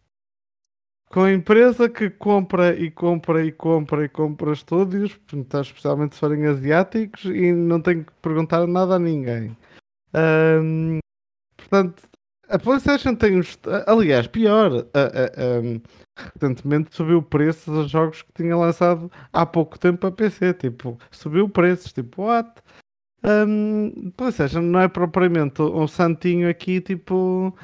Com a empresa que compra e compra e compra e compra estúdios, especialmente se forem asiáticos, e não tem que perguntar nada a ninguém. Ahm, portanto, a PlayStation tem. Aliás, pior, a- a- recentemente subiu o preço dos jogos que tinha lançado há pouco tempo a PC. Tipo, subiu preços, tipo, what? Um, PlayStation não é propriamente um santinho aqui, tipo,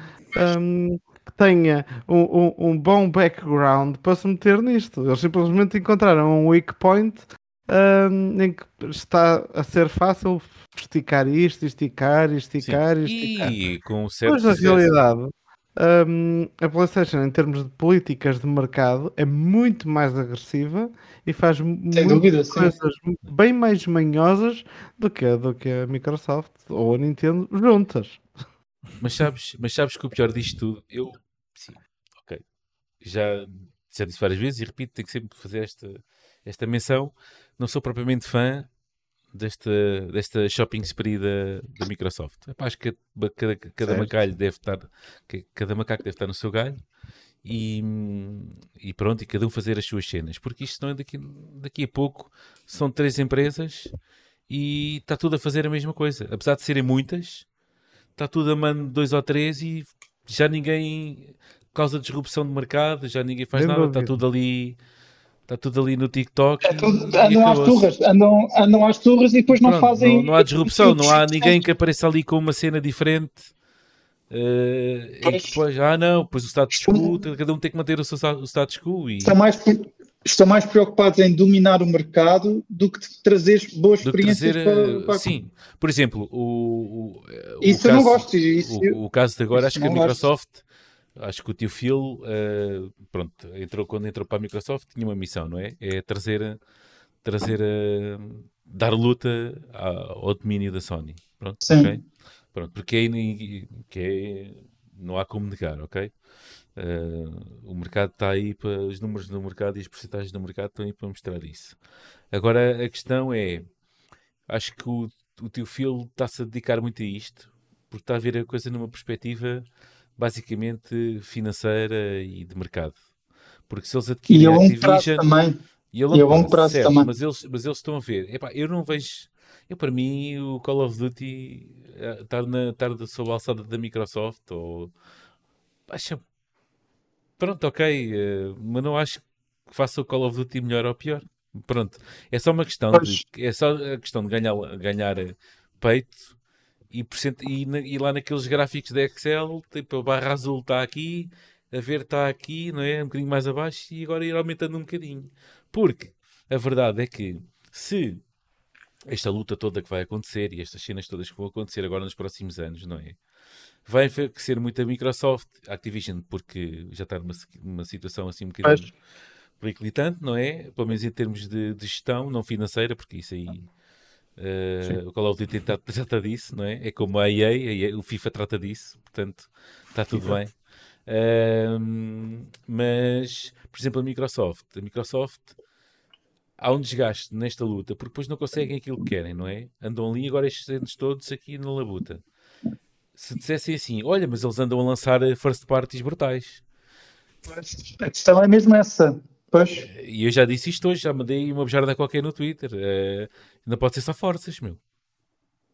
um, que tenha um, um- um bom background para se meter nisto. Eles simplesmente encontraram um weak point um, em que está a ser fácil esticar isto, esticar, esticar, Sim. esticar. E com certo Mas na realidade, hum, a PlayStation, em termos de políticas de mercado, é muito mais agressiva e faz sim. coisas bem mais manhosas do que, do que a Microsoft ou a Nintendo juntas. Mas sabes, mas sabes que o pior disto tudo, eu sim, ok. Já, já disse várias vezes e repito, tenho que sempre fazer esta, esta menção. Não sou propriamente fã desta, desta shopping spree da, da Microsoft. Epá, acho que cada, cada macalho deve estar, cada macaco deve estar no seu galho. E, e pronto, e cada um fazer as suas cenas, porque isto não é daqui, daqui a pouco são três empresas e está tudo a fazer a mesma coisa, apesar de serem muitas, está tudo a mano dois ou três e já ninguém causa disrupção de mercado, já ninguém faz Sem nada, está tudo ali, está tudo ali no TikTok. É tudo- andam às turras, andam, andam às turras e depois não Pronto, fazem. não, não há disrupção, não há ninguém que apareça ali com uma cena diferente. Pois. depois, ah não, pois o status quo, cada um tem que manter o seu o status quo e Estão mais, estão mais preocupados em dominar o mercado do que de trazer boas do experiências trazer, para, eh, para- sim, por exemplo, o, o, o Isso eu não caso- gosto. Isso, o, o caso de agora, isso acho que a não gosto. Microsoft, acho que o tio Phil, eh, pronto, entrou, quando entrou para a Microsoft, tinha uma missão, não é? É trazer, trazer, eh, dar luta ao domínio da Sony. Pronto, Sim. ok? Pronto, porque aí que é, não há como negar, ok? Eh, o mercado está aí para os números do mercado e as porcentagens do mercado estão aí para mostrar isso. Agora a questão é, acho que o, o tio Phil está-se a dedicar muito a isto, porque está a ver a coisa numa perspectiva basicamente financeira e de mercado. Porque se eles E adquirem a a longo prazo Activision também. e a E longo prazo certo, também. Mas eles, mas eles estão a ver. Epá, eu não vejo. Eu, para mim, o Call of Duty eh, estar, na, estar sob a alçada da Microsoft ou. Acho. Pronto, ok. eh, mas não acho que faça o Call of Duty melhor ou pior. Pronto. É só uma questão Pois. de. É só a questão de ganhar, ganhar eh, peito e, percent- e, na- e lá naqueles gráficos da Excel, tipo, a barra azul está aqui, a ver está aqui, não é? Um bocadinho mais abaixo e agora ir aumentando um bocadinho. Porque a verdade é que se esta luta toda que vai acontecer e estas cenas todas que vão acontecer agora nos próximos anos, não é? Vai crescer muito a Microsoft, a Activision, porque já está numa, si- numa situação assim um bocadinho periclitante, não é? Pelo menos em termos de, de gestão, não financeira, porque isso aí eh, o Call of Duty *laughs* trata disso, não é? É como a EA, a EA, o FIFA trata disso, portanto está tudo bem. Ahm, mas, por exemplo, a Microsoft, a Microsoft há um desgaste nesta luta, porque depois não conseguem aquilo que querem, não é? Andam ali agora estes anos todos aqui na labuta. Se dissessem assim, olha, mas eles andam a lançar eh, first parties brutais. A questão é mesmo essa. Pois. E eu já disse isto hoje, já mandei uma bejarda qualquer no Twitter. Eh, não pode ser só forças, meu.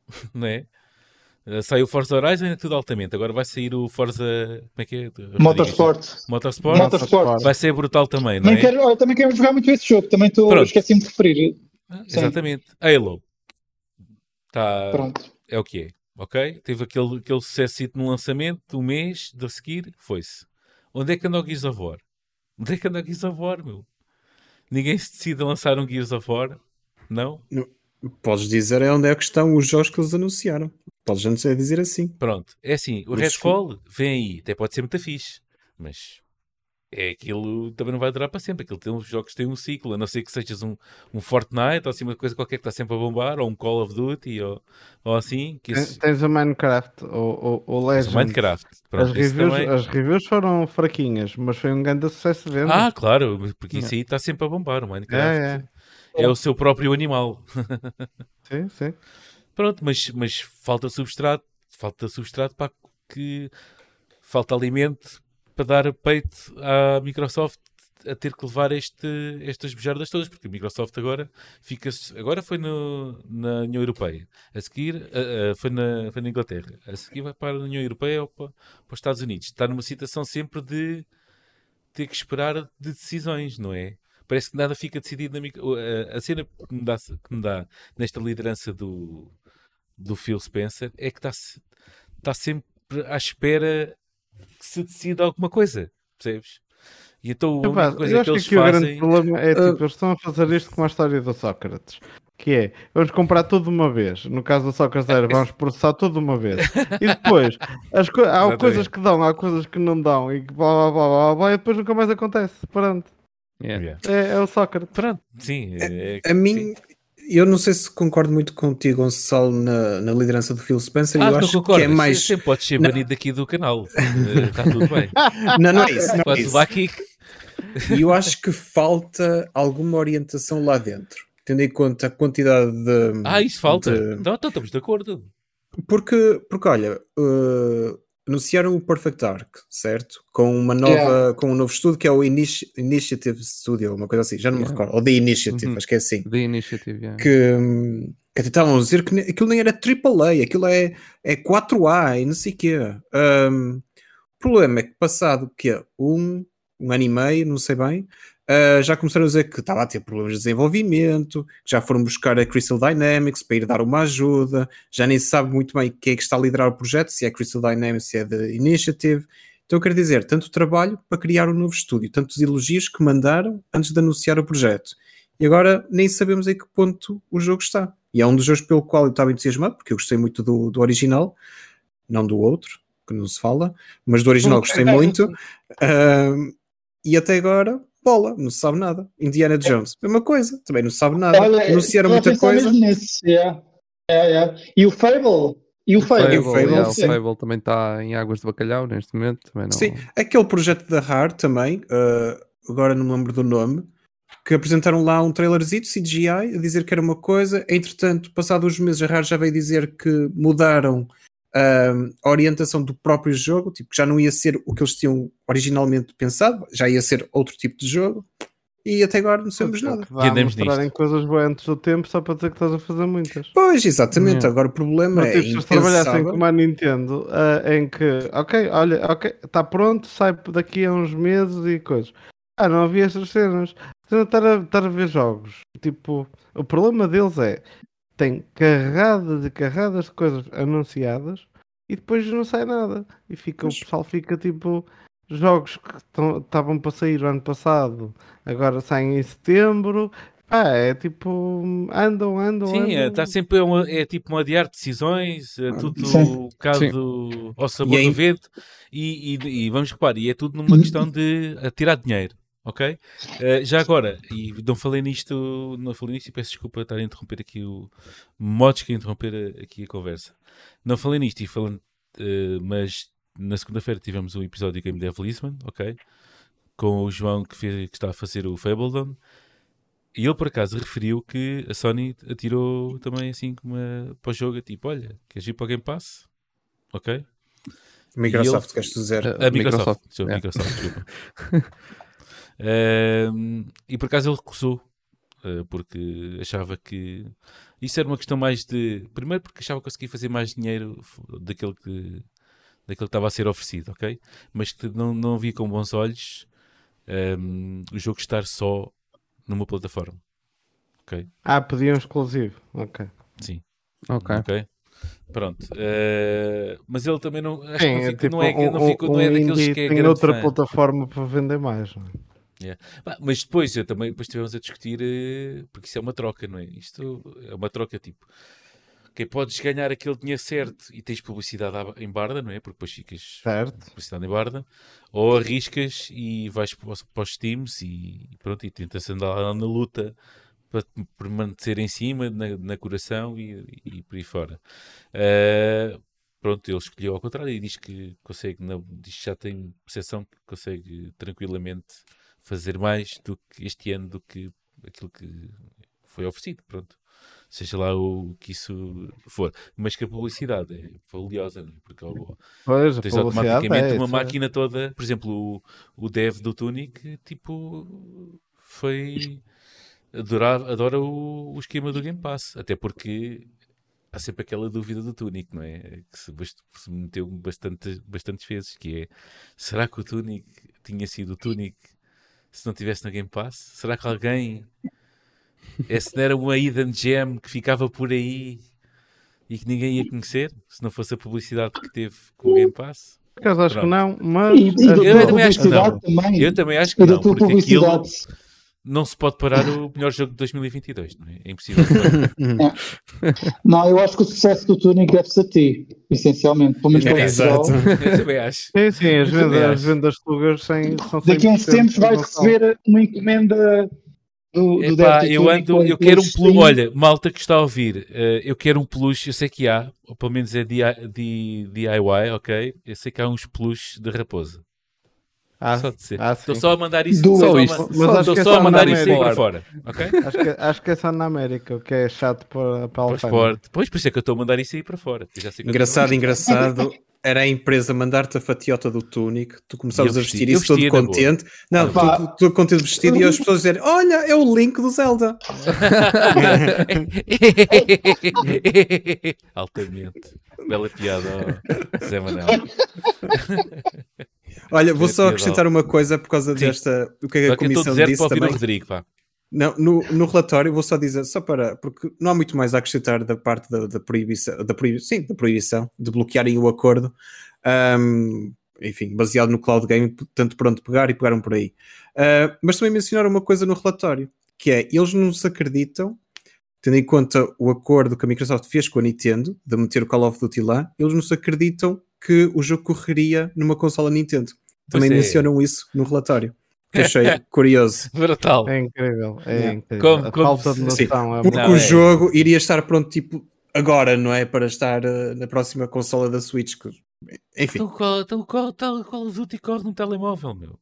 *laughs* não é? Eh, Saiu o Forza Horizon é tudo altamente. Agora vai sair o Forza. Como é que é? Motorsport. Motorsport. Motorsport. Vai ser brutal também, não é? quero, olha, também quero jogar muito esse jogo. Também estou esqueci-me de referir. Ah. Exatamente. Halo. Tá, Pronto. é o que é. Ok? Teve aquele, aquele sucesso no lançamento, um mês de seguir, foi-se. Onde é que anda o Gears of War? Onde é que anda o Gears of War, meu? Ninguém se decide a lançar um Gears of War? Não? Podes dizer é onde é que estão os jogos que eles anunciaram. Podes antes dizer assim. Pronto, é assim, o Redfall vem aí, até pode ser muito fixe, mas é aquilo também não vai durar para sempre. Aquilo tem, os jogos têm um ciclo, a não ser que sejas um, um Fortnite ou assim uma coisa qualquer que está sempre a bombar, ou um Call of Duty ou, ou assim. Que Tens- isso, Tens o Minecraft, o, o, o mas Legend. o Minecraft. Pronto, as, reviews, também- as reviews foram fraquinhas, mas foi um grande sucesso de venda. Ah, claro, porque isso aí está sempre a bombar. O Minecraft É, é, o seu próprio animal. *laughs* Sim, sim. Pronto, mas, mas falta substrato, falta substrato para que falta alimento para dar peito à Microsoft a ter que levar este, estas bejardas todas, porque a Microsoft agora fica agora foi no, na União Europeia, a seguir ah, ah, foi, na, foi na Inglaterra, a seguir vai para a União Europeia ou para, para os Estados Unidos. Está numa situação sempre de ter que esperar de decisões, não é? Parece que nada fica decidido na micro... a- A cena que me dá, que me dá nesta liderança do, do Phil Spencer é que está, está sempre à espera que se decida alguma coisa, percebes? E então a única coisa eu que acho que eles aqui o grande fazem. problema é Ah. tipo, eles estão a fazer isto com a história do Sócrates. Que é, vamos comprar tudo de uma vez. No caso do Sócrates era, *laughs* vamos processar tudo de uma vez. E depois, as co- há Exatamente. coisas que dão, há coisas que não dão, e que blá blá blá blá, blá e depois nunca mais acontece. Pronto. Yeah. É, é o Sócrates. Pronto, sim. é- A mim, eu não sei se concordo muito contigo, Gonçalo, na, na liderança do Phil Spencer. Ah, eu acho concordas? que é mais. Sempre podes ser Não. banido daqui do canal. Eh, Está tudo bem. *laughs* Não, não é isso. Não é isso. aqui. E eu acho que falta alguma orientação lá dentro. Tendo em conta a quantidade de. Ah, isso falta. de- Não, então estamos de acordo. Porque, porque olha, uh, anunciaram o Perfect Dark, certo? Com uma nova, Yeah. com um novo estudo que é o Initi- Initiative Studio, uma coisa assim, já não me Yeah. recordo. Ou The Initiative, Uhum. acho que é assim. The Initiative, yeah. Que, que até estavam a dizer que aquilo nem era AAA, aquilo é, é 4A e não sei o quê. Um, o problema é que passado que é um, um ano e meio, não sei bem, uh, já começaram a dizer que estava a ter problemas de desenvolvimento, que já foram buscar a Crystal Dynamics para ir dar uma ajuda, já nem se sabe muito bem quem é que está a liderar o projeto, se é a Crystal Dynamics, se é da Initiative. Então quero dizer, tanto trabalho para criar um novo estúdio, tantos elogios que mandaram antes de anunciar o projeto. E agora nem sabemos em que ponto o jogo está. E é um dos jogos pelo qual eu estava entusiasmado, porque eu gostei muito do, do original, não do outro, que não se fala, mas do original gostei muito. Ahm, e até agora, bola, não se sabe nada. Indiana Jones, mesma coisa, também não se sabe nada. Olha, Anunciaram a muita coisa. nisso, yeah. Yeah, yeah. E o Fable? E o Fable? O Fable, yeah, o. Fable também está em águas de bacalhau neste momento. Também não... Sim, aquele projeto da RAR também, ah, agora não me lembro do nome, que apresentaram lá um trailerzito CGI a dizer que era uma coisa, entretanto, passados uns meses a RAR já veio dizer que mudaram a orientação do próprio jogo, tipo, que já não ia ser o que eles tinham originalmente pensado, já ia ser outro tipo de jogo, e até agora não sabemos nada. Dá a andamos mostrarem nisto. coisas boas antes do tempo só para dizer que estás a fazer muitas. Pois, exatamente, agora o problema Não, é tipo, se eles trabalhassem como a Nintendo, ah, em que, ok, olha, ok, está pronto, sai daqui a uns meses e coisas. Ah, não havia essas cenas. Não estar a, estar a ver jogos. Tipo, o problema deles é tem carradas e carradas de coisas anunciadas e depois não sai nada. E fica, Mas- o pessoal fica tipo. Jogos que estavam para sair o ano passado, agora saem em setembro. Ah, é tipo. Andam, andam. Sim, andam. está sempre a um- é tipo um adiar decisões, é tudo Sim. um bocado ao sabor E é do vento. E, e- e vamos reparar, e é tudo numa questão de a tirar dinheiro, ok? Eh, já agora, e não falei nisto, não falei nisto e peço desculpa estar a interromper aqui o modos que interromper a- aqui a conversa. Não falei nisto e falando, eh, mas na segunda-feira tivemos um episódio de Game Dev Lisbon, ok? Com o João que, fez, que está a fazer o Fabledon. E ele por acaso referiu que a Sony atirou também assim como uma, para o jogo, tipo, olha, queres ir para o Game Pass? Ok? Microsoft, ele- queres dizer? A- A Microsoft, Microsoft, desculpa, yeah. Microsoft, desculpa. *laughs* E por acaso ele recusou, ah, porque achava que isso era uma questão mais de. Primeiro, porque achava que conseguia fazer mais dinheiro daquele que, daquele que estava a ser oferecido, ok? Mas que não, não via com bons olhos ahm, o jogo estar só numa plataforma. Ok? Ah, pediam exclusivo. Ok. Sim. Ok. Ok? Pronto. Eh, mas ele também não. Acho Sim, que não, é fica, tipo não é, um, não, fica, não é um daqueles que é tem grande outra fã. plataforma para vender mais. não é? Bah, Mas depois, eu também, depois estivemos a discutir, eh, porque isso é uma troca, não é? Isto é uma troca tipo. Que podes ganhar aquele dinheiro certo e tens publicidade em barda, não é? Porque depois ficas Certo. publicidade em barda, ou arriscas e vais para os, para os teams e pronto, e tentas andar lá na luta para permanecer em cima, na, na coração e, e por aí fora. Eh, pronto, ele escolheu ao contrário e diz que consegue, não, diz que já tem percepção que consegue tranquilamente fazer mais do que este ano do que aquilo que foi oferecido, pronto. Seja lá o que isso for. Mas que a publicidade é valiosa, não é? Porque ao- Pois, tens automaticamente é, uma máquina toda, por exemplo, o, o dev do Tunic, tipo, foi adora, adora o, o esquema do Game Pass, até porque há sempre aquela dúvida do Tunic, não é? Que se, se meteu bastante, bastantes vezes, que é, será que o Tunic tinha sido o Tunic se não tivesse na Game Pass? Será que alguém, esse não era uma hidden gem que ficava por aí e que ninguém ia conhecer, se não fosse a publicidade que teve com o Game Pass? Por acaso acho que Pronto. não, mas. E, e Eu também acho que não. também. Eu também acho que não, porque aquilo. Não se pode parar o melhor jogo de 2022, não é? É impossível. Não, eu acho que o sucesso do Tunic deve-se a ti, essencialmente. Pelo menos É. Exato. Eu também acho. Sim, sim, as vendas, as vendas tugas sem, são Daqui a uns 100% tempos vais receber uma encomenda do, do Epá, eu ando, eu quero um peluche. Olha, malta que está a ouvir, eh, eu quero um peluche, eu sei que há, ou pelo menos é DIY, ok? Eu sei que há uns peluches de raposa. Ah, só de ah, Estou só a mandar isso, só Só isto. ma- Mas acho estou é só só a mandar isso para fora, ok? *laughs* Acho que, acho que é só na América, o que é chato para, para o alfândega. esporte. Pois, por isso é que eu estou a mandar isso aí para fora. Engraçado, engraçado. Era a empresa mandar-te a fatiota do Tunic, tu começavas a vesti- vestir isso todo contente. Não, tu, tu, contente vestido e as pessoas dizerem: Olha, é o link do Zelda. *laughs* Altamente. Bela piada, Zé Manel. *laughs* Olha, vou só acrescentar uma coisa por causa Sim. desta. O que é que a comissão deserto disse também. Rodrigo, pá. Não, no, no relatório vou só dizer, só para, porque não há muito mais a acrescentar da parte da, da proibição, da proibi- sim, da proibição de bloquearem o acordo, ahm, enfim, baseado no cloud game, tanto por onde pegar e pegaram por aí. Ah, mas também mencionaram uma coisa no relatório, que é, eles não se acreditam, tendo em conta o acordo que a Microsoft fez com a Nintendo, de meter o Call of Duty lá, eles não se acreditam que o jogo correria numa consola Nintendo. Também Pois é. mencionam isso no relatório, que achei *laughs* curioso. Brutal. É incrível, é incrível. Como- a como falta de noção é Porque Não, o é- jogo iria estar pronto, tipo, agora, não é? Para estar eh, na próxima consola da Switch. que- Enfim, Então qual, então qual, tal, Call of Duty corre num telemóvel, meu?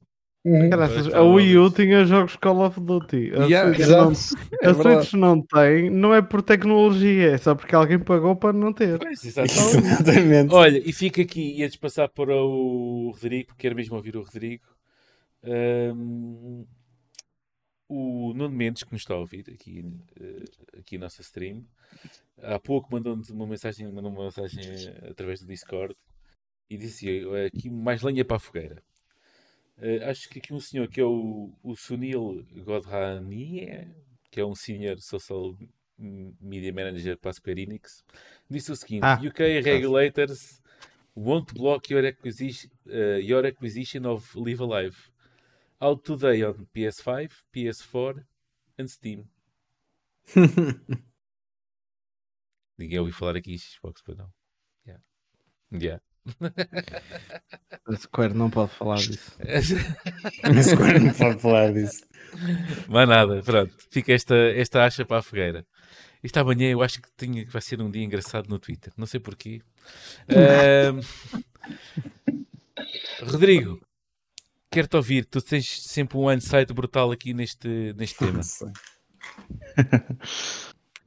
Caraças, Pois, a Wii U tinha jogos Call of Duty. A Yeah, Switch, não, a. Switch não tem, não é por tecnologia, é só porque alguém pagou para não ter. Pois, exato. exatamente. Olha, e fica aqui, ia passar para o Rodrigo, porque quero mesmo ouvir o Rodrigo. Ahm, o Nuno Mendes, que nos está a ouvir aqui, eh, aqui a nossa stream, há pouco mandou-nos uma mensagem, mandou uma mensagem através do Discord e dizia eh, aqui mais lenha para a fogueira. Eh, acho que aqui um senhor que é o, o Sunil Godhani, que é um Senior Social Media Manager para a Square Enix, disse o seguinte: Ah, UK regulators won't block your acquisition, uh, your acquisition of Live Alive. Out today on PS5, PS4 and Steam. *laughs* Ninguém ouviu falar aqui em Xbox, pois não. Yeah. Yeah. A Square não pode falar disso. *laughs* Mas agora não pode falar disso. Mas nada, pronto. Fica esta, esta acha para a fogueira. Isto amanhã eu acho que, tinha, que vai ser um dia engraçado no Twitter. Não sei porquê. Ahm, Rodrigo, quero-te ouvir. Tu tens sempre um insight brutal aqui neste, neste *laughs* tema.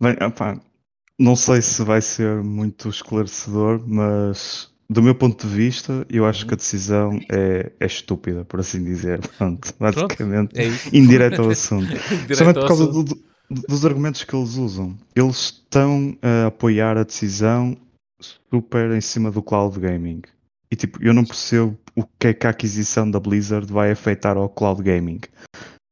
Bem, opá, não sei se vai ser muito esclarecedor, mas do meu ponto de vista, eu acho Uhum. que a decisão é, é estúpida, por assim dizer. *laughs* Pronto, basicamente, É isso. indireto ao *laughs* assunto. Ao por causa do- do- dos argumentos que eles usam. Eles estão a apoiar a decisão super em cima do cloud gaming. E tipo, eu não percebo o que é que a aquisição da Blizzard vai afetar ao cloud gaming.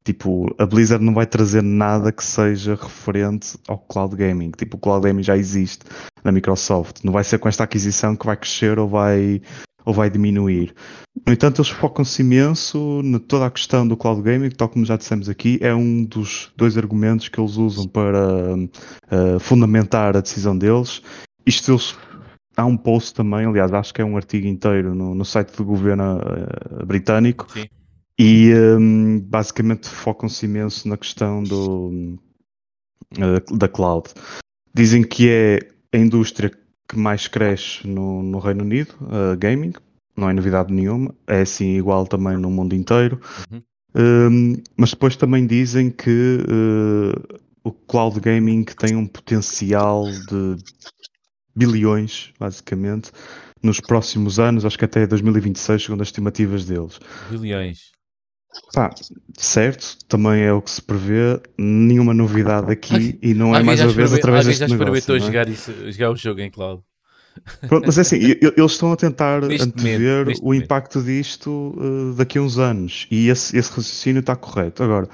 Tipo, a Blizzard não vai trazer nada que seja referente ao cloud gaming. Tipo, o cloud gaming já existe na Microsoft. Não vai ser com esta aquisição que vai crescer ou vai, ou vai diminuir. No entanto, eles focam-se imenso na toda a questão do cloud gaming, tal como já dissemos aqui, é um dos dois argumentos que eles usam para uh, fundamentar a decisão deles. Isto eles há um post também, aliás, acho que é um artigo inteiro no, no site do governo uh, britânico. Sim. E um, basicamente focam-se imenso na questão do, uh, da cloud. Dizem que é a indústria que mais cresce no, no Reino Unido, uh, gaming, não é novidade nenhuma, é assim igual também no mundo inteiro. Uhum. Um, mas depois também dizem que uh, o cloud gaming tem um potencial de bilhões, basicamente, nos próximos anos, acho que até 2026, segundo as estimativas deles. Bilhões. Pá, certo, também é o que se prevê, nenhuma novidade aqui e não é Alguém mais já uma vez através alguém deste já negócio. experimentou não é? jogar, isso, jogar o jogo em cloud. Pronto, mas é assim, eles estão a tentar Neste antever momento, o momento. impacto disto uh, daqui a uns anos e esse, esse raciocínio está correto. Agora,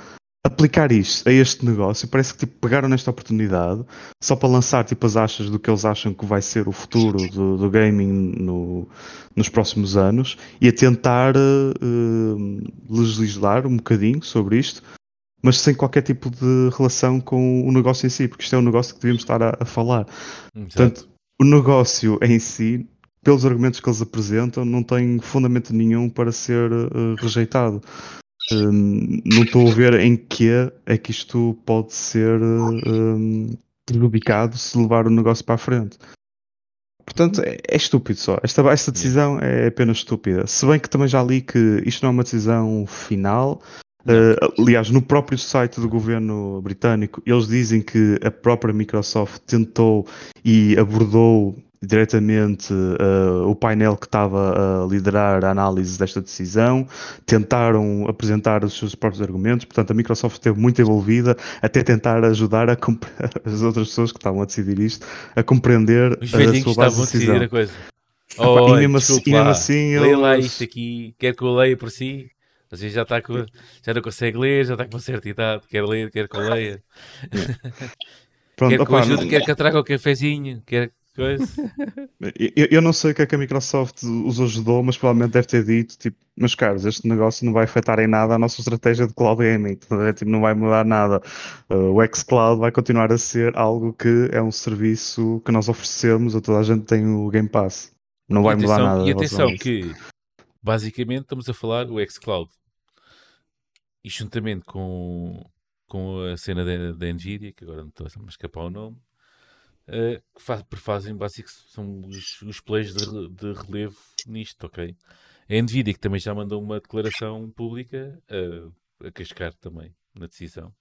aplicar isto a este negócio parece que tipo, pegaram nesta oportunidade só para lançar tipo, as achas do que eles acham que vai ser o futuro do, do gaming no- nos próximos anos e a tentar uh, uh, legislar um bocadinho sobre isto. Mas sem qualquer tipo de relação com o negócio em si, porque isto é um negócio que devíamos estar a- a falar. Portanto, o negócio em si, pelos argumentos que eles apresentam, não tem fundamento nenhum para ser eh, rejeitado. Hum, não estou a ver em que é que isto pode ser prejudicado se levar o negócio para a frente. Portanto, é, é estúpido só. Esta, esta decisão é apenas estúpida. Se bem que também já li que isto não é uma decisão final. Eh, aliás, no próprio site do governo britânico, eles dizem que a própria Microsoft tentou e abordou diretamente eh, o painel que estava a liderar a análise desta decisão, tentaram apresentar os seus próprios argumentos, portanto a Microsoft esteve muito envolvida até tentar ajudar a *laughs* as outras pessoas que estavam a decidir isto a compreender Os a velhinhos sua base estavam a de decidir decisão. a coisa. *laughs* Oh, e mesmo assim- lá, assim leia lá isto aqui, quer que eu leia por si. Você já está com, já não consegue ler, já está com uma certa idade, quer ler, quer que eu leia. *laughs* Pronto, quer que eu ajude, não- quer que eu traga o cafezinho, quer coisa. *laughs* Eu, eu não sei o que é que a Microsoft os ajudou, mas provavelmente deve ter dito, tipo, meus caros, este negócio não vai afetar em nada a nossa estratégia de cloud gaming, tá? Tipo, não vai mudar nada. Uh, o xCloud vai continuar a ser algo que é um serviço que nós oferecemos a toda a gente que tem o Game Pass. Não vai e mudar atenção, nada. E atenção que, basicamente, estamos a falar do xCloud. E juntamente com, com a cena da, da Nvidia, que agora não estou a me escapar o nome, eh, que faz, fazem, basicamente, são os, os players de, de relevo nisto, ok? A Nvidia, que também já mandou uma declaração pública a, a cascar também na decisão.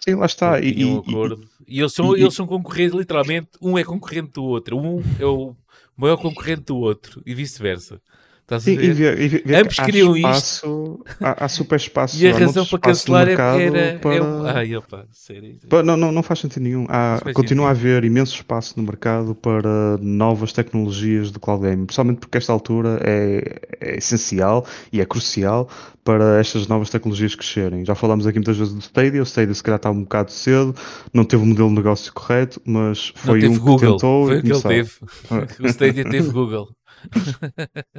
Sim, lá está. E, um e- e- acordo. E, eles, são, e- eles são concorrentes, literalmente. Um é concorrente do outro. Um é o maior concorrente do outro. E vice-versa. Estás a Sim, e ver? e que Ambos há queriam espaço, Há, há super espaço. E a razão para cancelar é- mercado era. é para- um- Ai, opa, sério. Pa- Não, não, não faz sentido nenhum. Há, Não continua sentido. a haver imenso espaço no mercado para novas tecnologias de cloud gaming, principalmente porque esta altura é, é essencial e é crucial para estas novas tecnologias crescerem. Já falamos aqui muitas vezes do Stadia, o Stadia se calhar está um bocado cedo, não teve o modelo de negócio correto, mas Não foi teve um que Google. tentou Foi e o que ele teve. *laughs* o Stadia teve Google.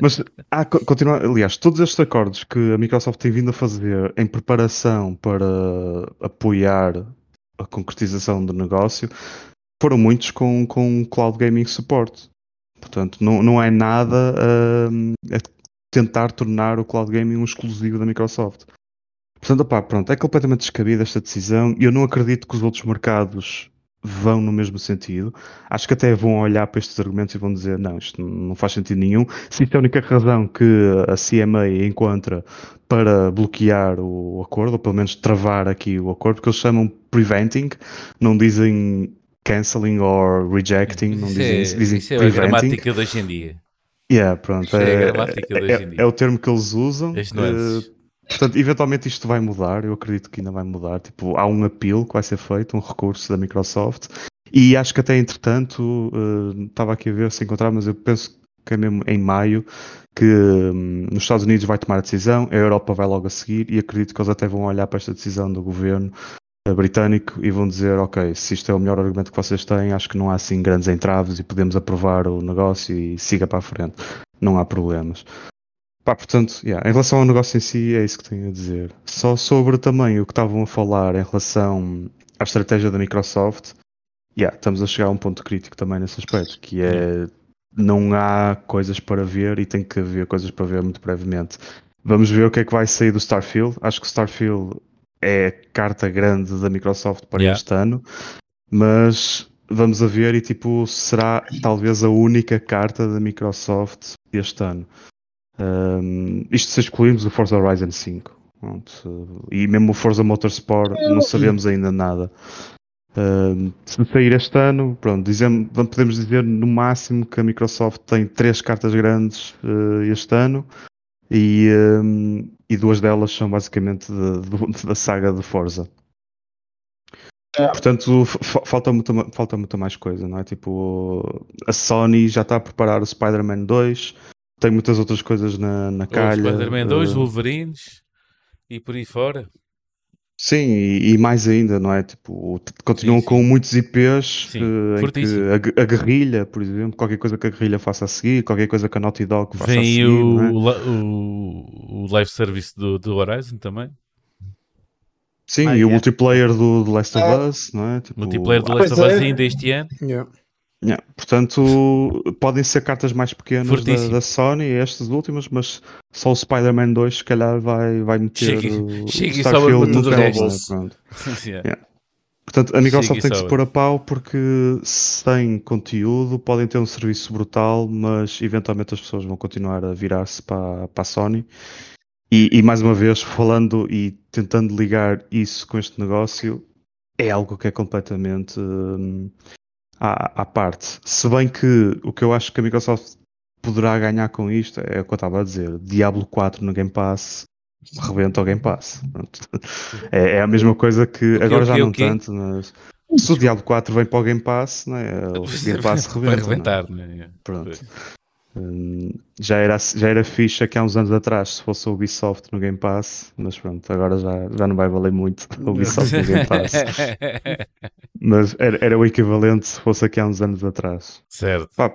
Mas há, co- continua, aliás, todos estes acordos que a Microsoft tem vindo a fazer em preparação para apoiar a concretização do negócio foram muitos com, com Cloud Gaming Support. Portanto, não, não é nada hum, a tentar tornar o Cloud Gaming um exclusivo da Microsoft. Portanto, opá, pronto, é completamente descabida esta decisão e eu não acredito que os outros mercados vão no mesmo sentido. Acho que até vão olhar para estes argumentos e vão dizer não, isto não faz sentido nenhum. Se isto é a única razão que a CMA encontra para bloquear o acordo, ou pelo menos travar aqui o acordo, porque eles chamam preventing, não dizem cancelling or rejecting, não Isso dizem é, dizem isso é a preventing. gramática de hoje em dia. Yeah, pronto. É a É, é- é o termo que eles usam. As nuances. Portanto, eventualmente isto vai mudar. Eu acredito que ainda vai mudar. Tipo, há um apelo que vai ser feito, um recurso da Microsoft. E acho que até entretanto, eh, estava aqui a ver se encontrar, mas eu penso que é mesmo em maio que hum, nos Estados Unidos vai tomar a decisão, a Europa vai logo a seguir e acredito que eles até vão olhar para esta decisão do governo eh, britânico e vão dizer, ok, se isto é o melhor argumento que vocês têm, acho que não há assim grandes entraves e podemos aprovar o negócio e siga para a frente. Não há problemas. Pá, portanto, yeah, em relação ao negócio em si, é isso que tenho a dizer. Só sobre também o que estavam a falar em relação à estratégia da Microsoft, yeah, estamos a chegar a um ponto crítico também nesse aspecto, que é não há coisas para ver e tem que haver coisas para ver muito brevemente. Vamos ver o que é que vai sair do Starfield. Acho que o Starfield é a carta grande da Microsoft para Yeah. este ano, mas vamos a ver e tipo, será talvez a única carta da Microsoft este ano. Um, isto se excluirmos o Forza Horizon 5. Pronto. E mesmo o Forza Motorsport não sabemos ainda nada. Um, se sair este ano, pronto, dizemos, podemos dizer no máximo que a Microsoft tem três cartas grandes eh, este ano e, um, e duas delas são basicamente de- do- *laughs* da saga de Forza. É. Portanto, fa- falta muita, falta muita mais coisa, não é? Tipo, a Sony já está a preparar o Spider-Man 2, tem muitas outras coisas na, na O calha. Spider-Man 2, eh, Wolverines e por aí fora. Sim, e, e mais ainda, não é? Tipo, continuam Sim, sim. com muitos IPs Sim, eh, em que a, a guerrilha, por exemplo, qualquer coisa que a guerrilha faça a seguir, qualquer coisa que a Naughty Dog faça a Vem seguir, o, é? o, o live service do, do Horizon também. Sim, Ah, e o yeah. multiplayer do, do Last of Ah. Us, não é? Tipo, Multiplayer do Ah, Last of Us é. ainda este ano. Yeah. Yeah, Portanto, podem ser cartas mais pequenas da, da Sony, estas últimas, mas só o Spider-Man 2 se calhar vai, vai meter Chega- o chega e Starfield no tudo o colo, resto. né? Yeah. *laughs* Portanto, a Microsoft tem que se pôr a pau porque sem conteúdo podem ter um serviço brutal, mas eventualmente as pessoas vão continuar a virar-se para, para a Sony. E, e, mais uma vez, falando e tentando ligar isso com este negócio, é algo que é completamente hum, à, à parte. Se bem que o que eu acho que a Microsoft poderá ganhar com isto é o que eu estava a dizer: Diablo 4 no Game Pass rebenta o Game Pass. *laughs* É, é a mesma coisa que quê, agora o já não o quê? tanto, mas se o Diablo 4 vem para o Game Pass, né, *laughs* o Game Pass Vai rebenta. né? rebentar, né? Pronto. Hum, já, era, já era fixe aqui há uns anos atrás se fosse a Ubisoft no Game Pass, mas pronto, agora já, já não vai valer muito *laughs* a Ubisoft no Game Pass. *laughs* Mas era, era o equivalente se fosse aqui há uns anos atrás. certo. Pá,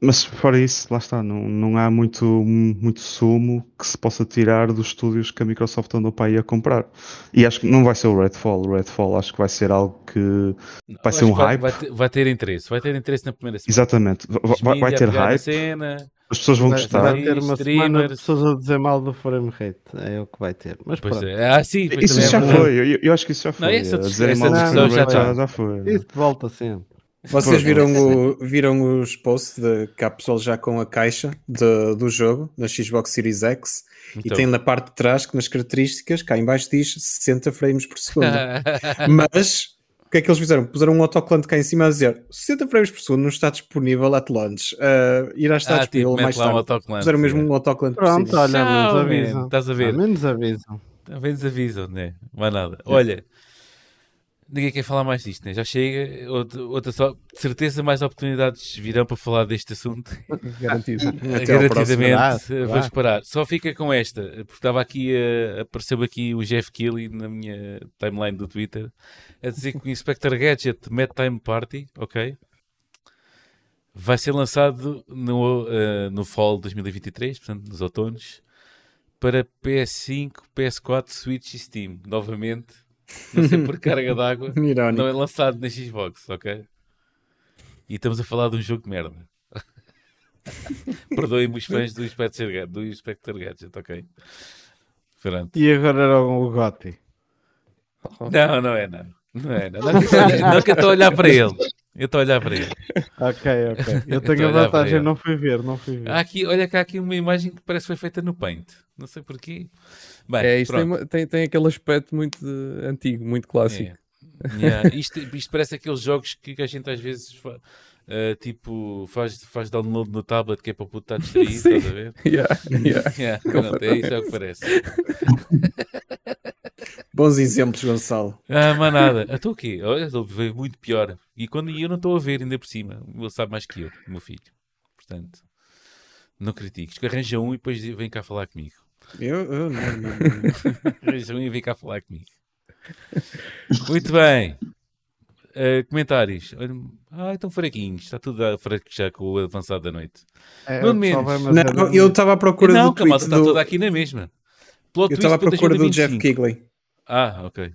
mas fora isso, lá está, não, não há muito, muito sumo que se possa tirar dos estúdios que a Microsoft andou para aí a comprar. E acho que não vai ser o Redfall, o Redfall acho que vai ser algo que vai ser Acho um hype. Vai, ter, vai ter interesse. Vai ter interesse na primeira semana. Exatamente, vai, vai ter hype, Cena, as pessoas vão Vai, gostar. vai ter uma semana de pessoas a dizer mal do frame rate. É o que vai ter. Mas pois pronto. é. Ah, sim. pois Isso é já verdade. foi, eu, eu acho que isso já foi. Não, essa essa mal do discussão frame já rate já, já foi. Isso volta sempre. Vocês viram, o, viram os posts de que há pessoal já com a caixa de- do jogo na Xbox Series X e Então. tem na parte de trás que nas características cá em baixo diz 60 frames por segundo. *laughs* Mas o que é que eles fizeram? Puseram um autoclante cá em cima a dizer 60 frames por segundo não está disponível at launch. Uh, irá estar ah, tipo, disponível mete mais lá um tarde. autoclante. Puseram mesmo um autoclante por Pronto, olha, menos avisam. Estás a ver? Menos avisam. Também desavisam, né? Mais nada. Olha, ninguém quer falar mais disto, né? Já chega. Outra, outra só. De certeza, mais oportunidades virão para falar deste assunto. *laughs* Garantido. Garantidamente próximo. vou Vá. esperar. Só fica com esta, porque estava aqui, a apareceu aqui o Jeff Keighley na minha timeline do Twitter a dizer que o Inspector Gadget Mad Time Party, ok? Vai ser lançado no, eh, no Fall de 2023, portanto, nos outonos, para PS5, PS4, Switch e Steam. Novamente, não sei por carga d'água, *laughs* não é lançado na Xbox, ok? E estamos a falar de um jogo de merda. *laughs* Perdoem-me os fãs do Inspector, Ga- do Gadget, ok? Pronto. E agora era o Gotti. Não, não é, não. Não é, não. Não eu estou a olhar- não que eu estou a olhar para ele. Eu estou a olhar para ele. *laughs* Ok, ok. Eu Estou a tenho a olhar para vantagem, ele. não fui ver, não fui ver. Há aqui, olha cá aqui uma imagem que parece que foi feita no Paint. Não sei porquê. Bem, É, isto tem, tem, tem aquele aspecto muito de- antigo, muito clássico. É. Yeah, *laughs* Isto, isto parece aqueles jogos que a gente às vezes fa- Uh, tipo, faz, faz download no tablet que é para o puto estar distraído, estás a ver? *laughs* Yeah, yeah. Yeah, pronto, é isso é o que parece. Bons exemplos, Gonçalo. Ah, mas nada. O quê? Olha, ele veio muito pior. E quando eu não estou a ver ainda por cima. Ele sabe mais que eu, o meu filho. Portanto, não critiques. Que arranja um e depois vem cá falar comigo. Eu, eu não, não, não. *laughs* Arranja um e vem cá falar comigo. Muito bem. Ah, comentários. Ah, estão fraquinhos. Está tudo a fraquejar com o avançado da noite. É, Não, eu estava à procura não, do a malta tweet está do... toda aqui na mesma. Plot Eu estava à procura do Jeff 2025. Kigley. Ah, ok.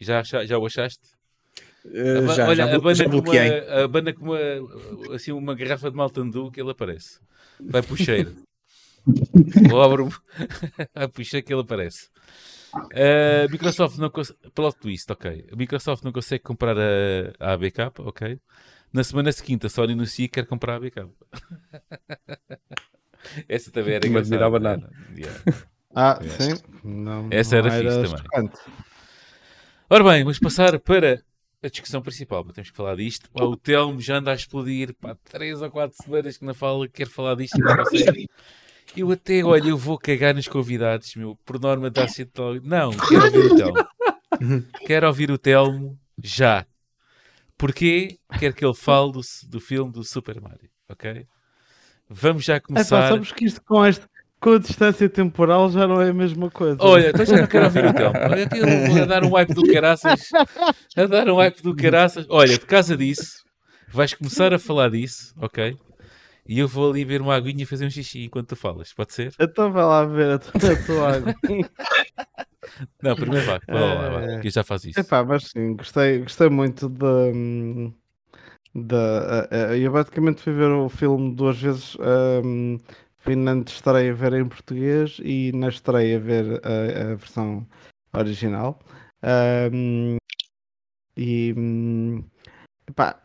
Já, já, já o achaste? Uh, A já, Olha, já, a já banda, com bloqueei. uma, a banda com uma, assim, uma garrafa de Maltandu que ele aparece. Vai para *laughs* o cheiro. Ou abre um... Vai cheiro que ele aparece. Uh, Microsoft não consegue... Plot twist, ok. A Microsoft não consegue comprar a, a ABK, ok. Na semana seguinte a Sony anuncia que quer comprar a ABK. *laughs* Essa também era Não engraçada. admirava nada. Yeah. Ah, É. sim. Não, Essa não era fixe também. Ora bem, vamos passar para a discussão principal. Temos que falar disto. Pá, o Telmo já anda a explodir. Pá, três ou quatro semanas que não fala, quer falar disto. Eu até, olha, eu vou cagar nos convidados, meu. Por norma dá sempre logo. Não, quero ouvir o Telmo. Quero ouvir o Telmo já. Porquê? Quero que ele fale do, do filme do Super Mario, ok? Vamos já É pá, começar. sabes que isto com, este, com a distância temporal já não é a mesma coisa. Olha, então já não quero ouvir o Telmo. Olha, eu vou a dar um wipe do caraças. A dar um wipe do caraças. Olha, por causa disso, vais começar a falar disso, ok? E eu vou ali beber uma aguinha e fazer um xixi enquanto tu falas. Pode ser? Então vai lá ver a tua, a tua água. Não, primeiro vá. Vai lá, vai que já faço isso. Epá, mas sim, gostei, gostei muito da. da a- a- eu basicamente fui ver o filme duas vezes. hum, fui na estreia ver em português e na estreia ver a, a versão original. Hum, e hum, epá,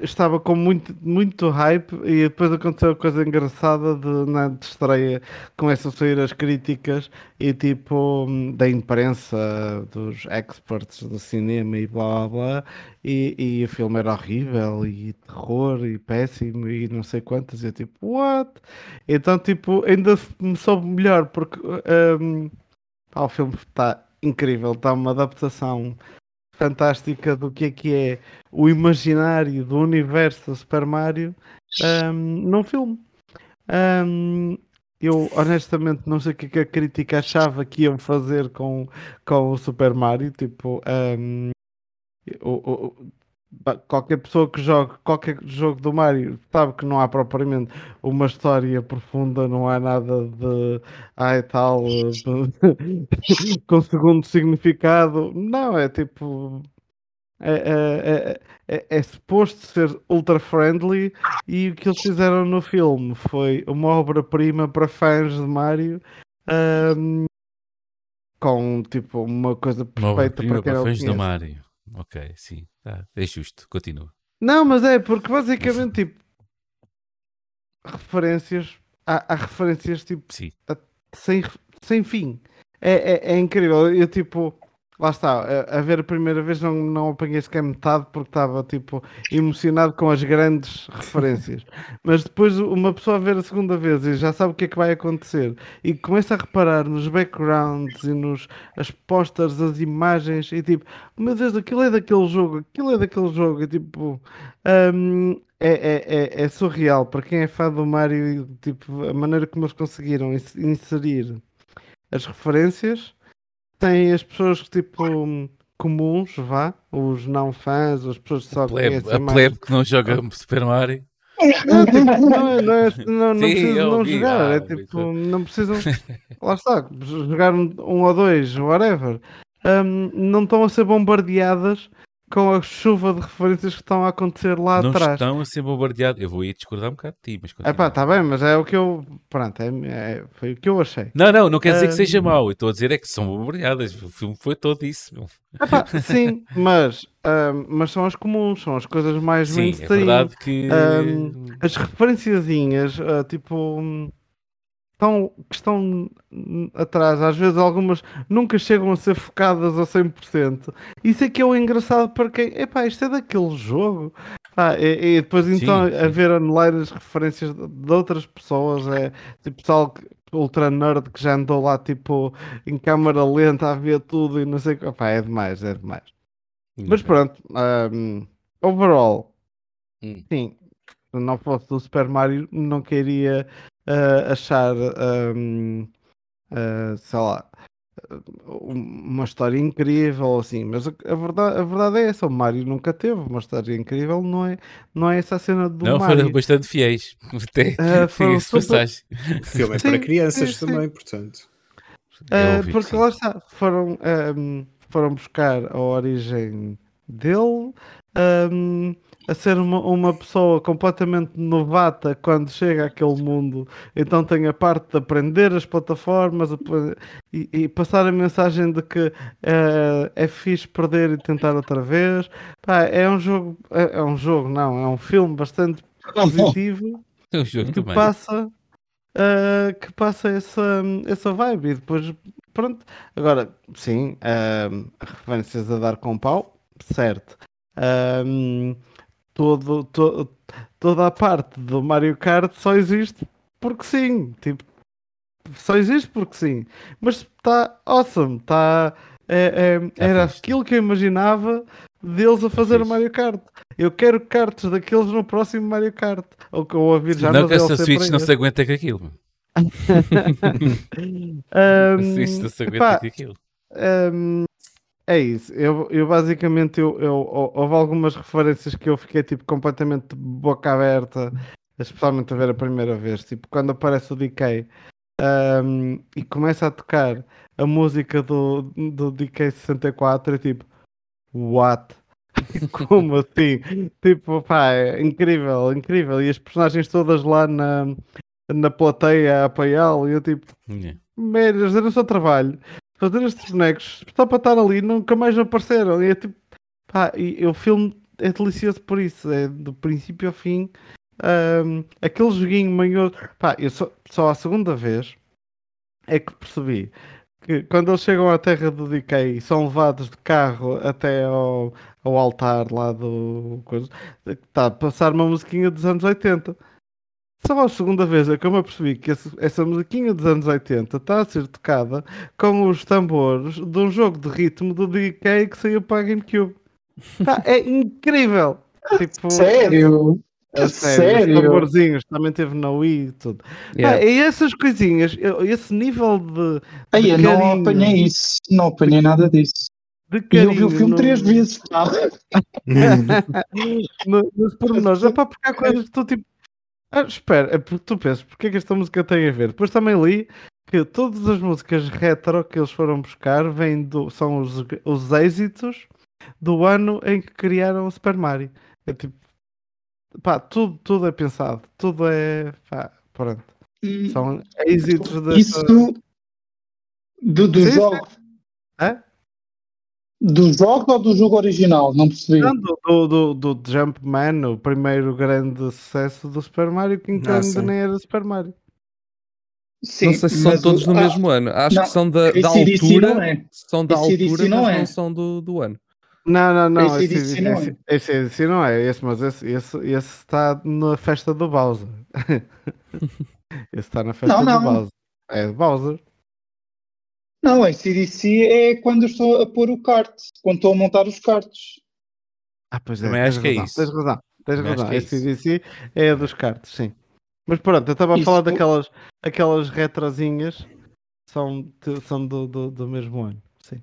estava com muito, muito hype e depois aconteceu a coisa engraçada de na de estreia começam a sair as críticas e tipo da imprensa, dos experts do cinema e blá blá blá e, e o filme era horrível e terror e péssimo e não sei quantas e eu tipo, what? Então tipo, ainda me soube melhor porque hum, pá, o filme está incrível, está uma adaptação fantástica do que é que é o imaginário do universo do Super Mario hum, num filme. Hum, eu honestamente não sei o que é que a crítica achava que iam fazer com, com o Super Mario. Tipo, hum, o- qualquer pessoa que jogue qualquer jogo do Mario sabe que não há propriamente uma história profunda, não há nada de ai tal eh, de- *laughs* com segundo significado. Não, é tipo. É, é, é, é- é suposto ser ultra friendly e o que eles fizeram no filme foi uma obra-prima para fãs de Mario ahm, com tipo uma coisa Uma perfeita prima para quem para fãs do conhece. Mario. Ok, sim. Tá, é justo. Continua. Não, mas é porque basicamente *laughs* tipo referências há, há referências tipo Sim. sem, sem fim. É, é, é incrível. Eu tipo, lá está, a, a ver a primeira vez não, não apanhei sequer metade porque estava tipo emocionado com as grandes referências. *laughs* Mas depois uma pessoa a ver a segunda vez e já sabe o que é que vai acontecer e começa a reparar nos backgrounds e nos as posters, as imagens e tipo, meu Deus, aquilo é daquele jogo, aquilo é daquele jogo, e tipo. hum, é, é, é, é surreal para quem é fã do Mario e tipo, a maneira como eles conseguiram ins- inserir as referências tem as pessoas tipo comuns, vá, os não fãs, as pessoas que só A plebe, conhecem a mais. plebe que não joga Super Mario. Não, tipo, não, é- não, é- não, não *laughs* Sim, precisam não ouvi, jogar, ah, é tipo, não precisam, *laughs* lá está, jogar um, um ou dois, whatever, Hum, não estão a ser bombardeadas com a chuva de referências que estão a acontecer lá não atrás. estão a ser bombardeados. Eu vou ir discordar um bocado de ti, mas É continua. pá, tá bem, mas é o que eu, pronto, é, é- foi o que eu achei. Não, não, não quer dizer que Ah, seja mau. Eu estou a dizer é que são bombardeadas. O filme foi todo isso. Epá, *laughs* sim, mas, hum, mas são as comuns, são as coisas mais Sim, é verdade que. Ahm, As referenciazinhas, ah, tipo, hum, estão, que estão hum, atrás, às vezes algumas nunca chegam a ser focadas a 100%. Isso é que é o engraçado para quem, epá, isto é daquele jogo. Pá, e, e depois então Sim, a sim. ver online as referências de, de outras pessoas, é tipo pessoal que- ultra nerd que já andou lá tipo em câmara lenta a ver tudo e não sei o é demais, é demais. Mas pronto, ahm, overall, Hum. sim, se não fosse do Super Mario, não queria ah, achar, ahm, ah, sei lá, uma história incrível, assim, mas a, a verdade, a verdade é essa, o Mario nunca teve uma história incrível, não é, não é essa a cena do Não, Mario. foram bastante fiéis. *laughs* Até Ah, foram super- passagem. O filme é Sim, para crianças sim, sim. também, portanto. Eu Ah, ouvi que porque sim. lá está, foram, ahm, foram buscar a origem dele, ahm, a ser uma, uma pessoa completamente novata quando chega àquele mundo, então tem a parte de aprender as plataformas e, e passar a mensagem de que ah, é fixe perder e tentar outra vez. Pá, é um jogo, é, é um jogo, não, é um filme bastante *laughs* positivo É um jogo que também. passa ah, que passa essa, essa vibe e depois pronto agora sim ah, referências a dar com pau certo todo, to- toda a parte do Mario Kart só existe porque sim tipo só existe porque sim mas está awesome está é, é- Tá era aquilo que eu imaginava deles a fazer o. Mario Kart eu quero cartas daqueles no próximo Mario Kart ou que eu ouvi já não que *laughs* *laughs* essa Switch não se aguenta com aquilo. A Switch não se aguenta com aquilo. Hum, é isso. Eu, eu basicamente eu, eu- hou- houve algumas referências que eu fiquei tipo completamente de boca aberta, especialmente a ver a primeira vez. Tipo, quando aparece o DK hum, e começa a tocar a música do, do DK 64, é tipo, what? *laughs* Como assim? Tipo, pá, é incrível, incrível. E as personagens todas lá na, na plateia a apoiá-lo, e eu tipo, Yeah. merdas, era o seu trabalho fazer estes bonecos só para estar ali nunca mais apareceram. E é tipo pá, e, e o filme é delicioso por isso é do princípio ao fim. Ahm, aquele joguinho manhoso pá, eu só, só a segunda vez é que percebi que quando eles chegam à terra do DK são levados de carro até ao, ao altar lá do está a passar uma musiquinha dos anos 80 só a segunda vez é que eu me apercebi que esse- essa musiquinha dos anos 80 está a ser tocada com os tambores de um jogo de ritmo do DK que saiu para a GameCube. Pá, é incrível! *laughs* Tipo, Sério? a sério? Os tamborzinhos também teve na Wii e tudo. Yeah. e essas coisinhas, eu- esse nível de, Aí eu não carinho. apanhei isso, não apanhei nada disso. de E carinho. eu vi o filme no- três vezes. *laughs* no- nos pormenores. É porque há coisas que tu tipo. Ah, espera, é porque tu pensas, porque é que esta música tem a ver? Depois também li que todas as músicas retro que eles foram buscar vêm do, são os, os êxitos do ano em que criaram o Super Mario. É tipo. Pá, tudo, tudo é pensado. Tudo é. Pá, pronto. São êxitos desta. Isso do, do Sim, sim. jogo. Hã? Do jogo ou do jogo original? Não percebi. Não, do, do, do, do Jumpman, o primeiro grande sucesso do Super Mario, que então Ah, ainda sim. nem era Super Mario. Sim, não sei se são todos o- no ah, mesmo ano. Acho não, que são da, da altura. não é. São da AC/DC altura, não mas é. não são do, do ano. Não, não, não. Esse Esse, não é. esse, esse, esse não é esse, mas esse, esse, esse está na festa do Bowser. *laughs* esse está na festa Não, do não. Bowser. É do Bowser. Não, a CDC é quando eu estou a pôr o kart, quando estou a montar os karts. Ah, pois é. Também tens acho que é razão, isso. Tens razão. Tens razão. que é Esse isso. DC é a dos cartos, sim. Mas pronto, eu estava a falar daquelas aquelas retrozinhas são, de- são do, do, do mesmo ano. Sim.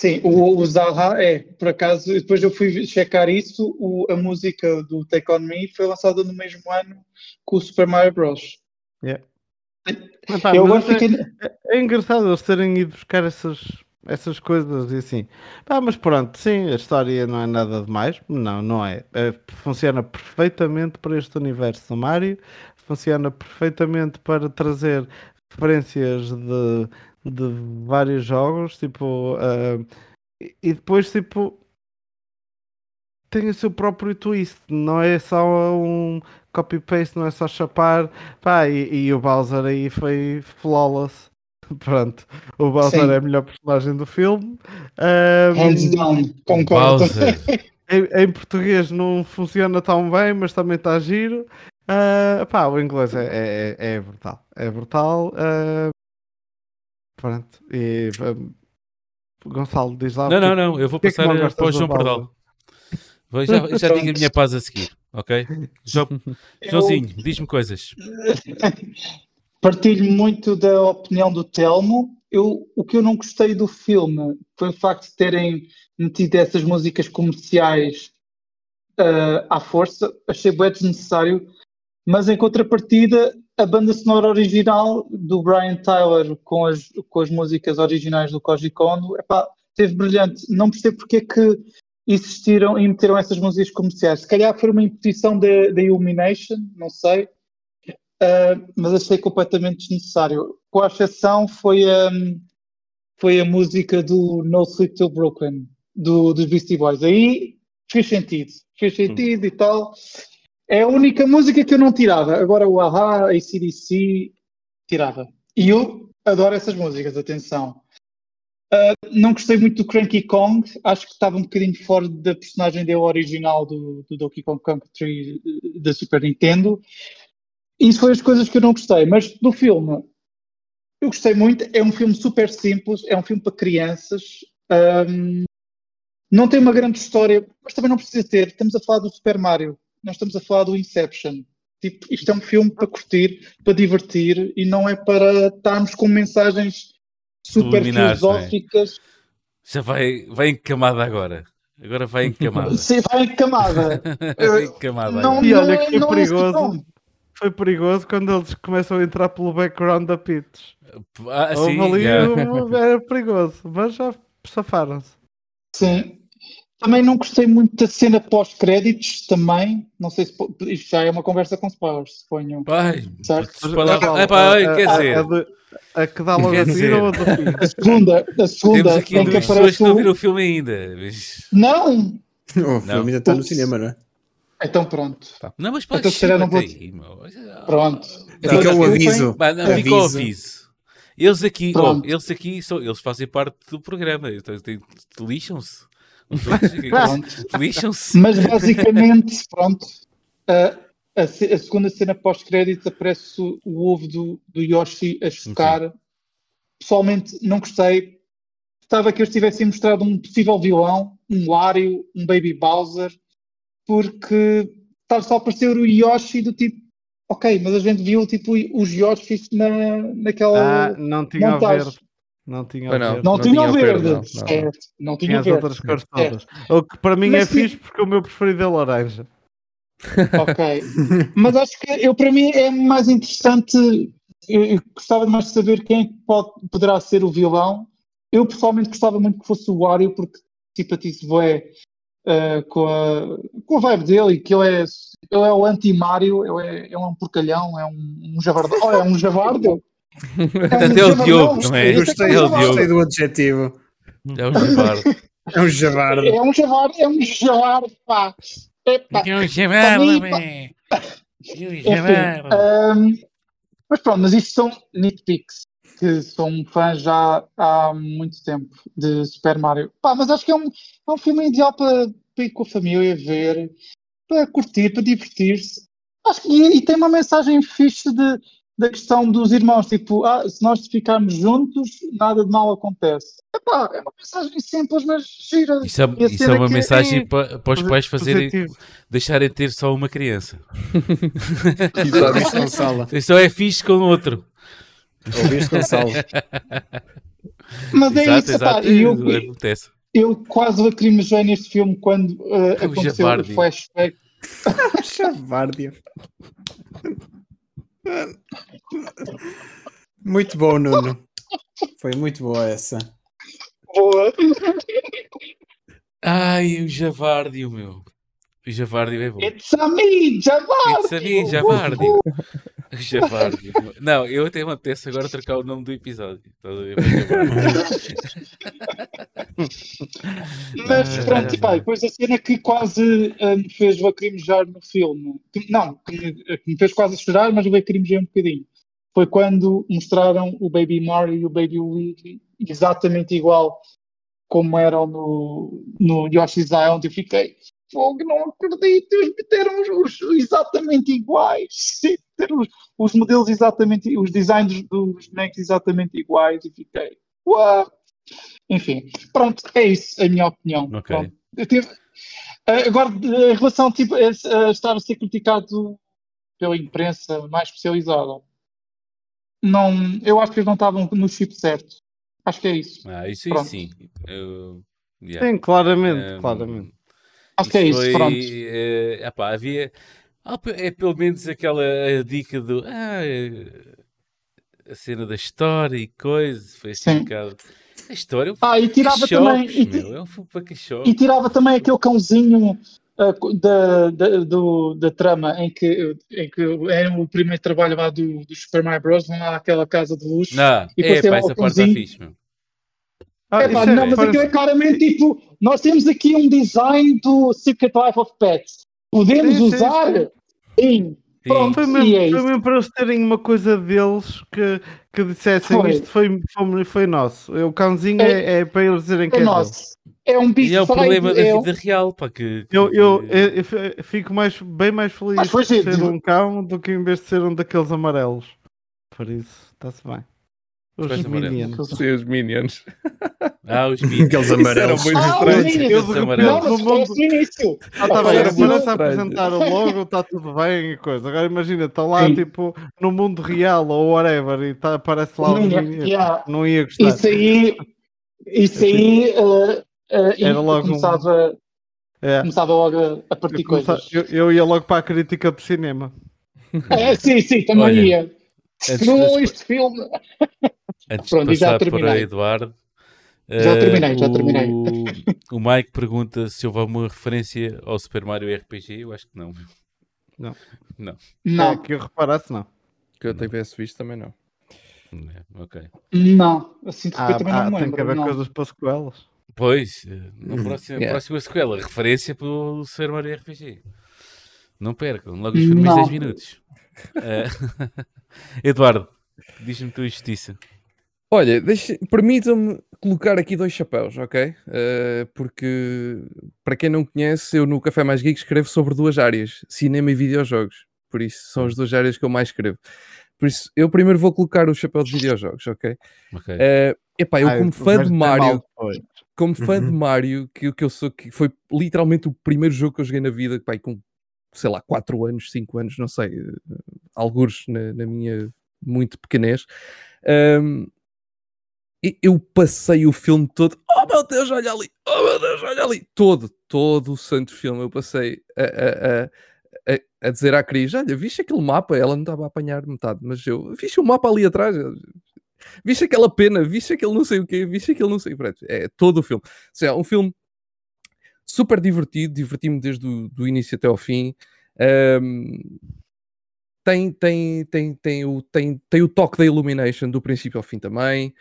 Sim, o, o Zaha é, por acaso, depois eu fui checar isso, o- a música do Take On Me foi lançada no mesmo ano que o Super Mario Bros. Epá, eu mas agora até- fiquei. É engraçado eles terem ido buscar essas, essas coisas e assim. Pá, mas pronto, sim, a história não é nada demais. Não, não é. É, Funciona perfeitamente para este universo do Mario. Funciona perfeitamente para trazer referências de, de vários jogos. Tipo, e e depois, tipo, tem o seu próprio twist. Não é só um copy-paste, não é só chapar. Pá, e, e o Bowser aí foi flawless. *laughs* Pronto, o Bowser Sim. é a melhor personagem do filme. Ahm, Hands down, concordo. Bowser. *laughs* em, em português não funciona tão bem, mas também está giro. Ah, pá, o inglês é, é, é- é brutal. É brutal. ah, pronto. E, ah, Gonçalo, diz lá. Não, o que- não, não. Eu vou é passar não para o João? Pardal. Vou- Já, já digo a minha *laughs* paz a seguir, ok? *laughs* João, Joãozinho, diz-me coisas. *laughs* Partilho muito da opinião do Telmo. Eu, o que eu não gostei do filme foi o facto de terem metido essas músicas comerciais ah, à força. Achei bem desnecessário. Mas em contrapartida, a banda sonora original do Brian Tyler com as, com as músicas originais do Koji Kondo, epá, teve brilhante. Não percebo porque é que existiram e meteram essas músicas comerciais. Se calhar foi uma imposição da Illumination, não sei. Uh, mas achei completamente desnecessário. Com a exceção foi a, foi a música do No Sleep Till Brooklyn, do, dos Beastie Boys. Aí fez sentido, fez sentido e tal. É a única música que eu não tirava. Agora o Aha, a ACDC, tirava. E eu adoro essas músicas, atenção. Uh, não gostei muito do Cranky Kong, acho que estava um bocadinho fora da personagem dele original do, do Donkey Kong Country eh, da Super Nintendo. Isso foi as coisas que eu não gostei, mas do filme eu gostei muito. É um filme super simples, é um filme para crianças. Ahm, não tem uma grande história, mas também não precisa ter. Estamos a falar do Super Mario, nós estamos a falar do Inception. Tipo, isto é um filme para curtir, para divertir e não é para estarmos com mensagens super não é? filosóficas. Já vai, vai encamada agora. Agora vai encamada. Se *laughs* vai em camada. *laughs* vai encamada não, agora. E olha não que foi não é perigoso. Foi perigoso quando eles começam a entrar pelo background da Pitch. Ah, Houve sim, ali, um- era perigoso, mas já safaram-se. Sim. Também não gostei muito da cena pós-créditos, também. Não sei se isto já é uma conversa com spoilers, suponho. Ai, Certo. spoiler- Qual? Epá, ai, A- quer a- dizer, a de- A que dá logo a seguir ou a do fim? A segunda, a temos segunda aqui em que duas pessoas que não o... viram o filme ainda. mas- Não! O filme ainda está no cinema, não é? Então pronto. Não, mas pode Então, se calhar não vou- aí, meu. Pronto. Fica Então, o eu aviso. Bah, não, fica o Aviso. Eles aqui, oh, eles aqui são, eles fazem parte do programa. Então, Lixam-se. Os outros Pronto. Lixam-se. Mas basicamente, pronto, a, a, a segunda cena pós-crédito aparece o, o ovo do, do Yoshi a chocar. Pessoalmente não gostei. Gostava que eles tivessem mostrado um possível vilão, um Wario, um Baby Bowser, porque está só a aparecer o Yoshi do tipo, ok, mas a gente viu tipo os Yoshis na, naquela Ah, não tinha montagem. verde. Não tinha o não. verde. Não, Não tinha o verde, não, não. certo. Não tinha as verde. outras cores É. todas. O que para mim Mas é sim. fixe porque o meu preferido é laranja. Ok. *laughs* Mas acho que eu, para mim é mais interessante. Eu, eu gostava mais de saber quem é que pode, poderá ser o vilão. Eu pessoalmente gostava muito que fosse o Wario, porque simpatizo bué, eh, com, a, com a vibe dele e que ele é, ele é o anti-Mario, ele é, ele é um porcalhão, é um, um javardo. *laughs* Oh, é um javardo. Portanto, é o Diogo, não é? Gostei, É o gostei Diogo. do adjetivo. É o Javardo. É um javardo. É um javardo, é um javardo, pá. Epá. É Para mim, man. É o Enfim, Javardo. ahm, mas pronto, mas isto são nitpicks, que sou um fã já há muito tempo de Super Mario. Pá, mas acho que é um, é um filme ideal para, para ir com a família ver, para curtir, para divertir-se. Acho que e, e tem uma mensagem fixe de, da questão dos irmãos, tipo, ah, se nós ficarmos juntos, nada de mal acontece. Epá, é uma mensagem simples, mas gira. Isso é, isso é uma que- mensagem para, para os pais fazerem, Positivo. deixarem de ter só uma criança. Isso *laughs* só é fixe com o outro. Ouviste, Gonçalo? Mas é exato, isso, exato. e eu, Acontece. Eu quase lacrimejei neste filme quando uh, aconteceu o flashback. *laughs* Chavardia. Muito bom, Nuno. Foi muito boa essa. Boa. Ai, o Javardio, meu. O Javardio é bom. It's a me, Javardi! It's a me, Javardio. O Javardio. Não, eu até me apetece agora trocar o nome do episódio. Estás a ver? Mas Ah, pronto, vai. depois a cena que quase me fez lacrimejar no filme. que- não, que me, que me fez quase chorar, mas lacrimejei um bocadinho. Foi quando mostraram o Baby Mario e o Baby Luigi exatamente igual como eram no, no Yoshi's Island. Eu fiquei, fogo, não acredito, eles meteram os, os exatamente iguais, *laughs* Meteram os, os modelos exatamente, os designs dos bonecos exatamente iguais e fiquei, uau! Enfim, pronto, é isso a minha opinião. Ok. Pronto. Eu tive- Ah, Agora, em relação tipo, a, a estar a ser criticado pela imprensa mais especializada, não, eu acho que eles não estavam no chip certo. Acho que é isso. Ah, isso aí Pronto. sim. Eu- yeah. Sim, claramente, Um, claramente. Acho que é isso, foi, pronto. eh, epá, havia. Ah, É pelo menos aquela dica do. Ah, eh, a cena da história e coisa. Foi assim Sim. um bocado. A história é um Ah, e tirava também. cachorros, E, ti- meu, é um e tirava também aquele cãozinho co- da, da, do- da trama em que, em que era o primeiro trabalho lá do, do Super Mario Bros. Vão lá àquela casa de luxo. Não, E é pá, essa parte está fixe, meu. Ah, É, pá, é- não, mas aquilo é claramente tipo: nós temos aqui um design do Secret Life of Pets. Podemos Sim, usar? Sim. Sim. Pronto, Foi mesmo, é foi mesmo para eles terem uma coisa deles que, que dissessem Foi. isto foi, foi, foi nosso. O cãozinho É- é, é para eles dizerem que É é nosso. É um bicho E é o problema da é vida real, pá, que, que- Eu, eu, eu- eu fi- fico mais, bem mais feliz giro, ser um cão do que em vez de ser um daqueles amarelos. Por isso, está-se bem. Os? Minions. Sim, os Minions. Ah, os meninos. Aqueles amarelos. muito Ah, estranho. os Minions. Eu de. Não, no é mundo. assim início. Ah, tá bem, é era assim, apresentar o logo, está tudo bem e coisa. Agora imagina, está lá Sim. tipo no mundo real ou whatever e tá, aparece lá os Minion, Minions. yeah. Não ia gostar. Isso aí, isso aí uh, uh, Era logo um- começava, É. começava logo a, partir Eu, coisas. eu, eu ia logo para a crítica de cinema. É, sim, sim, também Olha, ia. antes Não, das- este filme. Antes Pronto, de passar para terminei. Eduardo, Já eh, terminei, já o, terminei. *laughs* O Mike pergunta se houve alguma referência ao Super Mario RPG. Eu acho que não. Não. Não. Não, É, que eu reparasse, não. Que eu tivesse visto também não. É, ok. não. Assim de Ah, repente também ah, não me tem que lembro. haver não. coisas para sequelas. Pois, eh, na próxima, Yeah. próxima sequela, referência para o Super Mario RPG. Não percam, logo os primeiros Não. 10 minutos. Eh, *laughs* Eduardo, diz-me tua justiça. Olha, permitam-me colocar aqui dois chapéus, ok? Eh, porque, para quem não conhece, eu no Café Mais Geek escrevo sobre duas áreas: cinema e videojogos. Por isso, são as duas áreas que eu mais escrevo. Por isso, eu primeiro vou colocar o chapéu de videojogos, ok? Ok. Eh, epá, eu Ah, como fã de Mario, como fã de. Mario, que, que eu sou, que foi literalmente o primeiro jogo que eu joguei na vida, com, sei lá, 4 anos, 5 anos, não sei, eh, algures na, na minha muito pequenez. E- eu passei o filme todo, oh meu Deus, olha ali, oh meu Deus, olha ali, todo, todo o santo filme eu passei a, a- a- a- dizer à Cris, olha, viste aquele mapa? Ela não estava a apanhar metade, mas eu, viste o mapa ali atrás? Viste aquela pena, viste aquele não sei o quê, viste aquele não sei, pronto, é todo o filme. Ou seja, um filme super divertido, diverti-me desde o do início até ao fim. Ahm, tem, tem, tem, tem, o, tem, tem o toque da Illumination do princípio ao fim também,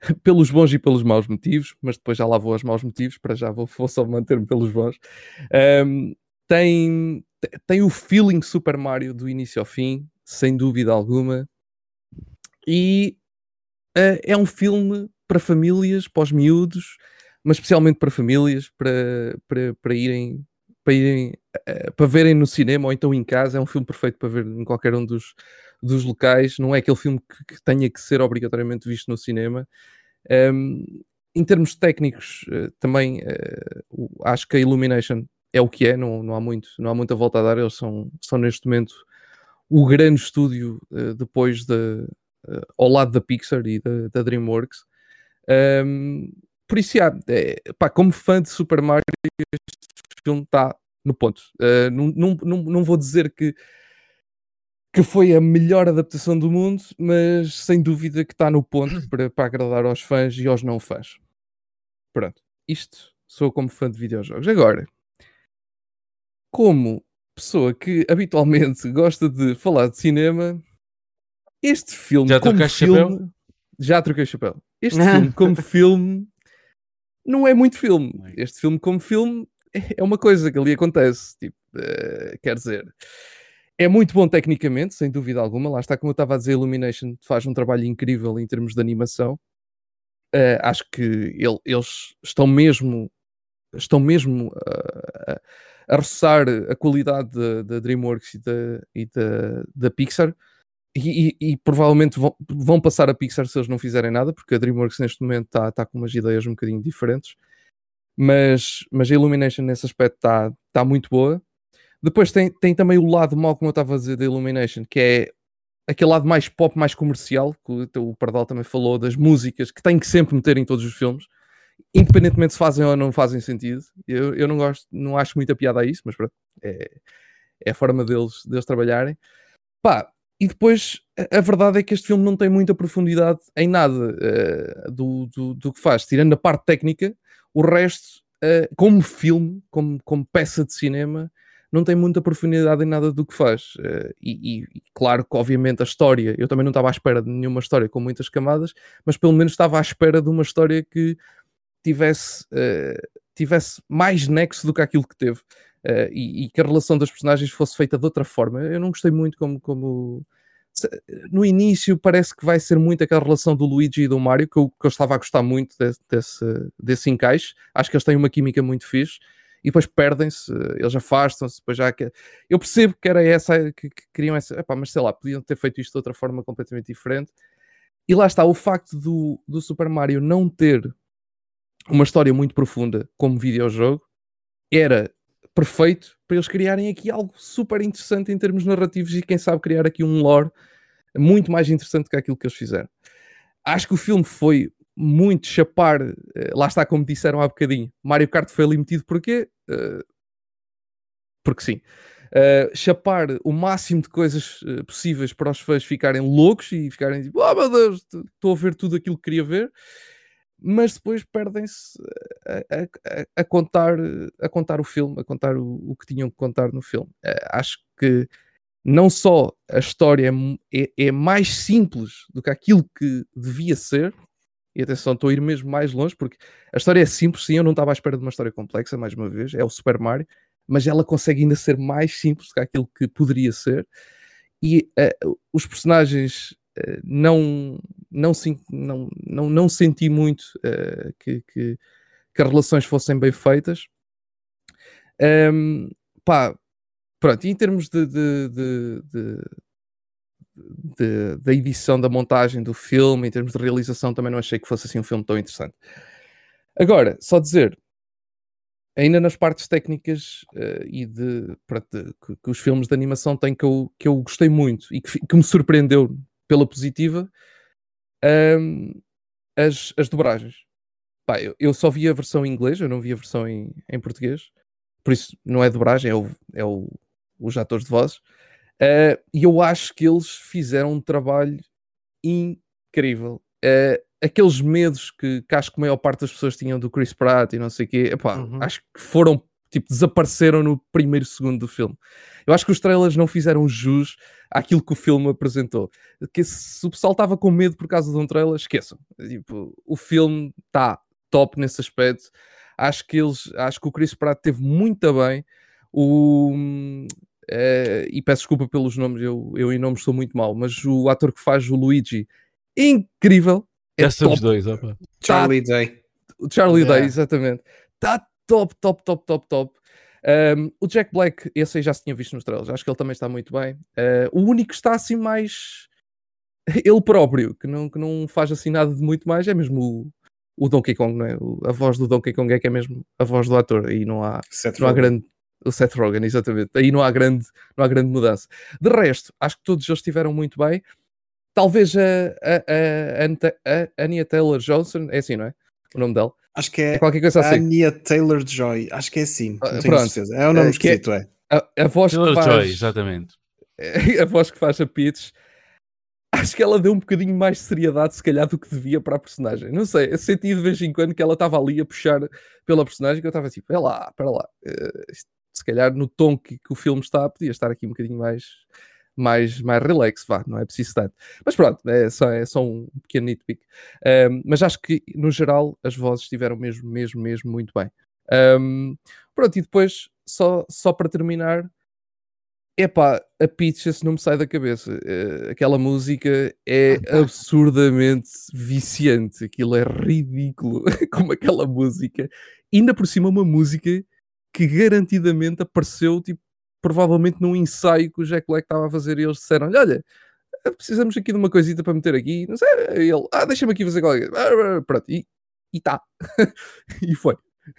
*laughs* pelos bons e pelos maus motivos, mas depois já lá vou aos maus motivos, para já vou, *laughs* vou só manter-me pelos bons. Ahm, tem, te- tem o feeling Super Mario do início ao fim, sem dúvida alguma, e eh, é um filme para famílias, para os miúdos, mas especialmente para famílias, para, para, para irem, para irem eh, para verem no cinema ou então em casa. É um filme perfeito para ver em qualquer um dos, dos locais. Não é aquele filme que, que tenha que ser obrigatoriamente visto no cinema. Um, em termos técnicos, eh, também o- acho que a Illumination é o que é, não, não, há muito, não há muita volta a dar. Eles são, são neste momento o grande estúdio depois da, eh, ao lado da Pixar e da, da DreamWorks. Um, por isso, é, pá, como fã de Super Mario, este filme está no ponto. Uh, não, não, não, não vou dizer que, que foi a melhor adaptação do mundo, mas sem dúvida que está no ponto *clears throat* para, para agradar aos fãs e aos não fãs. Pronto, isto sou como fã de videojogos. Agora, como pessoa que habitualmente *laughs* gosta de falar de cinema, este filme Já como filme, já troquei o chapéu. Este filme *laughs* como filme não é muito filme. Este filme como filme é uma coisa que ali acontece. Tipo, eh, quer dizer, é muito bom tecnicamente, sem dúvida alguma. Lá está, como eu estava a dizer, Illumination faz um trabalho incrível em termos de animação. Eh, acho que ele- eles estão mesmo estão mesmo ah, a roçar a qualidade da- DreamWorks e da Pixar. E, e- e provavelmente vão, vão passar a Pixar se eles não fizerem nada, porque a DreamWorks neste momento está tá com umas ideias um bocadinho diferentes. Mas, mas a Illumination nesse aspecto está tá muito boa. Depois tem, tem também o lado mau, como eu estava a dizer, da Illumination, que é aquele lado mais pop, mais comercial, que o, Pardal também falou, das músicas que tem que sempre meter em todos os filmes, independentemente se fazem ou não fazem sentido. Eu, eu não gosto, não acho muita piada a isso, mas pronto, é, é a forma deles, deles trabalharem. Pá, e depois a, verdade é que este filme não tem muita profundidade em nada eh, do, do, do que faz, tirando a parte técnica, o resto, eh, como filme, como, como peça de cinema, não tem muita profundidade em nada do que faz. Eh, e, e- claro que, obviamente, a história, eu também não estava à espera de nenhuma história com muitas camadas, mas pelo menos estava à espera de uma história que tivesse, eh, tivesse mais nexo do que aquilo que teve. Eh, e, e que a relação das personagens fosse feita de outra forma. Eu não gostei muito como. como... No início parece que vai ser muito aquela relação do Luigi e do Mario, que eu, que eu estava a gostar muito desse, desse, desse encaixe. Acho que eles têm uma química muito fixe e depois perdem-se, eles afastam-se, depois já que... Eu percebo que era essa, que, que queriam essa, epá, mas sei lá, podiam ter feito isto de outra forma completamente diferente. E lá está, o facto do, do Super Mario não ter uma história muito profunda como videojogo era perfeito para eles criarem aqui algo super interessante em termos narrativos e quem sabe criar aqui um lore muito mais interessante que aquilo que eles fizeram. Acho que o filme foi muito chapar, eh, lá está como disseram há bocadinho, Mario Kart foi ali metido porquê? Eh, porque sim. Eh, chapar o máximo de coisas eh, possíveis para os fãs ficarem loucos e ficarem tipo, oh meu Deus, estou a ver tudo aquilo que queria ver, mas depois perdem-se a, a- a- contar, a contar o filme, a contar o, o que tinham que contar no filme. Eh, acho que não só a história é é, é mais simples do que aquilo que devia ser, e atenção, estou a ir mesmo mais longe, porque a história é simples, sim, eu não estava à espera de uma história complexa, mais uma vez, é o Super Mario, mas ela consegue ainda ser mais simples do que aquilo que poderia ser, e eh, os personagens não, não, não, não, não senti muito eh, que, que, que as relações fossem bem feitas. Ahm, pá, pronto, e em termos de, de, de- da edição, da montagem do filme, em termos de realização, também não achei que fosse assim um filme tão interessante. Agora, só dizer, ainda nas partes técnicas eh, e de, pronto, que, que os filmes de animação têm que eu, que eu gostei muito e que, que me surpreendeu pela positiva, ahm, as, as dobragens. Pá, eu, eu só vi a versão em inglês, eu não vi a versão em, em português, por isso não é dobragem, é, o, é o, os atores de vozes. Eh, E eu acho que eles fizeram um trabalho incrível. Eh, aqueles medos que, que acho que a maior parte das pessoas tinham do Chris Pratt e não sei o quê, epá, Uhum. acho que foram, tipo, desapareceram no primeiro segundo do filme. Eu acho que os trailers não fizeram jus àquilo que o filme apresentou. Que se o pessoal estava com medo por causa de um trailer, esqueçam. Tipo, o filme está top nesse aspecto. Acho que eles, acho que o Chris Pratt teve muito bem. O, eh, e peço desculpa pelos nomes, eu, eu em nomes sou muito mau, mas o ator que faz o Luigi, incrível. É Já somos top. dois, opa. Charlie Day. O Charlie Yeah. Day, exatamente. Está top, top, top, top, top. Um, o Jack Black, esse aí já se tinha visto nos trailers, acho que ele também está muito bem. Uh, o único que está assim mais *laughs* ele próprio, que não, que não faz assim nada de muito mais, é mesmo o, o Donkey Kong, não é? O- a voz do Donkey Kong é que é mesmo a voz do ator, aí não há, Seth não há Rogen. grande. O Seth Rogen, exatamente. Aí não há grande, não há grande mudança. De resto, acho que todos eles estiveram muito bem. Talvez a, a, a, a Anya Taylor Johnson, é assim, não é? O nome dela. Acho que É é qualquer coisa assim. Ania Taylor Joy. Acho que é assim. Ah, Não tenho pronto. certeza. É o nome que é- esquisito, é. A, a voz que Taylor faz, Joy, exatamente. *laughs* a voz que faz a Peach, acho que ela deu um bocadinho mais de seriedade, se calhar, do que devia para a personagem. Não sei, eu senti de vez em quando que ela estava ali a puxar pela personagem, que eu estava tipo, espera lá, espera lá. isto, se calhar no tom que, que o filme está, podia estar aqui um bocadinho mais, mais, mais relax, vá, não é preciso tanto. Mas pronto, é só, é só um pequeno nitpick. Um, mas acho que, no geral, as vozes estiveram mesmo, mesmo, mesmo muito bem. Um, pronto, e depois, só, só para terminar, epá, a Peach, esse não me sai da cabeça. Eh, aquela música é absurdamente viciante. Aquilo é ridículo, *laughs* como aquela música. Ainda por cima, uma música que garantidamente apareceu, tipo, provavelmente num ensaio que o Jack Black estava a fazer e eles disseram olha, precisamos aqui de uma coisita para meter aqui, não sei, e ele, ah, deixa-me aqui fazer qualquer coisa, pronto, e está, *laughs* e foi.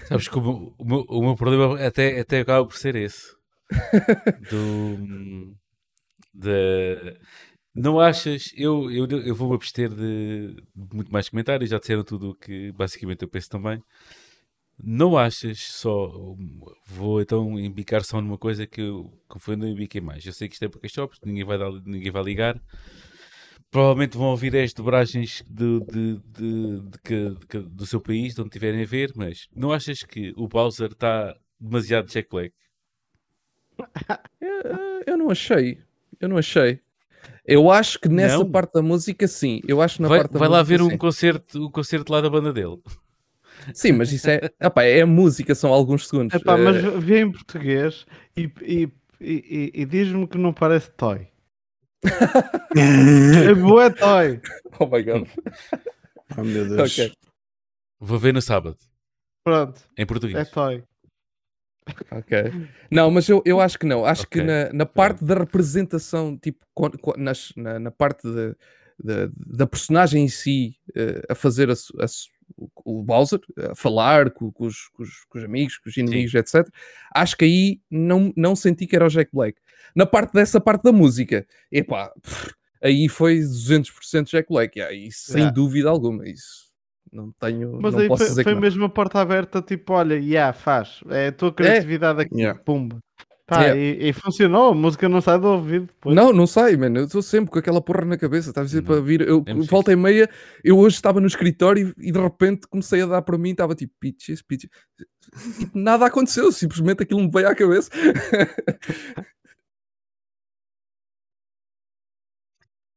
Sabes que o meu, o meu, o meu problema até, até acaba por ser esse. *laughs* Do, de, não achas? Eu, eu, eu vou-me abster de, de muito mais comentários, já disseram tudo o que basicamente eu penso também. Não achas só. Vou então embicar só numa coisa que eu que foi não embiquei mais. Eu sei que isto é porque shops, ninguém vai, dar, ninguém vai ligar. Provavelmente vão ouvir as dobragens de, de, de, de, do seu país, de onde tiverem a ver, mas não achas que o Bowser está demasiado Jack Black? *laughs* Eu, eu não achei. Eu não achei. Eu acho que nessa não. parte da música, sim. Eu acho na vai, parte da vai música, lá ver sim. um concerto, um concerto lá da banda dele. Sim, mas isso é, *laughs* opa, é música, são alguns segundos. Epá, mas Eh, vê em português e, e, e, e diz-me que não parece toy. *laughs* É boa toy. Oh my god. Oh meu Deus. Ok. Vou ver no sábado, Pronto, em português. é toy. Ok. Não, mas eu, eu acho que não. Acho que Ok. na, na parte da representação, tipo, nas- na, na parte de- de- da personagem em si, eh, a fazer a su- a o Bowser, a falar com, com os, com os- com os amigos, com os inimigos, etc. Acho que aí não, não senti que era o Jack Black. Na parte dessa parte da música, epá, pff, aí foi 200% Jack Black. e sem Yeah. dúvida alguma. Isso não tenho. Mas não aí posso foi, dizer foi que não. mesmo a porta aberta, tipo, olha, yeah, faz. É a tua criatividade aqui, Yeah. pumba. Pá, Yeah. e, e funcionou, a música não sai do ouvido depois. Não, não sai, mano. Eu estou sempre com aquela porra na cabeça. Estás a dizer Não. para vir. Eu, É volta e meia, eu hoje estava no escritório e, e de repente comecei a dar para mim. Estava tipo, pitches, pitches. E nada aconteceu. Simplesmente aquilo me veio à cabeça. *laughs*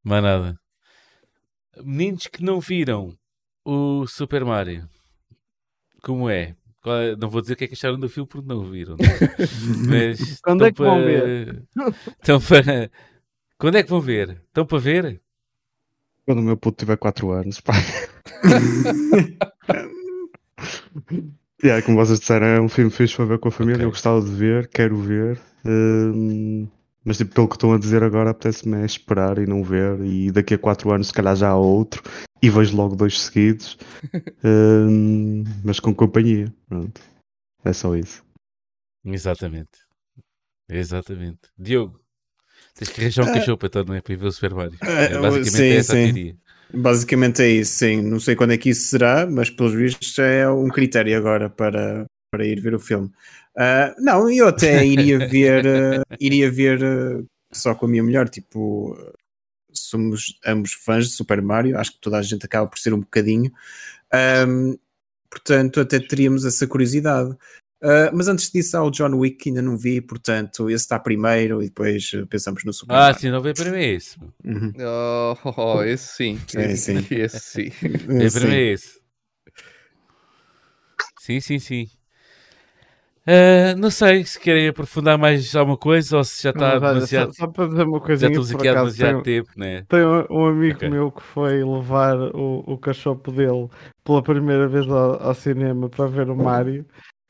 Mais nada. Meninos que não viram o Super Mario, como é? Qual é- Não vou dizer o que é que acharam do filme porque não o viram. né? *laughs* Mas Quando é que vão para- ver? *laughs* Estão para... Quando é que vão ver? Estão para ver? Quando o meu puto tiver 4 anos, pá. *laughs* yeah, como vocês disseram, é um filme fixe para ver com a família. Ok. Eu gostava de ver, quero ver. hum, mas tipo, pelo que estão a dizer agora, apetece-me é esperar e não ver. E daqui a 4 anos, se calhar já há outro. E vejo logo dois seguidos. *laughs* Hum, mas com companhia. Pronto. É só isso. Exatamente. Exatamente. Diogo, tens que arranjar um cachorro para então, não é? Para ir ver o Super Mario. É, Ah, basicamente sim, é essa a sim. teoria. Basicamente é isso, sim. Não sei quando é que isso será, mas pelos vistos é um critério agora para, para ir ver o filme. Ah, não, eu até iria *laughs* ver, ah, iria ver ah, só com a minha mulher, tipo, somos ambos fãs de Super Mario, acho que toda a gente acaba por ser um bocadinho. Ahm, portanto, até teríamos essa curiosidade. Ah, mas antes disso, há o John Wick que ainda não vi, portanto, esse está primeiro e depois ah, pensamos no Super Ah, Mario. sim, não veio para mim é esse. Uhum. Oh, oh, *laughs* esse *laughs* sim. Esse, sim. esse sim. Veio para mim é esse. Sim, sim, sim. Ah, não sei se querem aprofundar mais alguma coisa ou se já está demasiado. só, só para dizer uma Já coisinha, estamos por aqui há demasiado tempo, né? Tem um, um amigo Ok. meu que foi levar o, o cachopo dele pela primeira vez ao, ao cinema para ver o *laughs* Mário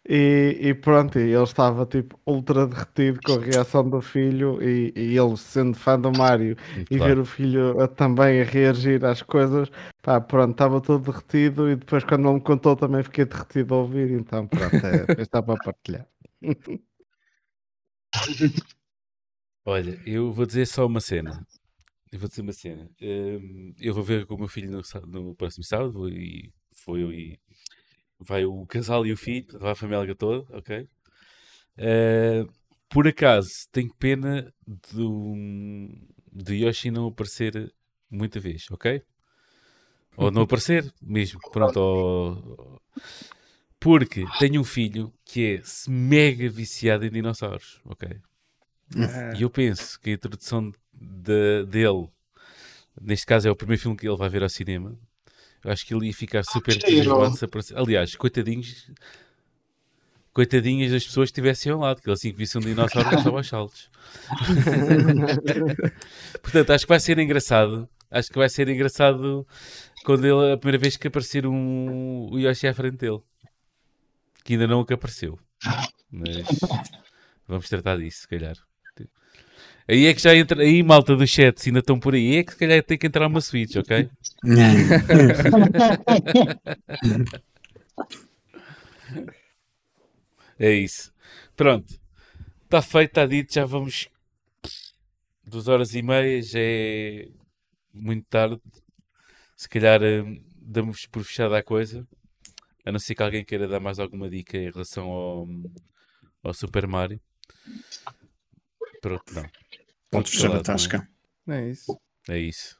e, e pronto, e ele estava tipo ultra derretido com a reação do filho e, e ele sendo fã do Mário e Claro. ver o filho a- também a reagir às coisas, pá, pronto, estava todo derretido e depois quando ele me contou também fiquei derretido a ouvir, então pronto, é, está para partilhar. *laughs* Olha, eu vou dizer só uma cena. Eu vou dizer uma cena. Hum, eu vou ver com o meu filho no, no próximo sábado e foi eu e vai o casal e o filho, vai a família toda, ok? Eh, por acaso, tenho pena do, de Yoshi não aparecer muita vez, ok? Ou não aparecer mesmo, pronto. ou- Porque tenho um filho que é mega viciado em dinossauros, ok? Ah, E eu penso que a introdução de- dele, neste caso é o primeiro filme que ele vai ver ao cinema, eu acho que ele ia ficar super entusiasmado se aparecer. Aliás, coitadinhos, coitadinhas das pessoas que estivessem ao lado, que ele assim que visse um dinossauro começava aos saltos. *laughs* Portanto, acho que vai ser engraçado. Acho que vai ser engraçado quando ele, a primeira vez que aparecer um, o Yoshi à frente dele. Que ainda não que apareceu. Mas *laughs* vamos tratar disso, se calhar. Aí é que já entra, aí malta do chat, se ainda estão por aí, é que se calhar tem que entrar uma Switch, ok? É isso. Pronto. Está feito, está dito, já vamos. Duas horas e meia, já é muito tarde. Se calhar hum, damos por fechada a coisa. A não ser que alguém queira dar mais alguma dica em relação ao, ao Super Mario. Pronto, não. Podes fechar a é? tasca. É isso. É isso.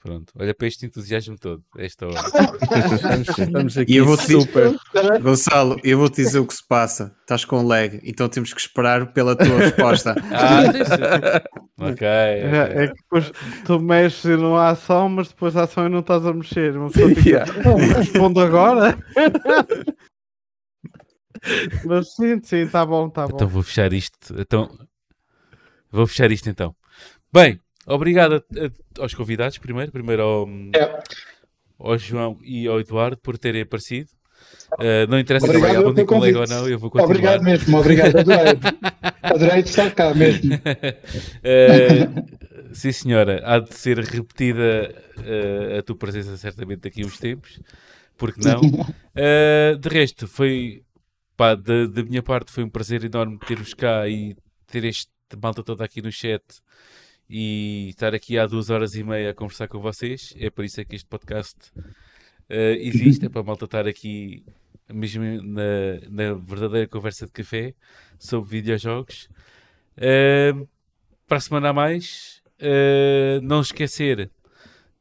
Pronto. Olha para este entusiasmo todo, a esta hora. *laughs* Estamos, estamos aqui E eu vou-te super. Gonçalo, eu vou-te dizer o que se passa. Estás com lag, então temos que esperar pela tua resposta. *laughs* Ah. Ok. É, ok. é que depois tu mexes e não há ação, mas depois há ação e não estás a mexer. Uma pessoa fica, Yeah. respondo agora. *laughs* mas sim, sim, está bom, está bom. Então vou fechar isto. Então, vou fechar isto então. Bem, obrigado a- a- aos convidados primeiro. Primeiro ao, É. ao João e ao Eduardo por terem aparecido. Uh, não interessa se Obrigado respondem pelo com colega ou não, eu vou continuar. Obrigado mesmo, obrigado. Adorei. Adorei estar cá mesmo. Uh, *laughs* sim, senhora, há de ser repetida uh, a tua presença certamente daqui a uns tempos, porque não? *laughs* De resto, foi pá, da, da minha parte foi um prazer enorme ter-vos cá e ter este malta toda aqui no chat e estar aqui há duas horas e meia a conversar com vocês. É por isso é que este podcast uh, existe, é para a malta estar aqui mesmo na, na verdadeira conversa de café sobre videojogos. Uh, para a semana a mais, uh, não esquecer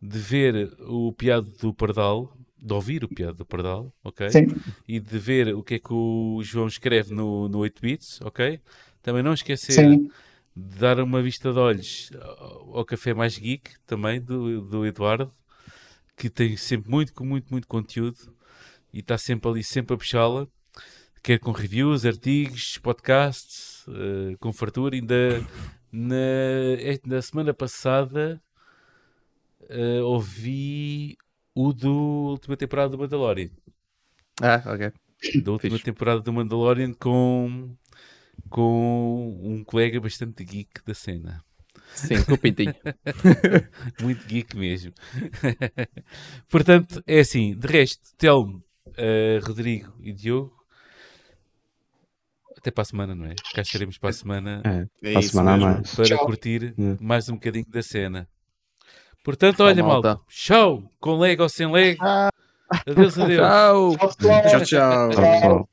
de ver o Piado do Pardal, de ouvir o Piado do Pardal, ok? Sim. E de ver o que é que o João escreve no, no 8 bits, ok? Também não esquecer Sim. de dar uma vista de olhos ao Café Mais Geek, também, do, do Eduardo, que tem sempre muito, muito, muito conteúdo e está sempre ali, sempre a puxá-la, quer com reviews, artigos, podcasts, eh, com fartura. Ainda na, na semana passada eh, ouvi o do última temporada do Mandalorian Ah, ok. da última Fixe. temporada do Mandalorian com, com um colega bastante geek da cena. Sim, com o pintinho. *laughs* Muito geek mesmo. *laughs* Portanto, é assim. De resto, Telmo, eh, Rodrigo e Diogo, até para a semana, não é? Cá estaremos para a semana É, É para a isso semana mesmo. mais. para Tchau. curtir É. mais um bocadinho da cena. Portanto, Tchau, olha, malta. malta. Show! Com leg ou sem leg. Adeus, adeus. Tchau! Tchau. Tchau, tchau.